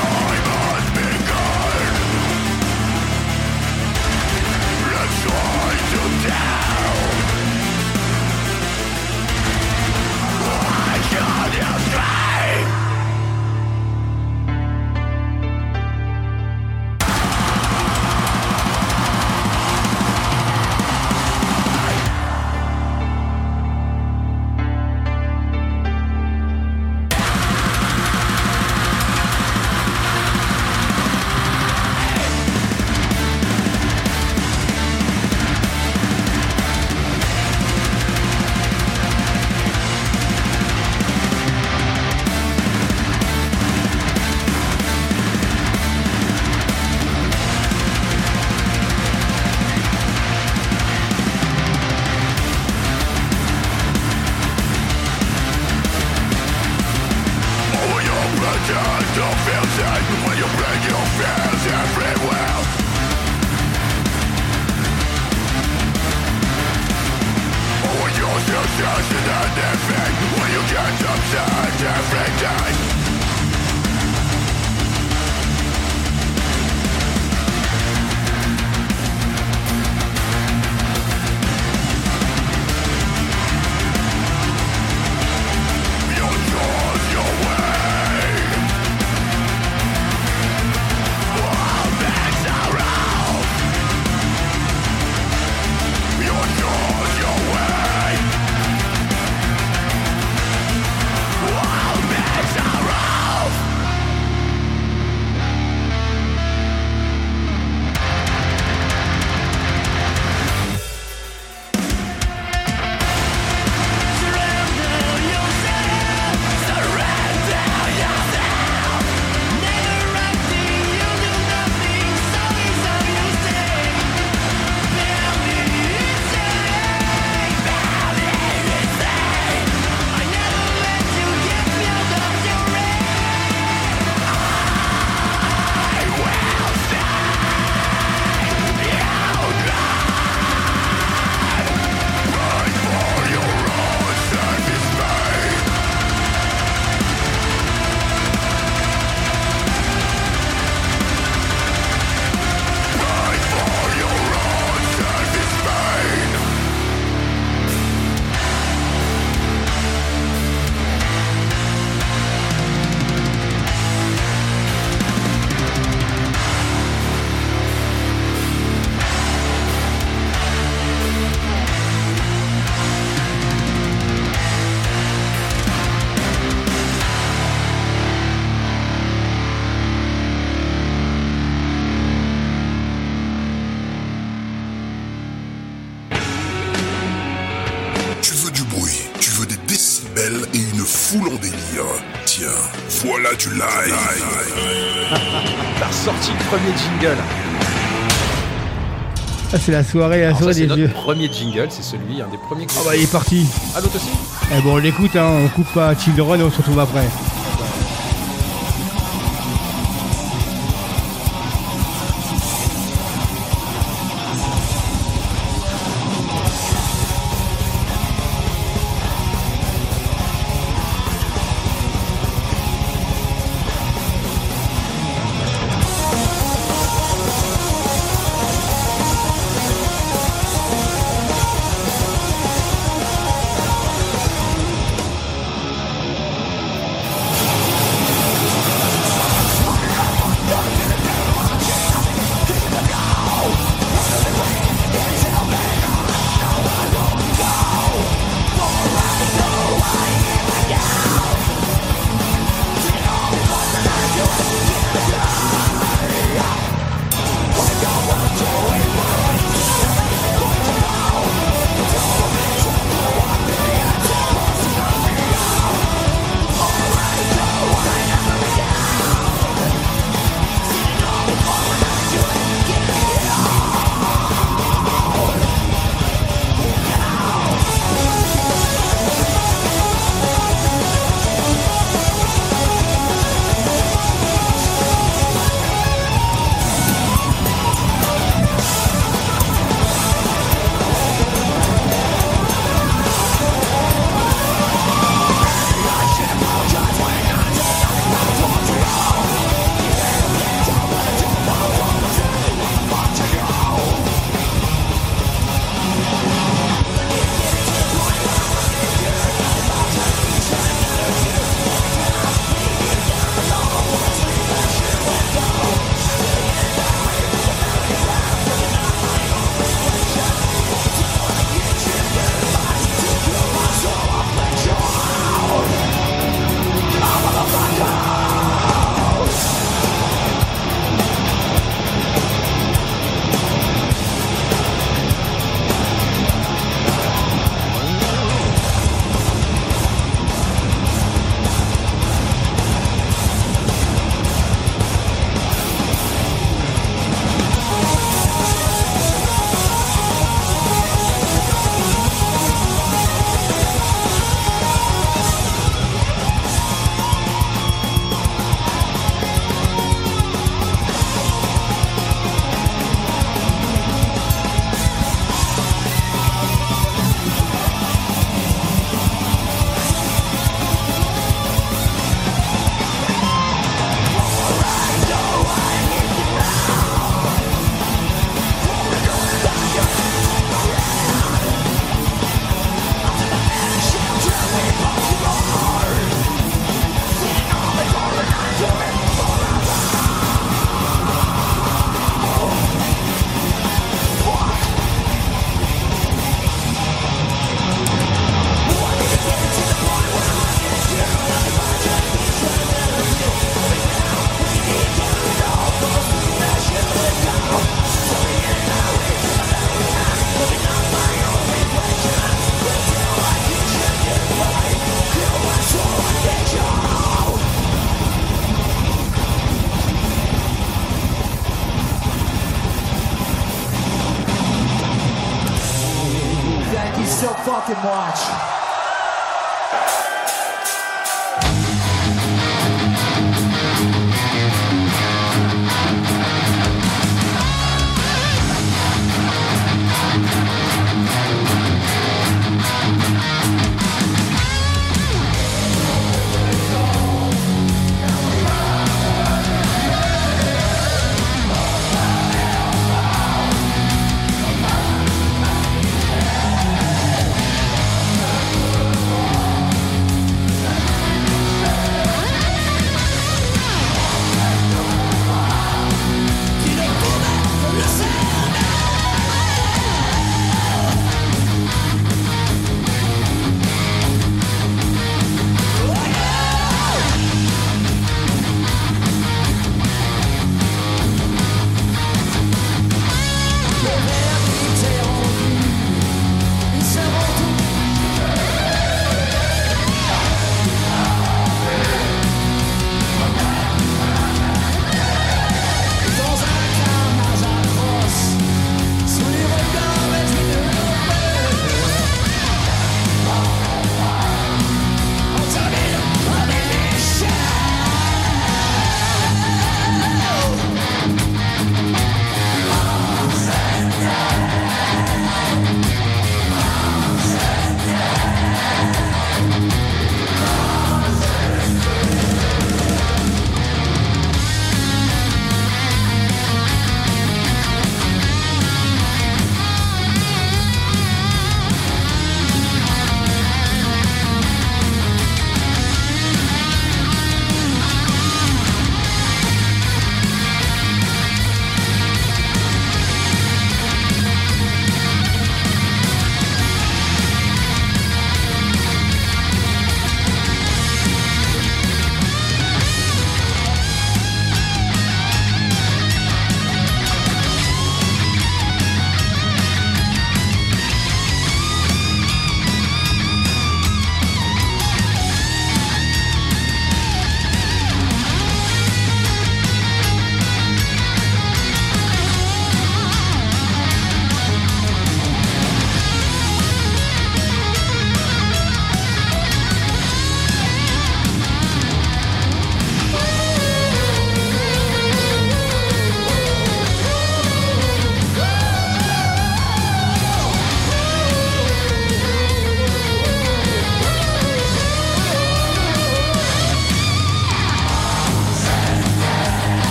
[SPEAKER 12] Your
[SPEAKER 3] c'est la soirée, la soirée des
[SPEAKER 2] notre
[SPEAKER 3] vieux.
[SPEAKER 2] premier jingle, c'est celui, un des premiers.
[SPEAKER 3] Ah bah il est parti.
[SPEAKER 2] Ah l'autre aussi.
[SPEAKER 3] Eh bon, on l'écoute, hein, on coupe pas Children, on se retrouve après.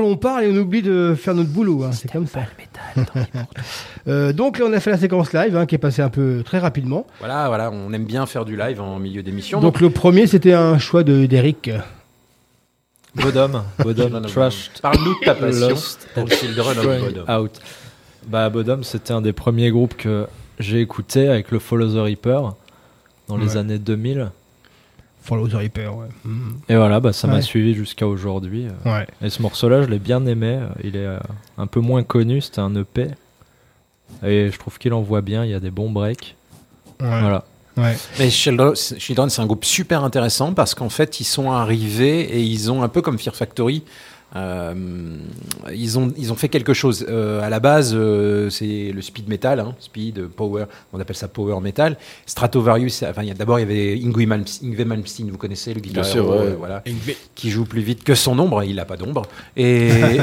[SPEAKER 3] Parle, on parle et on oublie de faire notre boulot. hein, C'est comme ça. Euh, donc là, on a fait la séquence live hein, qui est passée un peu très rapidement.
[SPEAKER 2] Voilà, voilà, on aime bien faire du live en milieu d'émission.
[SPEAKER 3] Donc le premier, c'était un choix de d'Eric.
[SPEAKER 5] Bodom, Bodom, Trashed.
[SPEAKER 2] Parle-nous de ta passion
[SPEAKER 5] Lost
[SPEAKER 2] Children of
[SPEAKER 5] Strung
[SPEAKER 2] Bodom.
[SPEAKER 5] Out. Bah, Bodom, c'était un des premiers groupes que j'ai écouté avec le Follow the Reaper dans les années 2000.
[SPEAKER 3] Follow the Reaper, ouais.
[SPEAKER 5] Et voilà, bah, ça m'a
[SPEAKER 3] Ouais.
[SPEAKER 5] suivi jusqu'à aujourd'hui. euh.
[SPEAKER 3] Ouais.
[SPEAKER 5] Et ce morceau-là, je l'ai bien aimé. Il est euh, un peu moins connu, c'était un EP. Et je trouve qu'il envoie bien, il y a des bons breaks.
[SPEAKER 3] Ouais.
[SPEAKER 5] Voilà.
[SPEAKER 3] Ouais.
[SPEAKER 2] Mais Children, c'est un groupe super intéressant parce qu'en fait, ils sont arrivés et ils ont un peu comme Fear Factory. Euh, ils ont ils ont fait quelque chose. Euh, à la base, euh, c'est le speed metal, hein, speed euh, power. On appelle ça power metal. Stratovarius. Enfin, d'abord il y avait Yngwie Malmsteen, vous connaissez le guitariste,
[SPEAKER 4] sûr, ouais.
[SPEAKER 2] voilà, qui joue plus vite que son ombre. Il n'a pas d'ombre. Et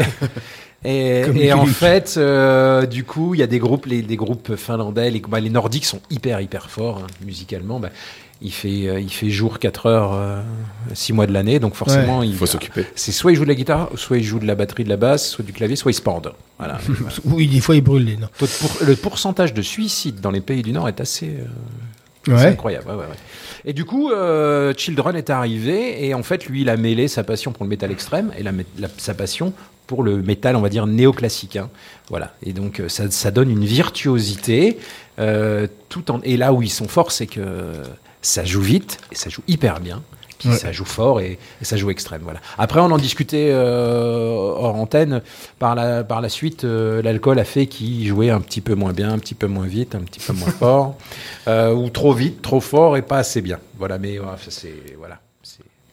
[SPEAKER 2] en fait, euh, du coup, il y a des groupes, les, des groupes finlandais, les, bah, les nordiques sont hyper hyper forts hein, musicalement. Bah, il fait euh, il fait jour 4 heures, euh, 6 mois de l'année, donc forcément il
[SPEAKER 4] Faut s'occuper.
[SPEAKER 2] C'est soit il joue de la guitare, soit il joue de la batterie, de la basse, soit du clavier, soit il se pende. Voilà.
[SPEAKER 3] Oui, des fois, il brûle les
[SPEAKER 2] le pourcentage de suicide dans les pays du Nord est assez, euh,
[SPEAKER 3] Ouais.
[SPEAKER 2] incroyable. ouais, ouais, ouais. Et du coup, euh, Children est arrivé et en fait, lui, il a mêlé sa passion pour le métal extrême et la, sa passion pour le métal, on va dire néoclassique. hein. Voilà. Et donc, euh, ça, ça donne une virtuosité. euh, tout en... Et là où ils sont forts, c'est que ça joue vite et ça joue hyper bien. Puis
[SPEAKER 3] Ouais.
[SPEAKER 2] ça joue fort et, et ça joue extrême. Voilà. Après, on en discutait euh, hors antenne. Par la, par la suite, euh, l'alcool a fait qu'ils jouaient un petit peu moins bien, un petit peu moins vite, un petit peu moins fort, euh, ou trop vite, trop fort et pas assez bien. Voilà, mais ouais, c'est voilà.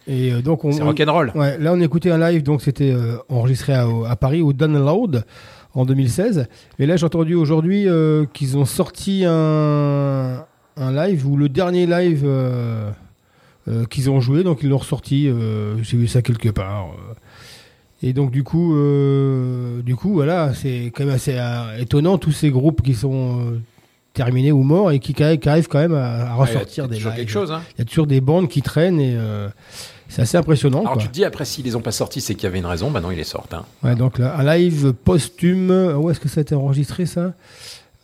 [SPEAKER 3] Et donc on,
[SPEAKER 2] C'est rock'n'roll.
[SPEAKER 3] Ouais, là on écoutait un live, donc c'était enregistré à, à Paris au Download en 2016. Et là j'ai entendu aujourd'hui qu'ils ont sorti un, un live ou le dernier live euh, euh, qu'ils ont joué, donc ils l'ont ressorti. euh, j'ai vu ça quelque part. Et donc du coup, du coup voilà, c'est quand même assez étonnant tous ces groupes qui sont terminés ou morts et qui, qui arrivent quand même à, à
[SPEAKER 2] Ouais, il y a
[SPEAKER 3] ressortir des lives.
[SPEAKER 2] quelque chose, hein.
[SPEAKER 3] Il y a toujours des bandes qui traînent et c'est assez impressionnant.
[SPEAKER 2] Alors
[SPEAKER 3] quoi.
[SPEAKER 2] tu te dis après s'ils les ont pas sortis, c'est qu'il y avait une raison. Maintenant ils les sortent. hein.
[SPEAKER 3] Ouais, donc là, un live posthume. Où est-ce que ça a été enregistré ça?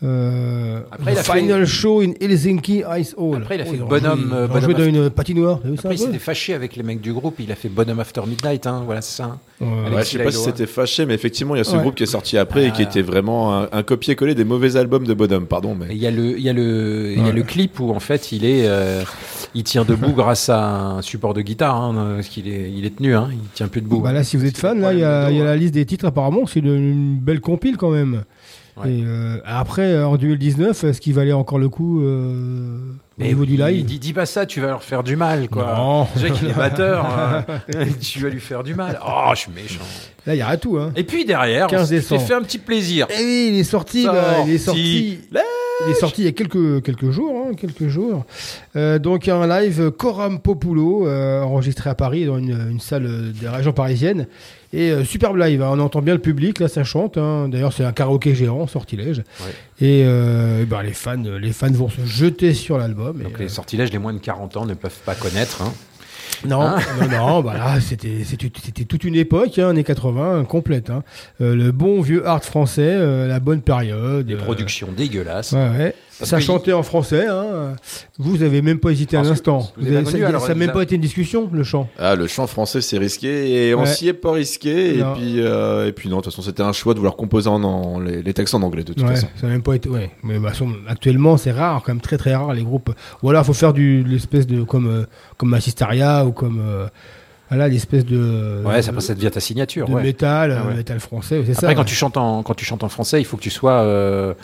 [SPEAKER 3] Euh,
[SPEAKER 2] Après, il a
[SPEAKER 3] The Final
[SPEAKER 2] fait-
[SPEAKER 3] show in Helsinki Ice Hall.
[SPEAKER 2] Après, il a
[SPEAKER 3] Oh,
[SPEAKER 2] fait
[SPEAKER 3] ont
[SPEAKER 2] Bonhomme, euh, Bonhomme
[SPEAKER 3] joué dans une patinoire. Vu ça
[SPEAKER 2] Après, il
[SPEAKER 3] un peu
[SPEAKER 2] s'était fâché avec les mecs du groupe. Il a fait Bonhomme After Midnight. Hein, voilà, c'est ça. hein.
[SPEAKER 3] Ouais.
[SPEAKER 4] Ouais, je sais pas si c'était fâché, mais effectivement, il y a ce
[SPEAKER 3] Ouais.
[SPEAKER 4] groupe qui est sorti après et qui
[SPEAKER 2] Ah.
[SPEAKER 4] était vraiment un, un copier-coller des mauvais albums de Bonhomme, pardon. Mais
[SPEAKER 2] Il y a le, il y a le, il y a le clip où en fait il est, euh, il tient debout grâce à un support de guitare, hein, parce qu'il est, il est tenu, hein, il tient plus debout.
[SPEAKER 3] Bah là, si vous êtes fan, là, il y, a il y a la liste des titres. Apparemment, c'est une, une belle compile quand même.
[SPEAKER 2] Ouais.
[SPEAKER 3] Et euh, après, euh, en 2019, est-ce qu'il valait encore le coup euh, au niveau du live
[SPEAKER 2] dis, dis pas ça, tu vas leur faire du mal, quoi.
[SPEAKER 3] Non.
[SPEAKER 2] Déjà qu'il est batteur, euh, tu vas lui faire du mal. Oh, je suis méchant.
[SPEAKER 3] Là, il y a tout. Hein.
[SPEAKER 2] Et puis derrière,
[SPEAKER 3] 15
[SPEAKER 2] on s'est fait un petit plaisir.
[SPEAKER 3] Eh oui, il est sorti. bah, il est sorti. Il est sorti il y a quelques, quelques jours, hein, quelques jours. Euh, donc un live Coram Populo enregistré à Paris dans une, une salle des régions parisiennes. Et euh, superbe live, hein, on entend bien le public, là ça chante. hein. D'ailleurs c'est un karaoké géant, sortilège.
[SPEAKER 2] Ouais.
[SPEAKER 3] Et euh, bah, les, fans, les fans vont se jeter sur l'album.
[SPEAKER 2] Donc
[SPEAKER 3] euh,
[SPEAKER 2] les sortilèges, les moins de 40 ans ne peuvent pas connaître. Hein.
[SPEAKER 3] non,
[SPEAKER 2] Hein
[SPEAKER 3] non, non, bah là, c'était, c'était, toute une époque, hein, années 80, complète. hein. Euh, le bon vieux art français, euh, la bonne période.
[SPEAKER 2] Des
[SPEAKER 3] euh,
[SPEAKER 2] productions dégueulasses.
[SPEAKER 3] Ouais, ouais.
[SPEAKER 2] Parce
[SPEAKER 3] ça chantait en français. Hein. Vous avez même pas hésité un instant.
[SPEAKER 2] vous
[SPEAKER 3] Vous
[SPEAKER 2] avez
[SPEAKER 3] avez-
[SPEAKER 2] connu,
[SPEAKER 3] ça
[SPEAKER 2] alors,
[SPEAKER 3] ça n'a même pas été une discussion, le chant.
[SPEAKER 4] ah, le chant français, c'est risqué et on
[SPEAKER 3] Ouais.
[SPEAKER 4] s'y est pas risqué. Et puis, euh, et puis non, de toute façon, c'était un choix de vouloir composer en, en- les, les textes en anglais de toute
[SPEAKER 3] Ouais,
[SPEAKER 4] façon.
[SPEAKER 3] ça n'a même pas été. Ouais. Mais bah, son- actuellement, c'est rare, quand même très très rare les groupes. Ou alors, il faut faire du de l'espèce de comme euh, comme Massistaria ou comme euh, voilà l'espèce de
[SPEAKER 2] Ouais, ça,
[SPEAKER 3] de,
[SPEAKER 2] ça devient ta signature.
[SPEAKER 3] de
[SPEAKER 2] ouais.
[SPEAKER 3] métal,
[SPEAKER 2] Ah ouais.
[SPEAKER 3] euh, métal français. C'est
[SPEAKER 2] Après,
[SPEAKER 3] ça.
[SPEAKER 2] quand tu chantes en quand tu chantes en français, il faut que tu sois euh,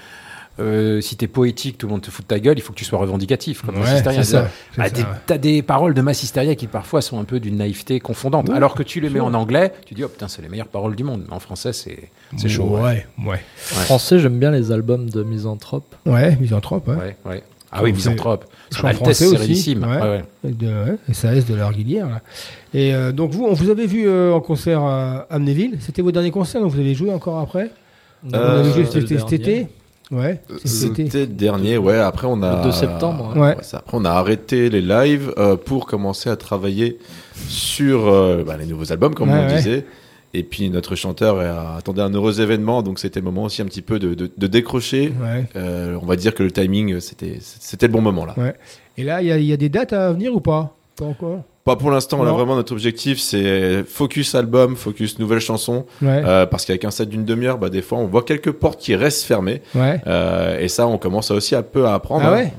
[SPEAKER 2] euh, si t'es poétique, tout le monde te fout de ta gueule. Il faut que tu sois revendicatif. Comme
[SPEAKER 3] Ouais,
[SPEAKER 2] Massisteria.
[SPEAKER 3] c'est ça, c'est
[SPEAKER 2] Ah,
[SPEAKER 3] ça,
[SPEAKER 2] des-
[SPEAKER 3] ouais.
[SPEAKER 2] T'as des paroles de Massisteria qui parfois sont un peu d'une naïveté confondante. Alors que tu les mets en anglais, tu dis oh putain c'est les meilleures paroles du monde. Mais en français c'est c'est chaud.
[SPEAKER 3] Ouais, ouais,
[SPEAKER 5] Français, j'aime bien les albums de Misanthrope.
[SPEAKER 3] ouais, misanthrope. Ouais.
[SPEAKER 2] Ouais, ouais. Ah oui, misanthrope. Son
[SPEAKER 3] Chant
[SPEAKER 2] Altesse
[SPEAKER 3] français aussi, ouais.
[SPEAKER 2] Ouais, ouais.
[SPEAKER 3] Et de ouais, SAS de leur guilière. Là. Et euh, donc vous, on vous avez vu euh, en concert à Amnéville. C'était vos derniers concerts, donc vous avez joué encore après?
[SPEAKER 5] Euh,
[SPEAKER 3] vous avez joué cet,
[SPEAKER 5] le
[SPEAKER 3] cet été? Ouais, c'était.
[SPEAKER 4] C'était le dernier, ouais. Après, on a.
[SPEAKER 5] Le 2 septembre,
[SPEAKER 3] ouais. Ouais.
[SPEAKER 4] Après, on a arrêté les lives euh, pour commencer à travailler sur euh, bah, les nouveaux albums, comme
[SPEAKER 3] Ouais,
[SPEAKER 4] on
[SPEAKER 3] ouais.
[SPEAKER 4] disait. Et puis, notre chanteur euh, attendait un heureux événement, donc c'était le moment aussi un petit peu de, de- de décrocher.
[SPEAKER 3] Ouais.
[SPEAKER 4] Euh, on va dire que le timing, c'était c'était le bon moment là.
[SPEAKER 3] Ouais. Et là, il y, y a des dates à venir ou pas? Pas encore?
[SPEAKER 4] Pas pour l'instant, là vraiment notre objectif c'est focus album, focus nouvelle chanson.
[SPEAKER 3] Ouais.
[SPEAKER 4] Euh, parce qu'avec un set d'une demi-heure, bah, des fois on voit quelques portes qui restent fermées.
[SPEAKER 3] Ouais.
[SPEAKER 4] Euh, et ça, on commence aussi un peu à apprendre.
[SPEAKER 3] Ah
[SPEAKER 4] hein.
[SPEAKER 3] ouais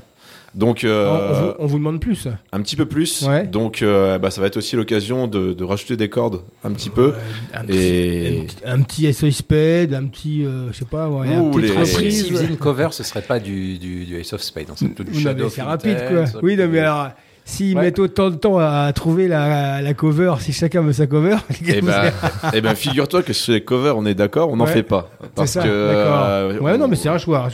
[SPEAKER 4] Donc
[SPEAKER 3] on,
[SPEAKER 4] euh,
[SPEAKER 3] on vous, on vous demande plus.
[SPEAKER 4] un petit peu plus.
[SPEAKER 3] Ouais.
[SPEAKER 4] Donc euh, bah, ça va être aussi l'occasion de, de rajouter des cordes un petit peu.
[SPEAKER 3] Un
[SPEAKER 4] Et
[SPEAKER 3] petit, un petit SOS Spade, un petit, euh, je sais pas, ouais, un
[SPEAKER 4] Ouh,
[SPEAKER 3] petit
[SPEAKER 4] les-
[SPEAKER 3] reprise.
[SPEAKER 2] S'il faisait une cover, ce serait pas du, du, du Ace of Spades. hein, c'est plutôt du Shadow
[SPEAKER 3] c'est rapide, quoi. Oui,
[SPEAKER 2] peut-
[SPEAKER 3] non, mais alors, s'ils
[SPEAKER 2] Ouais.
[SPEAKER 3] mettent autant de temps à trouver la, la cover, si chacun veut sa cover,
[SPEAKER 4] Eh ben, eh ben, figure-toi que sur les covers, on est d'accord, on n'en
[SPEAKER 3] Ouais.
[SPEAKER 4] fait pas. Parce
[SPEAKER 3] ça,
[SPEAKER 4] que. euh,
[SPEAKER 3] d'accord. Ouais,
[SPEAKER 4] on-
[SPEAKER 3] non, mais c'est un choix.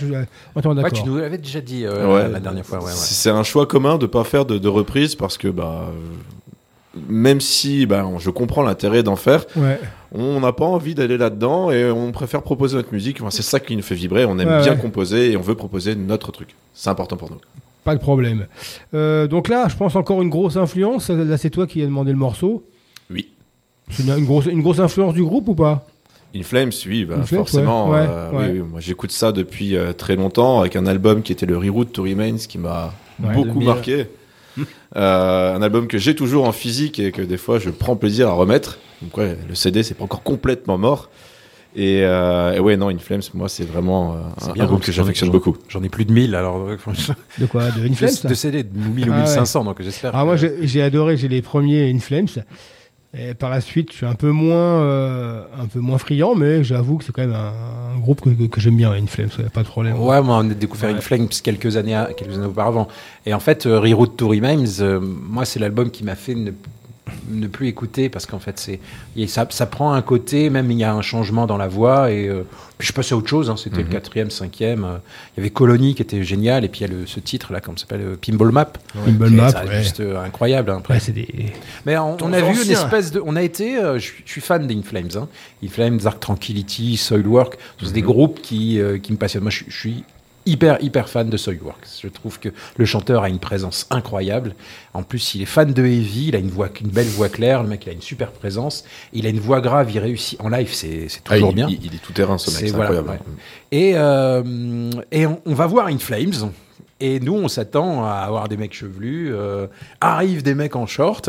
[SPEAKER 3] Attends,
[SPEAKER 2] Ouais,
[SPEAKER 3] d'accord.
[SPEAKER 2] tu nous l'avais déjà dit euh,
[SPEAKER 4] Ouais.
[SPEAKER 2] la dernière fois. Ouais, ouais.
[SPEAKER 4] C'est un choix commun de pas faire de, de reprise parce que bah même si bah, je comprends l'intérêt d'en faire,
[SPEAKER 3] Ouais.
[SPEAKER 4] on n'a pas envie d'aller là-dedans et on préfère proposer notre musique. Enfin, c'est ça qui nous fait vibrer. On aime
[SPEAKER 3] Ouais,
[SPEAKER 4] bien
[SPEAKER 3] ouais.
[SPEAKER 4] composer et on veut proposer notre truc. C'est important pour nous.
[SPEAKER 3] Pas de problème. Euh, donc là, je pense encore une grosse influence. Là, c'est toi qui as demandé le morceau.
[SPEAKER 4] Oui.
[SPEAKER 3] C'est une, une grosse, une grosse influence du groupe ou pas?
[SPEAKER 4] In Flames, oui, bah,
[SPEAKER 3] In Flames,
[SPEAKER 4] forcément.
[SPEAKER 3] ouais,
[SPEAKER 4] euh,
[SPEAKER 3] ouais,
[SPEAKER 4] oui,
[SPEAKER 3] ouais.
[SPEAKER 4] oui, moi, j'écoute ça depuis euh, très longtemps avec un album qui était le Reroute to Remains qui m'a beaucoup
[SPEAKER 5] 2000.
[SPEAKER 4] marqué. Euh, un album que j'ai toujours en physique et que des fois je prends plaisir à remettre. Donc le CD c'est pas encore complètement mort. Et, euh, et ouais, non, In Flames, moi c'est vraiment euh, un,
[SPEAKER 2] bien,
[SPEAKER 4] un groupe
[SPEAKER 2] parce
[SPEAKER 4] que j'affectionne beaucoup.
[SPEAKER 2] J'en ai plus de 1000 alors. euh,
[SPEAKER 3] De quoi De Inflames
[SPEAKER 2] de, de CD, de 1000 ou
[SPEAKER 3] Ah ouais.
[SPEAKER 2] 1500, donc j'espère.
[SPEAKER 3] Alors moi
[SPEAKER 2] que-
[SPEAKER 3] j'ai j'ai adoré, j'ai les premiers Inflames. Et par la suite, je suis un peu moins, euh, un peu moins friand, mais j'avoue que c'est quand même un, un groupe que, que- que j'aime bien, Inflames, ouais, pas de problème.
[SPEAKER 2] Ouais, moi, on a découvert une Flames quelques années, à- quelques années auparavant. Et en fait, euh, Reroute to Remains, euh, moi, c'est l'album qui m'a fait ne, ne plus écouter parce qu'en fait, c'est et ça, ça prend un côté, même il y a un changement dans la voix. Et euh, puis je passais à autre chose. hein, C'était le quatrième, cinquième. euh, il y avait Colony qui était génial. Et puis il y a le, ce titre là, comment ça s'appelle, euh, Pinball Map.
[SPEAKER 3] Pinball
[SPEAKER 2] C'est-
[SPEAKER 3] Map,
[SPEAKER 2] ça,
[SPEAKER 3] ouais.
[SPEAKER 2] juste euh, incroyable. hein, après.
[SPEAKER 3] Ouais, c'est des...
[SPEAKER 2] Mais on, a vu une espèce de. On a été. euh, je, suis- je suis fan d'Inflames. Hein. Inflames, Dark Tranquility, Soilwork. C'est des groupes qui, euh, qui me passionnent. Moi, je suis hyper, hyper fan de Soilwork. Je trouve que le chanteur a une présence incroyable. En plus, il est fan de Heavy. Il a une, voix, une belle voix claire. Le mec, il a une super présence. Il a une voix grave. Il réussit. En live, c'est c'est
[SPEAKER 4] Ah,
[SPEAKER 2] toujours
[SPEAKER 4] il,
[SPEAKER 2] bien.
[SPEAKER 4] il- il est tout terrain ce mec,
[SPEAKER 2] C'est-
[SPEAKER 4] c'est
[SPEAKER 2] voilà,
[SPEAKER 4] incroyable.
[SPEAKER 2] ouais. Et, euh, et on, on va voir In Flames. Et nous, on s'attend à avoir des mecs chevelus. euh, arrivent des mecs en short,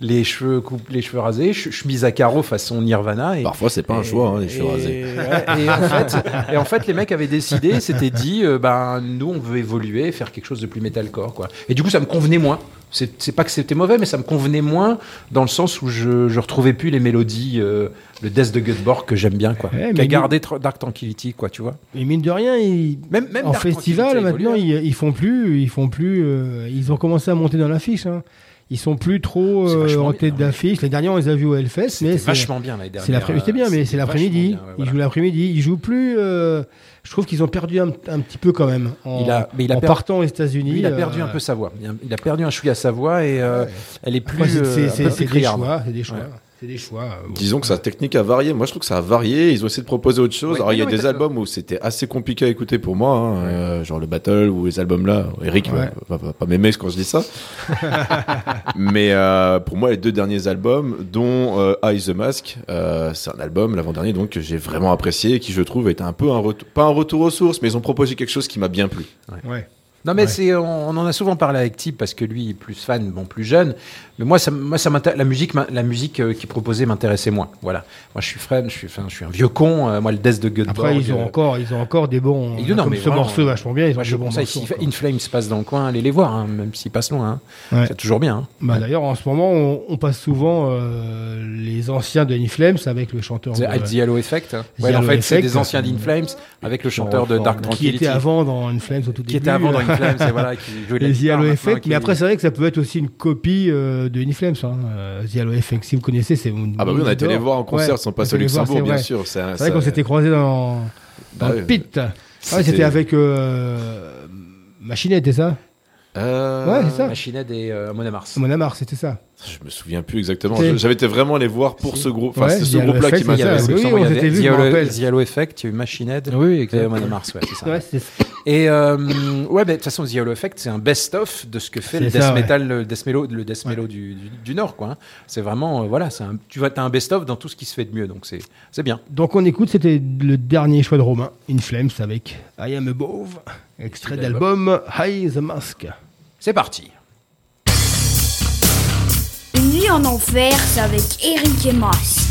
[SPEAKER 2] les cheveux, coupe, les cheveux rasés, ch- chemise à carreaux façon Nirvana. Et,
[SPEAKER 4] Parfois c'est pas un choix, hein, les cheveux
[SPEAKER 2] et-
[SPEAKER 4] rasés.
[SPEAKER 2] ouais, et, en fait, et en fait, les mecs avaient décidé, s'étaient dit, euh, ben, nous, on veut évoluer, faire quelque chose de plus metalcore. Quoi. Et du coup, ça me convenait moins. C'est pas que c'était mauvais, mais ça me convenait moins dans le sens où je, je retrouvais plus les mélodies, euh, le Death de Göteborg que j'aime bien, quoi.
[SPEAKER 3] Ouais,
[SPEAKER 2] qui a gardé Dark Tranquility, quoi, tu vois.
[SPEAKER 3] Et mine de rien, ils...
[SPEAKER 2] Même, même
[SPEAKER 3] en
[SPEAKER 2] Dark
[SPEAKER 3] festival, maintenant,
[SPEAKER 2] hein.
[SPEAKER 3] ils, ils font plus, ils font plus, euh, ils ont commencé à monter dans l'affiche. Hein. Ils sont plus trop euh, en tête d'affiche. Les derniers, on les a vus au Hellfest, mais c'est
[SPEAKER 2] vachement bien
[SPEAKER 3] c'est l'après- C'était bien, mais c'est l'après-midi. Ils jouent l'après-midi. Ils jouent plus. euh, je trouve qu'ils ont perdu un, un petit peu quand même en,
[SPEAKER 2] Il a- mais il a
[SPEAKER 3] en
[SPEAKER 2] per-
[SPEAKER 3] partant aux États-Unis.
[SPEAKER 2] Il a perdu
[SPEAKER 3] euh,
[SPEAKER 2] un peu sa voix. Il a- perdu un chouïa sa voix et euh, elle est plus.
[SPEAKER 3] c'est-
[SPEAKER 2] euh,
[SPEAKER 3] des choix, c'est des choix,
[SPEAKER 2] Ouais.
[SPEAKER 3] C'est des choix. euh, bon.
[SPEAKER 4] Disons que sa technique a varié. Moi, je trouve que ça a varié. Ils ont essayé de proposer autre chose.
[SPEAKER 2] Ouais,
[SPEAKER 4] Alors, il y a des albums où c'était assez compliqué à écouter pour moi, hein, euh, genre le Battle ou les albums là. Eric va-
[SPEAKER 3] Ouais.
[SPEAKER 4] va, va pas m'aimer quand je dis ça. mais euh, pour moi, les deux derniers albums, dont euh, Eye the Mask, euh, c'est un album l'avant-dernier donc que j'ai vraiment apprécié et qui, je trouve, est un peu un retour, pas un retour aux sources, mais ils ont proposé quelque chose qui m'a bien plu.
[SPEAKER 3] Ouais.
[SPEAKER 2] Non mais
[SPEAKER 3] Ouais.
[SPEAKER 2] c'est on, on en a souvent parlé avec Tip parce que lui est plus fan, bon plus jeune. Mais moi ça moi ça la musique la musique euh, qu'il proposait m'intéressait moins. Voilà. Moi je suis fan, je suis enfin, je suis un vieux con. euh, moi le Death de Göteborg.
[SPEAKER 3] Après, ils ont
[SPEAKER 2] euh,
[SPEAKER 3] encore, ils ont encore des bons.
[SPEAKER 2] non,
[SPEAKER 3] comme
[SPEAKER 2] mais
[SPEAKER 3] ce
[SPEAKER 2] vraiment,
[SPEAKER 3] morceau est vachement bien. Ils ont
[SPEAKER 2] je
[SPEAKER 3] bons
[SPEAKER 2] conseille,
[SPEAKER 3] morceaux
[SPEAKER 2] si. In Flames passe dans le coin, allez les voir, hein, même s'ils passent loin. hein.
[SPEAKER 3] Ouais.
[SPEAKER 2] C'est toujours bien. hein.
[SPEAKER 3] Bah, D'ailleurs, en ce moment, on, on passe souvent euh, les anciens de Inflames avec le chanteur.
[SPEAKER 2] The,
[SPEAKER 3] de-
[SPEAKER 2] The Halo Effect.
[SPEAKER 3] The
[SPEAKER 2] en fait, c'est des anciens d'In Flames avec le chanteur de Dark
[SPEAKER 3] qui
[SPEAKER 2] Tranquility.
[SPEAKER 3] était avant dans Inflames au tout
[SPEAKER 2] Qui
[SPEAKER 3] début.
[SPEAKER 2] était avant dans In Flames, et voilà, qui jouait de la
[SPEAKER 3] Et The Halo Effect,
[SPEAKER 2] qui-
[SPEAKER 3] mais après c'est vrai que ça peut être aussi une copie euh, de Inflames. Hein. euh, The Halo Effect, si vous connaissez, c'est.
[SPEAKER 4] Ah bah oui, on a été les voir en concert,
[SPEAKER 3] Ouais,
[SPEAKER 4] ils sont
[SPEAKER 3] on
[SPEAKER 4] passés au
[SPEAKER 3] les
[SPEAKER 4] Luxembourg,
[SPEAKER 3] c'est
[SPEAKER 4] bien
[SPEAKER 3] vrai.
[SPEAKER 4] sûr. C'est
[SPEAKER 3] vrai qu'on s'était croisés dans, dans
[SPEAKER 4] Bah
[SPEAKER 3] le pit. Ah ouais,
[SPEAKER 4] C'était-
[SPEAKER 3] avec euh, Machinette, c'est ça?
[SPEAKER 4] Euh,
[SPEAKER 3] Ouais, c'est ça.
[SPEAKER 2] Machinette et euh, Mona Mars.
[SPEAKER 3] Mon Amar, c'était ça.
[SPEAKER 4] Je me souviens plus exactement. J'avais été vraiment allé voir pour ce groupe. Enfin,
[SPEAKER 3] Ouais,
[SPEAKER 4] c'est ce groupe-là qui intéressé.
[SPEAKER 3] oui, on s'était vu,
[SPEAKER 2] Yellow- Effect, il y a eu Machine Head.
[SPEAKER 5] Oui,
[SPEAKER 2] Et
[SPEAKER 5] exactement.
[SPEAKER 2] Amon Mars, ouais, c'est ça.
[SPEAKER 3] Ouais,
[SPEAKER 2] Et euh, ouais, mais de toute façon, The Yellow Effect, c'est un best-of de ce que fait le death
[SPEAKER 3] ça, ouais.
[SPEAKER 2] metal, le death mellow, le death mellow du, du, du Nord, quoi. hein. C'est vraiment, euh, voilà, un, tu vois, t'as un best-of dans tout ce qui se fait de mieux, donc c'est, bien.
[SPEAKER 3] Donc on écoute, c'était le dernier choix de Romain, In Flames avec I Am Above, extrait d'album High the Mask.
[SPEAKER 2] C'est parti.
[SPEAKER 12] En enfer, c'est avec Eric et Mas.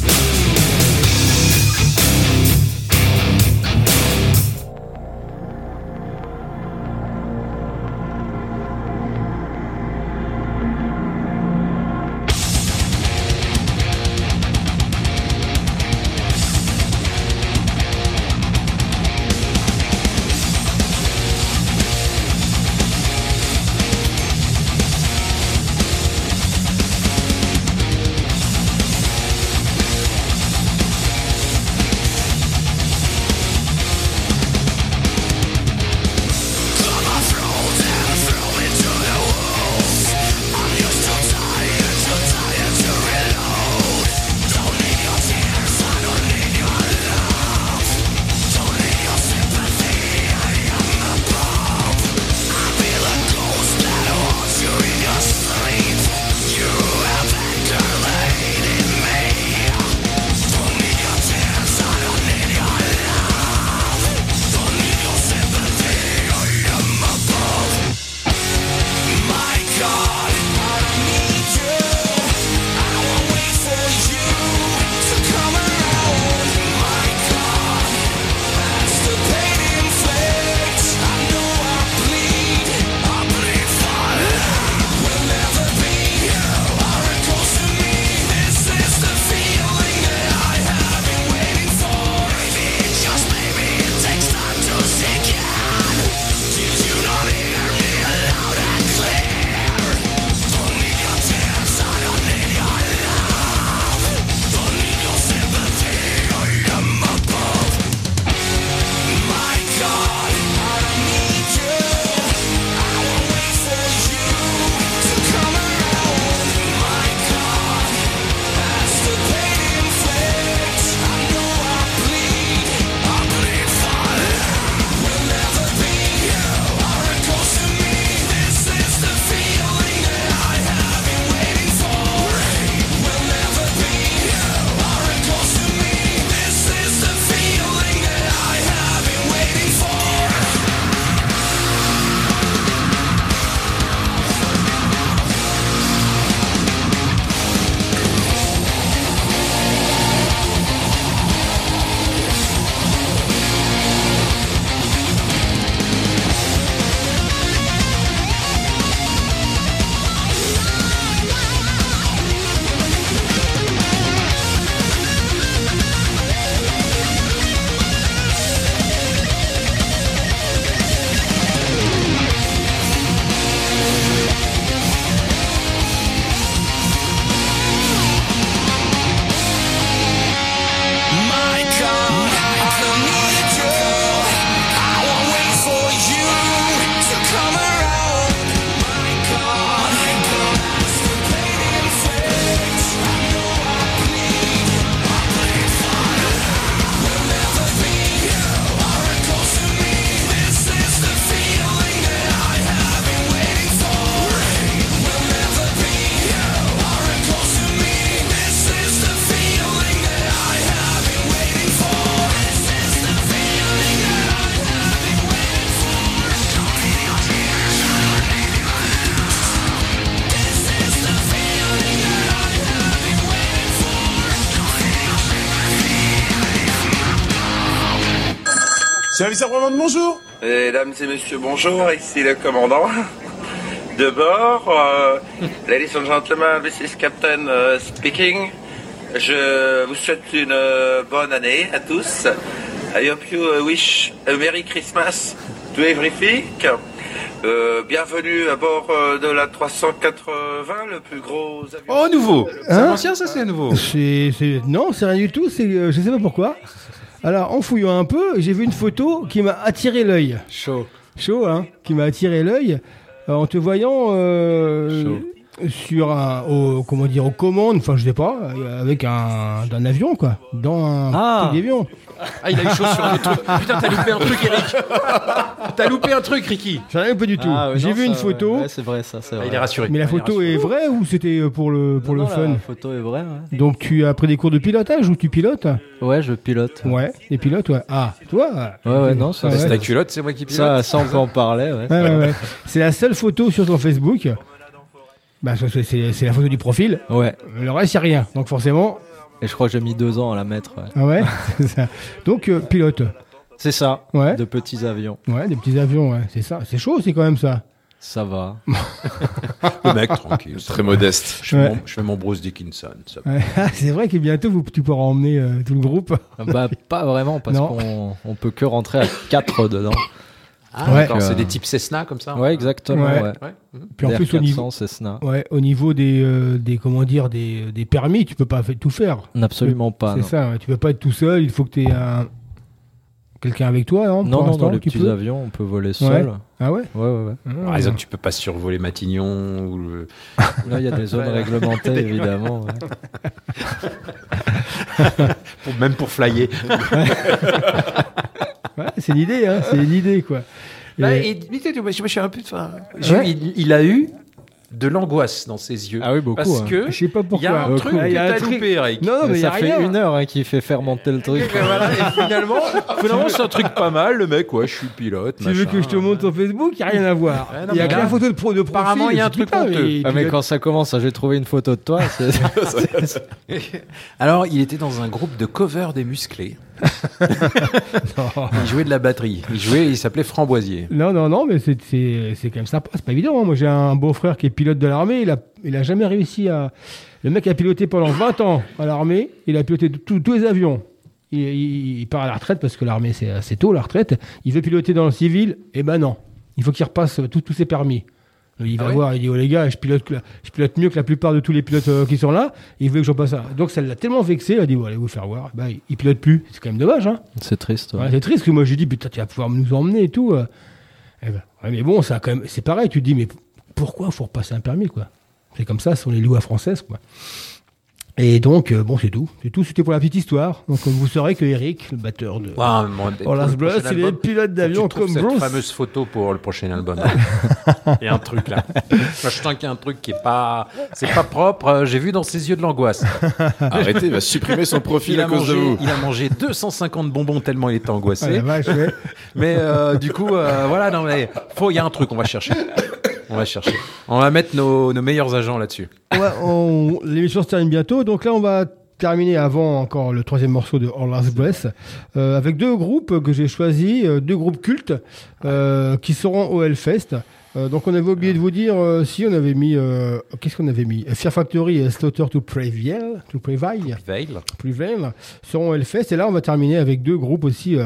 [SPEAKER 14] Service après-vente, bonjour
[SPEAKER 15] Mesdames et messieurs, bonjour, ici le commandant de bord. euh, ladies and gentlemen, this is Captain euh, speaking. Je vous souhaite une euh, bonne année à tous. I hope you uh, wish a Merry Christmas to everything. Euh, bienvenue à bord euh, de la 380, le plus gros avion.
[SPEAKER 2] Oh, nouveau C'est
[SPEAKER 3] Hein
[SPEAKER 2] ancien, ça, c'est nouveau
[SPEAKER 3] C'est, c'est- Non, c'est rien du tout. C'est, euh, je sais pas pourquoi. Alors, en fouillant un peu, j'ai vu une photo qui m'a attiré l'œil.
[SPEAKER 2] Chaud.
[SPEAKER 3] Chaud, hein Qui m'a attiré l'œil. Euh, en te voyant. euh, sur un, au, comment dire, aux commandes, enfin je sais pas, euh, avec un, d'un avion quoi, dans un
[SPEAKER 2] Ah.
[SPEAKER 3] truc d'avion.
[SPEAKER 2] Ah, il a eu chaud sur le truc. Putain, t'as loupé un truc, Eric. T'as loupé un truc, Ricky.
[SPEAKER 3] J'en avais pas du tout.
[SPEAKER 5] Ah, ouais,
[SPEAKER 3] J'ai
[SPEAKER 5] non,
[SPEAKER 3] vu
[SPEAKER 5] ça,
[SPEAKER 3] une photo.
[SPEAKER 5] ouais, c'est vrai, ça, c'est
[SPEAKER 2] Ah,
[SPEAKER 5] vrai.
[SPEAKER 2] il est rassuré.
[SPEAKER 3] Mais la
[SPEAKER 2] Ah, est
[SPEAKER 3] photo
[SPEAKER 2] rassuré.
[SPEAKER 3] est vraie ou c'était euh, pour le pour
[SPEAKER 5] Non,
[SPEAKER 3] le
[SPEAKER 5] non,
[SPEAKER 3] fun?
[SPEAKER 5] La photo est vraie, ouais.
[SPEAKER 3] Donc tu as pris des cours de pilotage ou tu pilotes?
[SPEAKER 5] Ouais, je pilote.
[SPEAKER 3] Ouais, des pilotes, ouais. Ah, toi?
[SPEAKER 5] Ouais, ouais, non, ça,
[SPEAKER 2] C'est ta culotte, c'est moi qui pilote?
[SPEAKER 5] Ça, ça, on peut en parler, ouais.
[SPEAKER 3] Ouais, ouais, ouais. C'est la seule photo sur ton Facebook. Bah, c'est- c'est c'est la photo du profil.
[SPEAKER 5] Ouais.
[SPEAKER 3] Le reste, il a rien. Donc forcément.
[SPEAKER 5] Et je crois que j'ai mis deux ans à la mettre. ouais.
[SPEAKER 3] Ah ouais? C'est ça. Donc euh, pilote.
[SPEAKER 5] C'est ça.
[SPEAKER 3] Ouais.
[SPEAKER 5] De petits avions.
[SPEAKER 3] Ouais, des petits avions, ouais. C'est ça. C'est chaud, c'est quand même ça.
[SPEAKER 5] Ça va.
[SPEAKER 2] Le mec, tranquille.
[SPEAKER 4] Très modeste.
[SPEAKER 2] Je fais,
[SPEAKER 3] Ouais.
[SPEAKER 2] mon, je fais mon Bruce Dickinson. ça.
[SPEAKER 3] Ah, c'est vrai que bientôt vous, tu pourras emmener euh, tout le groupe.
[SPEAKER 5] bah, pas vraiment, parce
[SPEAKER 3] Non.
[SPEAKER 5] qu'on on peut que rentrer à quatre dedans.
[SPEAKER 2] Ah,
[SPEAKER 3] Ouais.
[SPEAKER 2] c'est
[SPEAKER 5] Euh,
[SPEAKER 2] des types Cessna comme ça
[SPEAKER 5] Ouais, exactement.
[SPEAKER 3] Ouais.
[SPEAKER 5] Ouais.
[SPEAKER 2] Ouais. Mhm.
[SPEAKER 3] Puis en plus au
[SPEAKER 5] DR400,
[SPEAKER 3] niveau,
[SPEAKER 5] Cessna.
[SPEAKER 3] ouais, au niveau des, euh, des comment dire des, des permis, tu peux pas tout faire.
[SPEAKER 5] Absolument pas.
[SPEAKER 3] C'est ça. Tu peux pas être tout seul. Il faut que tu aies un quelqu'un avec toi. Non,
[SPEAKER 5] Non,
[SPEAKER 3] pour
[SPEAKER 5] non,
[SPEAKER 3] l'instant,
[SPEAKER 5] dans les petits
[SPEAKER 3] peux
[SPEAKER 5] avions, on peut voler seul.
[SPEAKER 3] Ah ouais.
[SPEAKER 5] Ouais, ouais, ouais.
[SPEAKER 2] Par exemple, tu peux pas survoler Matignon ou le...
[SPEAKER 5] Là, il y a des zones réglementées, évidemment.
[SPEAKER 2] pour- même pour flyer.
[SPEAKER 3] Ouais, c'est l'idée, hein. C'est l'idée, quoi.
[SPEAKER 2] Bah,
[SPEAKER 3] Et-
[SPEAKER 2] et, mais tu sais, moi, je suis un peu. enfin, j'ai-
[SPEAKER 3] Ouais.
[SPEAKER 2] il, il a eu de l'angoisse dans ses yeux.
[SPEAKER 5] Ah oui, beaucoup.
[SPEAKER 2] Parce
[SPEAKER 5] hein.
[SPEAKER 2] que
[SPEAKER 3] Je sais pas
[SPEAKER 2] il y a
[SPEAKER 3] pourquoi.
[SPEAKER 2] un truc
[SPEAKER 3] Ah, il y
[SPEAKER 2] que
[SPEAKER 3] a un
[SPEAKER 2] t'as
[SPEAKER 3] truc-
[SPEAKER 2] loupé, Eric.
[SPEAKER 3] Non, non, mais il y
[SPEAKER 5] ça
[SPEAKER 3] a
[SPEAKER 5] fait
[SPEAKER 3] rien.
[SPEAKER 5] une heure hein, qu'il fait fermenter le truc.
[SPEAKER 2] Et, voilà, et finalement, finalement c'est un truc pas mal. Le mec, ouais, je suis pilote.
[SPEAKER 3] Tu veux
[SPEAKER 2] machin.
[SPEAKER 3] que je te montre sur Facebook? Il n'y a rien à voir.
[SPEAKER 2] Ouais, non,
[SPEAKER 3] Il y a
[SPEAKER 2] mais
[SPEAKER 3] que la photo de, pro, de profil.
[SPEAKER 2] apparemment, il y a un truc honteux.
[SPEAKER 3] mais
[SPEAKER 5] Ah, mais quand ça commence, j'ai trouvé une photo de toi.
[SPEAKER 2] Alors, il était dans un groupe de cover des musclés. il jouait de la batterie. Il jouait, il s'appelait Framboisier.
[SPEAKER 3] Non, non, non, mais c'est- quand même sympa. C'est pas évident. hein. Moi, j'ai un beau-frère qui est pilote de l'armée. Il a, jamais réussi à. Le mec a piloté pendant 20 ans à l'armée. Il a piloté tous les avions. Il, part à la retraite parce que l'armée, c'est assez tôt, la retraite. Il veut piloter dans le civil. Eh ben non. Il faut qu'il repasse tous ses permis. Il va
[SPEAKER 2] Ah ouais
[SPEAKER 3] voir, il dit, oh les gars, je pilote, je mieux que la plupart de tous les pilotes euh, qui sont là. Il veut que j'en passe un. Donc ça l'a tellement vexé, il a dit, bon, allez vous faire voir. Ben, il, il pilote plus. C'est quand même dommage, hein.
[SPEAKER 5] C'est triste. ouais.
[SPEAKER 3] Ouais, c'est triste, parce que moi j'ai dit, putain, tu vas pouvoir nous emmener et tout. euh. Eh ben, mais bon, ça quand même, c'est pareil, tu te dis, mais pourquoi il faut repasser un permis, quoi? C'est comme ça, ce sont les lois françaises, quoi. Et donc, euh, bon, c'est tout. C'est tout, c'était pour la petite histoire. Donc, vous saurez que Eric, le batteur de. Oh, Blood,
[SPEAKER 2] prochain
[SPEAKER 3] c'est les
[SPEAKER 2] album,
[SPEAKER 3] pilotes d'avion comme Bruce.
[SPEAKER 2] cette fameuse photo pour le prochain album. Il y a un truc là. Moi, je sens qu'il y a un truc qui est pas, c'est pas propre. Euh, J'ai vu dans ses yeux de l'angoisse.
[SPEAKER 4] Arrêtez, il va supprimer son profil
[SPEAKER 2] Il
[SPEAKER 4] à
[SPEAKER 2] a,
[SPEAKER 4] cause de
[SPEAKER 2] mangé,
[SPEAKER 4] vous.
[SPEAKER 2] il a mangé 250 bonbons tellement il était angoissé.
[SPEAKER 3] Ah, la vache, ouais.
[SPEAKER 2] Mais euh, du coup, euh, voilà, non mais faut, il y a un truc, on va chercher. On va chercher. On va mettre nos, meilleurs agents là-dessus.
[SPEAKER 3] Ouais, on- L'émission se termine bientôt. Donc là, on va terminer avant encore le troisième morceau de All Last euh, avec deux groupes que j'ai choisis, euh, deux groupes cultes euh, qui seront au Hellfest. Euh, donc on avait oublié de vous dire euh, si on avait mis euh, qu'est-ce qu'on avait mis? Fear Factory et Slaughter to Prevail to Prevail. Prevail seront Hellfest et là on va terminer avec deux groupes aussi euh,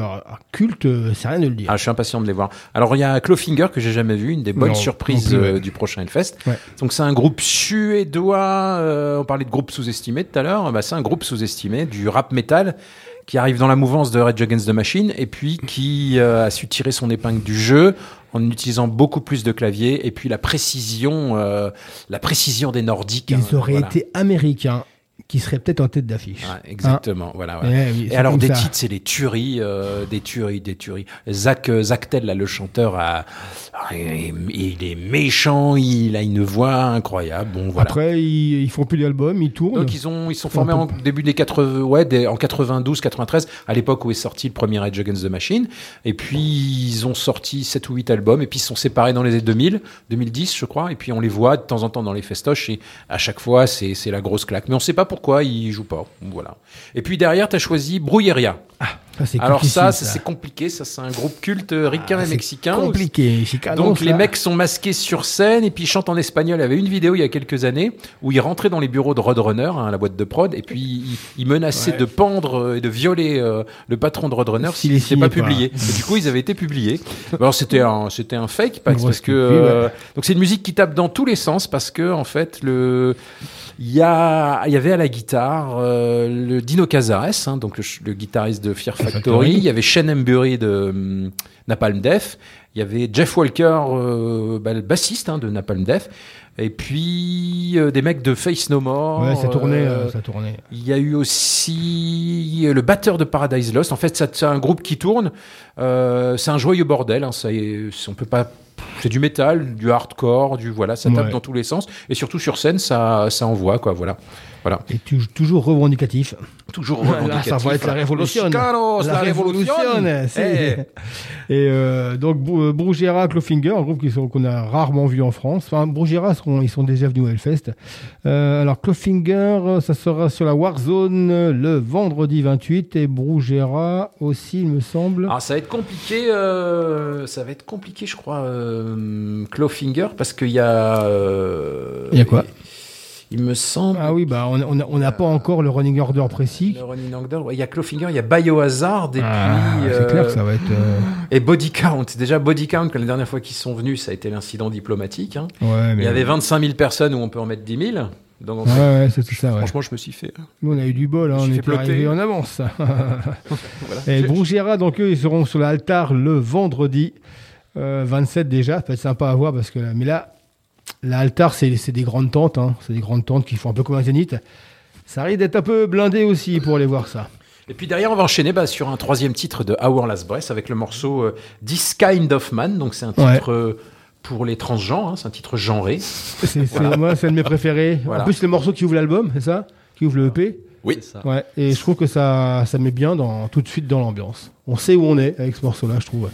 [SPEAKER 3] cultes c'est rien de le dire
[SPEAKER 2] Ah, je suis impatient de les voir. Alors, il y a Clawfinger que j'ai jamais vu, une des bonnes
[SPEAKER 3] Non,
[SPEAKER 2] surprises
[SPEAKER 3] non plus, ouais.
[SPEAKER 2] du prochain Hellfest.
[SPEAKER 3] Ouais.
[SPEAKER 2] Donc, c'est un groupe suédois. on parlait de groupe sous-estimé tout à l'heure. Bah, c'est un groupe sous-estimé du rap metal qui arrive dans la mouvance de Rage Against the Machine et puis qui euh, a su tirer son épingle du jeu en utilisant beaucoup plus de claviers et puis la précision, euh, la précision des Nordiques. hein,
[SPEAKER 3] ils auraient
[SPEAKER 2] voilà.
[SPEAKER 3] été américains qui seraient peut-être en tête d'affiche
[SPEAKER 2] Ouais, exactement, voilà.
[SPEAKER 3] Eh oui,
[SPEAKER 2] et alors des
[SPEAKER 3] ça.
[SPEAKER 2] titres, c'est les tueries, euh, des tueries, des tueries. Zach, euh, Zach Tell, là, le chanteur, a, il, il est méchant, il a une voix incroyable. Bon, voilà.
[SPEAKER 3] après ils, ils font plus d'albums ils tournent
[SPEAKER 2] Donc ils ont ils sont formés en début des 80 ouais des- en 92 93 à l'époque où est sorti le premier Rage Against the Machine et puis ils ont sorti 7 ou 8 albums et puis ils se sont séparés dans les années 2000 2010 je crois et puis on les voit de temps en temps dans les festoches et à chaque fois c'est la grosse claque mais on sait pas pourquoi ils jouent pas voilà et puis derrière tu as choisi
[SPEAKER 3] Ça, c'est
[SPEAKER 2] alors ça,
[SPEAKER 3] ça.
[SPEAKER 2] c'est compliqué, ça c'est un groupe culte euh, ricain
[SPEAKER 3] Ah,
[SPEAKER 2] et mexicain.
[SPEAKER 3] compliqué, Chicago,
[SPEAKER 2] Donc les mecs sont masqués sur scène et puis ils chantent en espagnol. Il y avait une vidéo il y a quelques années où ils rentraient dans les bureaux de Roadrunner, hein, la boîte de prod, et puis ils, ils menaçaient
[SPEAKER 3] Ouais.
[SPEAKER 2] de pendre euh, et de violer euh, le patron de Roadrunner
[SPEAKER 3] S'il
[SPEAKER 2] n'était pas
[SPEAKER 3] pas.
[SPEAKER 2] publié. Et du coup, ils avaient été publiés. Alors c'était un, c'était un fake parce, que euh, donc c'est une musique qui tape dans tous les sens parce que en fait le il y, a, il y avait à la guitare euh, le Dino Cazares, hein, donc le, guitariste de Fear Factory,
[SPEAKER 3] Factory.
[SPEAKER 2] il y avait Shane Embury de hum, Napalm Death, il y avait Jeff Walker, euh, bah, le bassiste hein, de Napalm Death, et puis euh, des mecs de Face No More.
[SPEAKER 3] Ouais, ça tournait,
[SPEAKER 2] euh,
[SPEAKER 3] euh, ça tournait.
[SPEAKER 2] Il y a eu aussi le batteur de Paradise Lost. En fait, c'est un groupe qui tourne. C'est un joyeux bordel. hein, ça est- on peut pas. C'est du métal, du hardcore, du voilà, ça tape
[SPEAKER 3] Ouais.
[SPEAKER 2] dans tous les sens. Et surtout sur scène, ça, ça envoie quoi. Voilà, voilà.
[SPEAKER 3] Et tu- toujours revendicatif.
[SPEAKER 2] Toujours
[SPEAKER 3] Là,
[SPEAKER 2] revendicatif,
[SPEAKER 3] ça va être la révolution.
[SPEAKER 2] Chicanos, la révolution.
[SPEAKER 3] c'est- Et euh, donc Brou- Bruguera, Clofinger, un groupe qu'on a rarement vu en France. Enfin, Bruguera, seront- ils sont déjà venus au Hellfest. Euh, alors Clofinger, ça sera sur la Warzone euh, le vendredi 28 et Bruguera aussi, il me semble.
[SPEAKER 2] Alors ça va être compliqué, euh, ça va être compliqué, je crois, euh, Clawfinger, parce qu'il y a. euh,
[SPEAKER 3] Il y a quoi?
[SPEAKER 2] Il me semble.
[SPEAKER 3] Ah oui, bah on on a- on n'a pas encore le running order précis.
[SPEAKER 2] Le running order, il y a Clawfinger, il y a Biohazard et
[SPEAKER 3] Ah,
[SPEAKER 2] puis.
[SPEAKER 3] c'est clair que ça va être, euh,
[SPEAKER 2] Et Body Count. Déjà Body Count, que la dernière fois qu'ils sont venus, ça a été l'incident diplomatique. hein.
[SPEAKER 3] Ouais,
[SPEAKER 2] il y avait 25 000 personnes où on peut en mettre 10 000. Donc, en
[SPEAKER 3] Ouais,
[SPEAKER 2] fait,
[SPEAKER 3] ouais, c'est tout ça. ouais.
[SPEAKER 2] Franchement, je me suis fait.
[SPEAKER 3] Nous, on a eu du bol, hein, on est arrivé en avance.
[SPEAKER 2] Voilà.
[SPEAKER 3] Et Bruguera, donc eux, ils seront sur l'altar le vendredi euh, 27 déjà. Ça peut être sympa à voir parce que. Mais là, l'altar, c'est c'est des grandes tentes. hein. C'est des grandes tentes qui font un peu comme un zénith. Ça risque d'être un peu blindé aussi pour aller voir ça.
[SPEAKER 2] Et puis derrière, on va enchaîner bah, sur un troisième titre de Our Last Breath avec le morceau euh, This Kind of Man. Donc c'est un
[SPEAKER 3] Ouais.
[SPEAKER 2] titre euh, pour les transgenres, hein, c'est un titre genré.
[SPEAKER 3] C'est,
[SPEAKER 2] Voilà.
[SPEAKER 3] Moi, c'est un de mes préférés.
[SPEAKER 2] Voilà.
[SPEAKER 3] En plus, c'est le morceau qui ouvre l'album, c'est ça? Qui ouvre le EP
[SPEAKER 2] Oui.
[SPEAKER 3] Ouais. Et je trouve que ça, ça met bien dans, tout de suite dans l'ambiance. On sait où on est avec ce morceau-là, je trouve.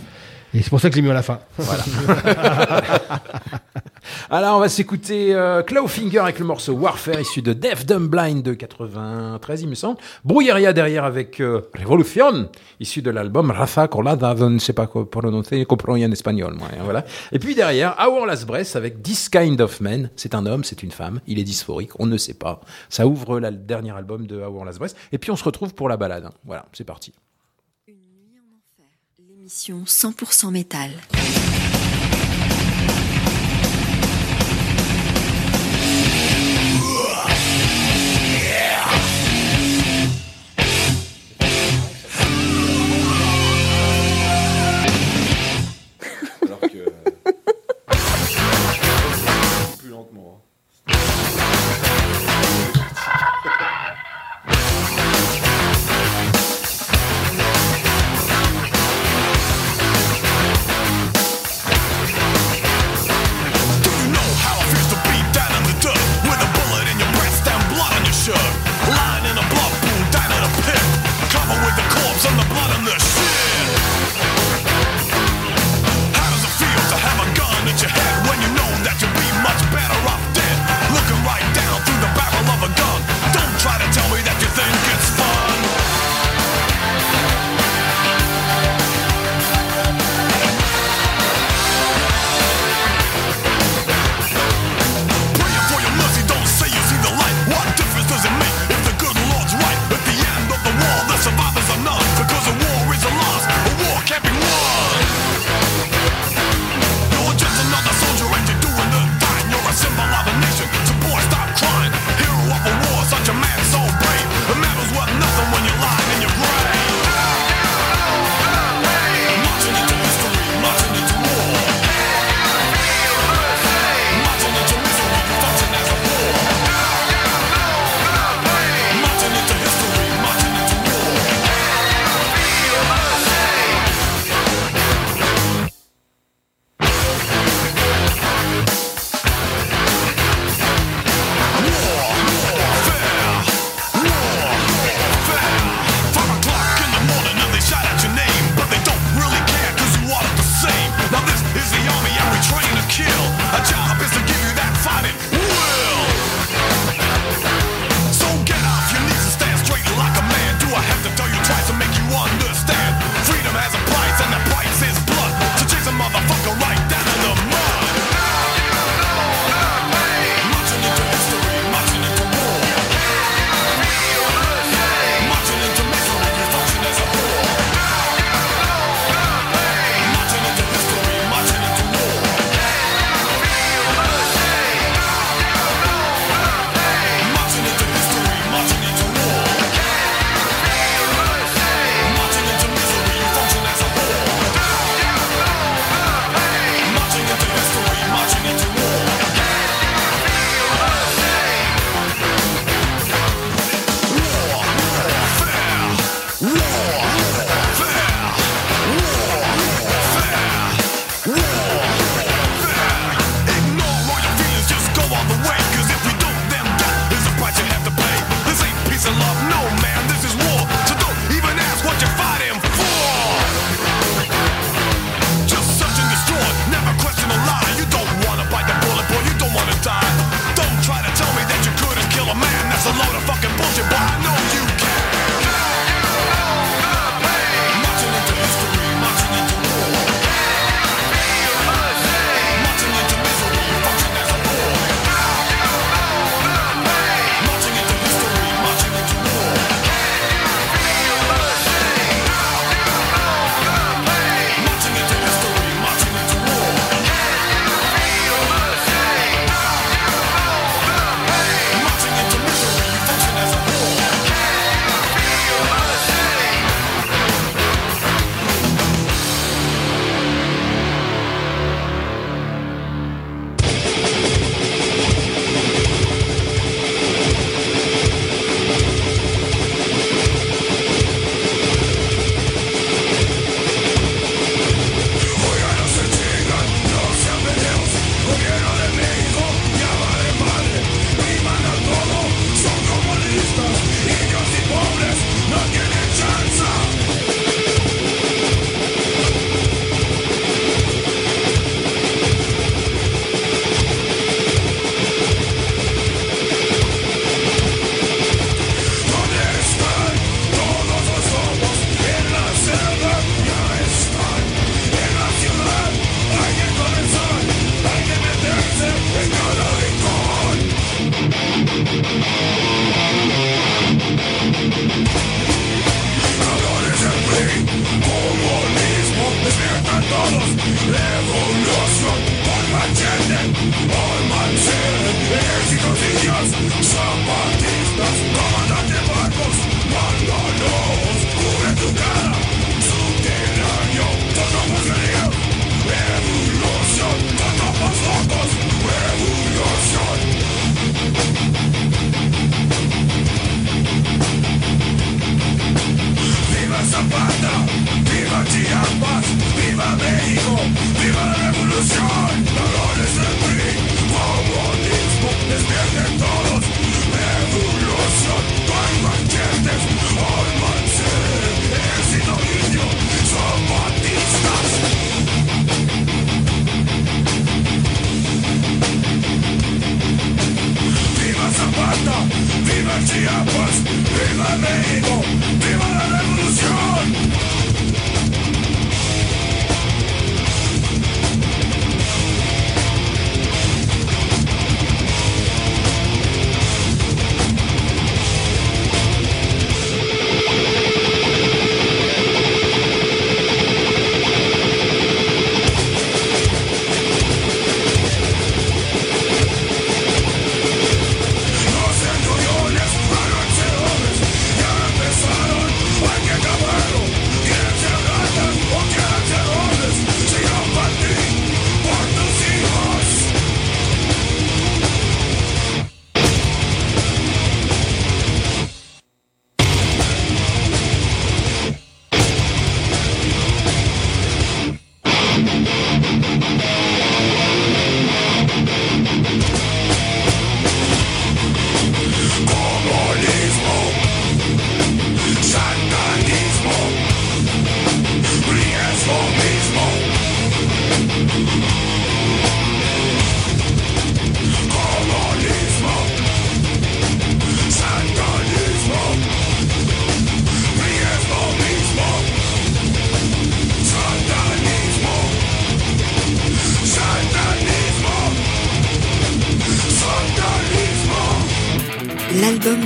[SPEAKER 3] Et c'est pour ça que je l'ai mis à la fin.
[SPEAKER 2] Voilà. Alors, on va s'écouter euh, Clawfinger avec le morceau Warfare issu de Deaf Dumb Blind de 93, il me semble. Brouilleria derrière avec euh, Revolution, issu de l'album Rafa Colada, je ne sais pas quoi prononcer, comprends en espagnol. Moi, hein. Et puis derrière, Our Last Breath avec This Kind of Man. C'est un homme, c'est une femme, il est dysphorique, on ne sait pas. Ça ouvre la- le dernier album de Our Last Breath. Et puis on se retrouve pour la balade. hein. Voilà, c'est parti.
[SPEAKER 12] L'émission 100% métal.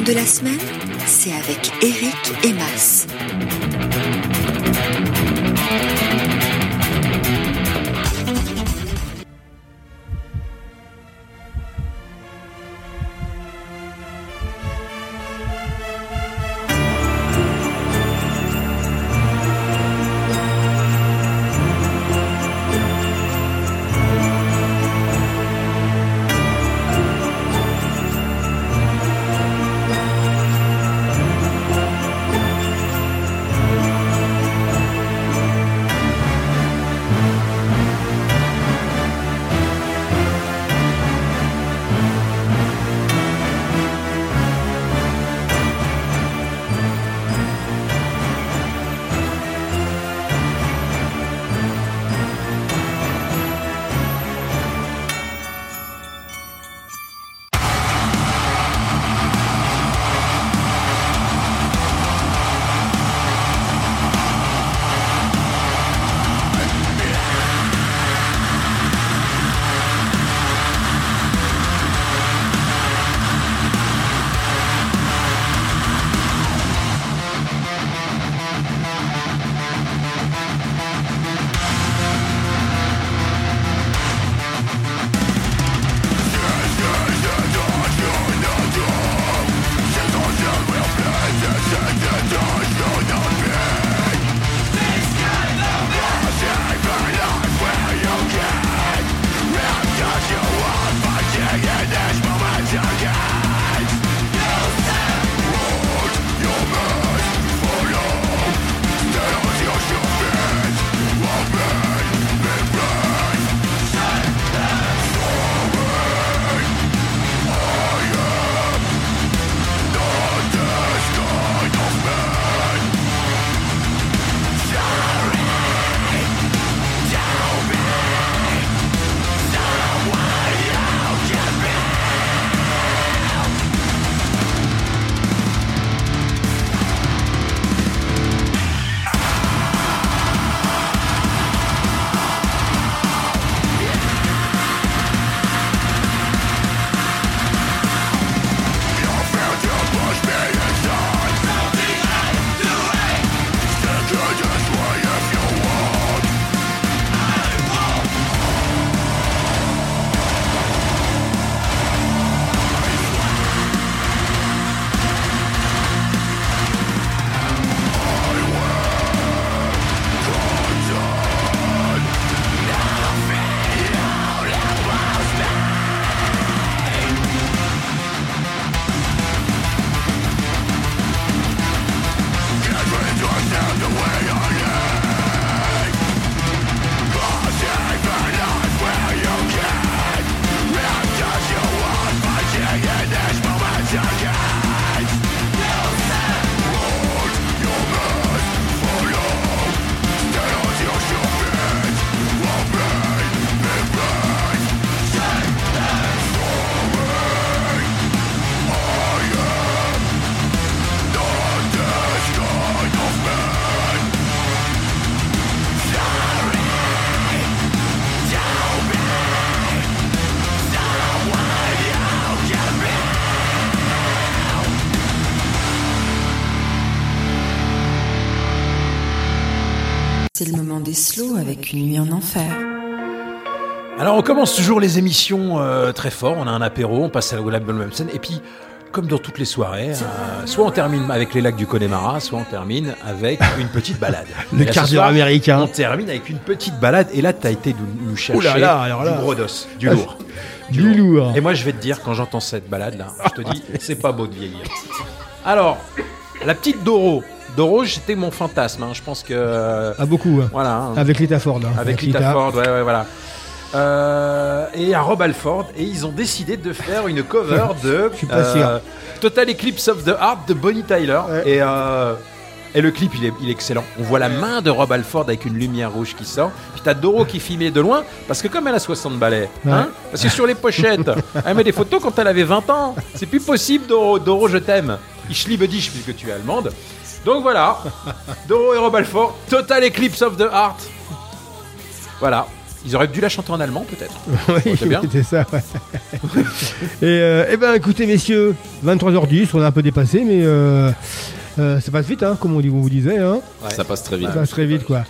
[SPEAKER 8] De la semaine, c'est avec Eric et C'est le moment des slows avec une nuit en enfer.
[SPEAKER 2] Alors on commence toujours les émissions euh, très fort, on a un apéro, on passe à la même scène, et puis comme dans toutes les soirées, euh, soit on termine avec les lacs du Connemara, soit on termine avec une petite balade.
[SPEAKER 3] Le
[SPEAKER 2] soir,
[SPEAKER 3] américain.
[SPEAKER 2] On termine avec une petite balade, et là tu as été nous, nous chercher
[SPEAKER 3] là là, alors là.
[SPEAKER 2] du brodos, du lourd.
[SPEAKER 3] Du lourd.
[SPEAKER 2] Et moi je vais te dire, quand j'entends cette balade là, je te dis, c'est pas beau de vieillir. Alors, la petite Doro. Doro, c'était mon fantasme. hein. Je pense que.
[SPEAKER 3] Ah, beaucoup. hein.
[SPEAKER 2] Voilà. hein.
[SPEAKER 3] Avec Lita Ford. hein.
[SPEAKER 2] Avec
[SPEAKER 3] Lita.
[SPEAKER 2] Lita Ford, ouais, ouais, voilà. Euh, et à Rob Alford, et ils ont décidé de faire une cover de euh,
[SPEAKER 3] Je suis pas sûr.
[SPEAKER 2] Total Eclipse of the Heart de Bonnie Tyler. Et, euh, et le clip, il est, il est excellent. On voit la main de Rob Alford avec une lumière rouge qui sort. Puis t'as Doro qui filmait de loin, parce que comme elle a 60 balais, hein, parce que sur les pochettes, elle met des photos quand elle avait 20 ans. C'est plus possible, Doro. Doro, je t'aime. Ich liebe dich, puisque tu es allemande. Donc voilà, Doro et Rob Alford, Total Eclipse of the Heart. Voilà. Ils auraient dû la chanter en allemand, peut-être.
[SPEAKER 3] Oui,
[SPEAKER 2] c'est bien.
[SPEAKER 3] c'était ça. ouais. et euh, eh ben, écoutez, messieurs, 23h10, on a un peu dépassé, mais euh, euh, ça passe vite, hein, comme on, dit, on vous disait. Hein.
[SPEAKER 4] Ça passe très vite.
[SPEAKER 3] Ça passe très vite, quoi.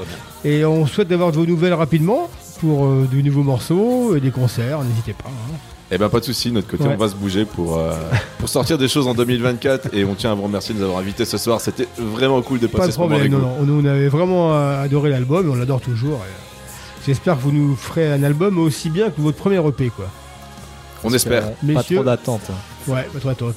[SPEAKER 3] Et on souhaite d'avoir de vos nouvelles rapidement pour euh, de nouveaux morceaux et des concerts. N'hésitez pas. hein.
[SPEAKER 4] Eh ben pas de souci, de notre côté
[SPEAKER 3] Ouais.
[SPEAKER 4] on va se bouger pour, euh, pour sortir des choses en 2024 et on tient à vous remercier de nous avoir invités ce soir. C'était vraiment cool de
[SPEAKER 3] Pas
[SPEAKER 4] passer
[SPEAKER 3] de
[SPEAKER 4] ce moment avec
[SPEAKER 3] Non,
[SPEAKER 4] vous.
[SPEAKER 3] non, on, avait vraiment euh, adoré l'album et on l'adore toujours. euh, J'espère que vous nous ferez un album aussi bien que votre premier EP, quoi.
[SPEAKER 4] On espère.
[SPEAKER 5] Pas trop d'attente.
[SPEAKER 3] Ouais, pas trop d'attente.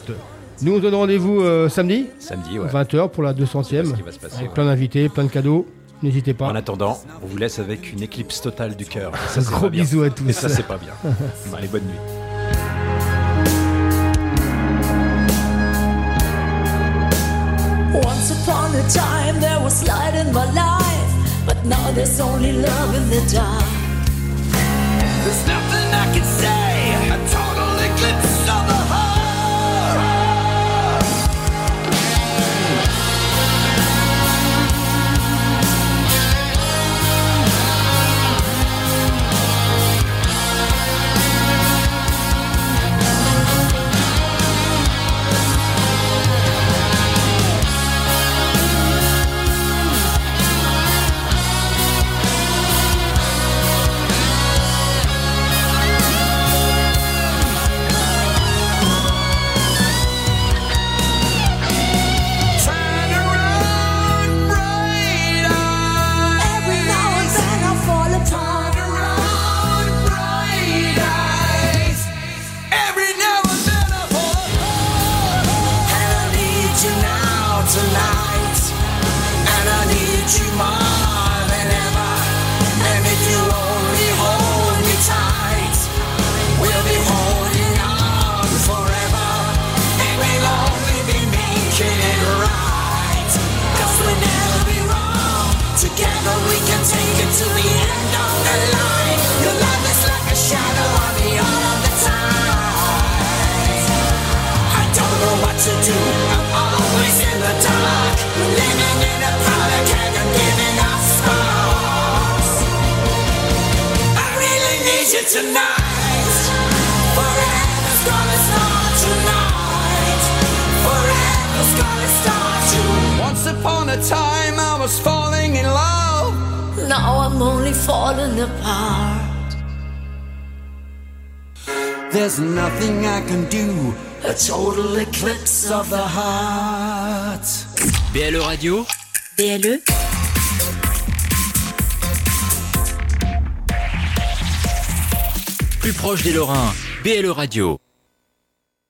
[SPEAKER 3] Nous, on se donne rendez-vous euh, samedi.
[SPEAKER 2] Samedi, ouais.
[SPEAKER 3] 20h pour la 200ème.
[SPEAKER 2] ce qui va se passer,
[SPEAKER 3] avec
[SPEAKER 2] ouais.
[SPEAKER 3] plein d'invités, plein de cadeaux. N'hésitez pas.
[SPEAKER 2] En attendant, on vous laisse avec une éclipse totale du cœur.
[SPEAKER 3] Un gros bisou à tous.
[SPEAKER 2] Et ça, c'est pas bien. Allez, bonne nuit.
[SPEAKER 16] Once upon a time there was light in my life, but now there's only love in the dark. There's nothing I can say, Once upon a time I was falling in love. Now I'm only falling apart. There's nothing I can do. A total eclipse of the heart.
[SPEAKER 11] BLE Radio,
[SPEAKER 8] BLE
[SPEAKER 11] plus proche des Lorrains. BLE Radio.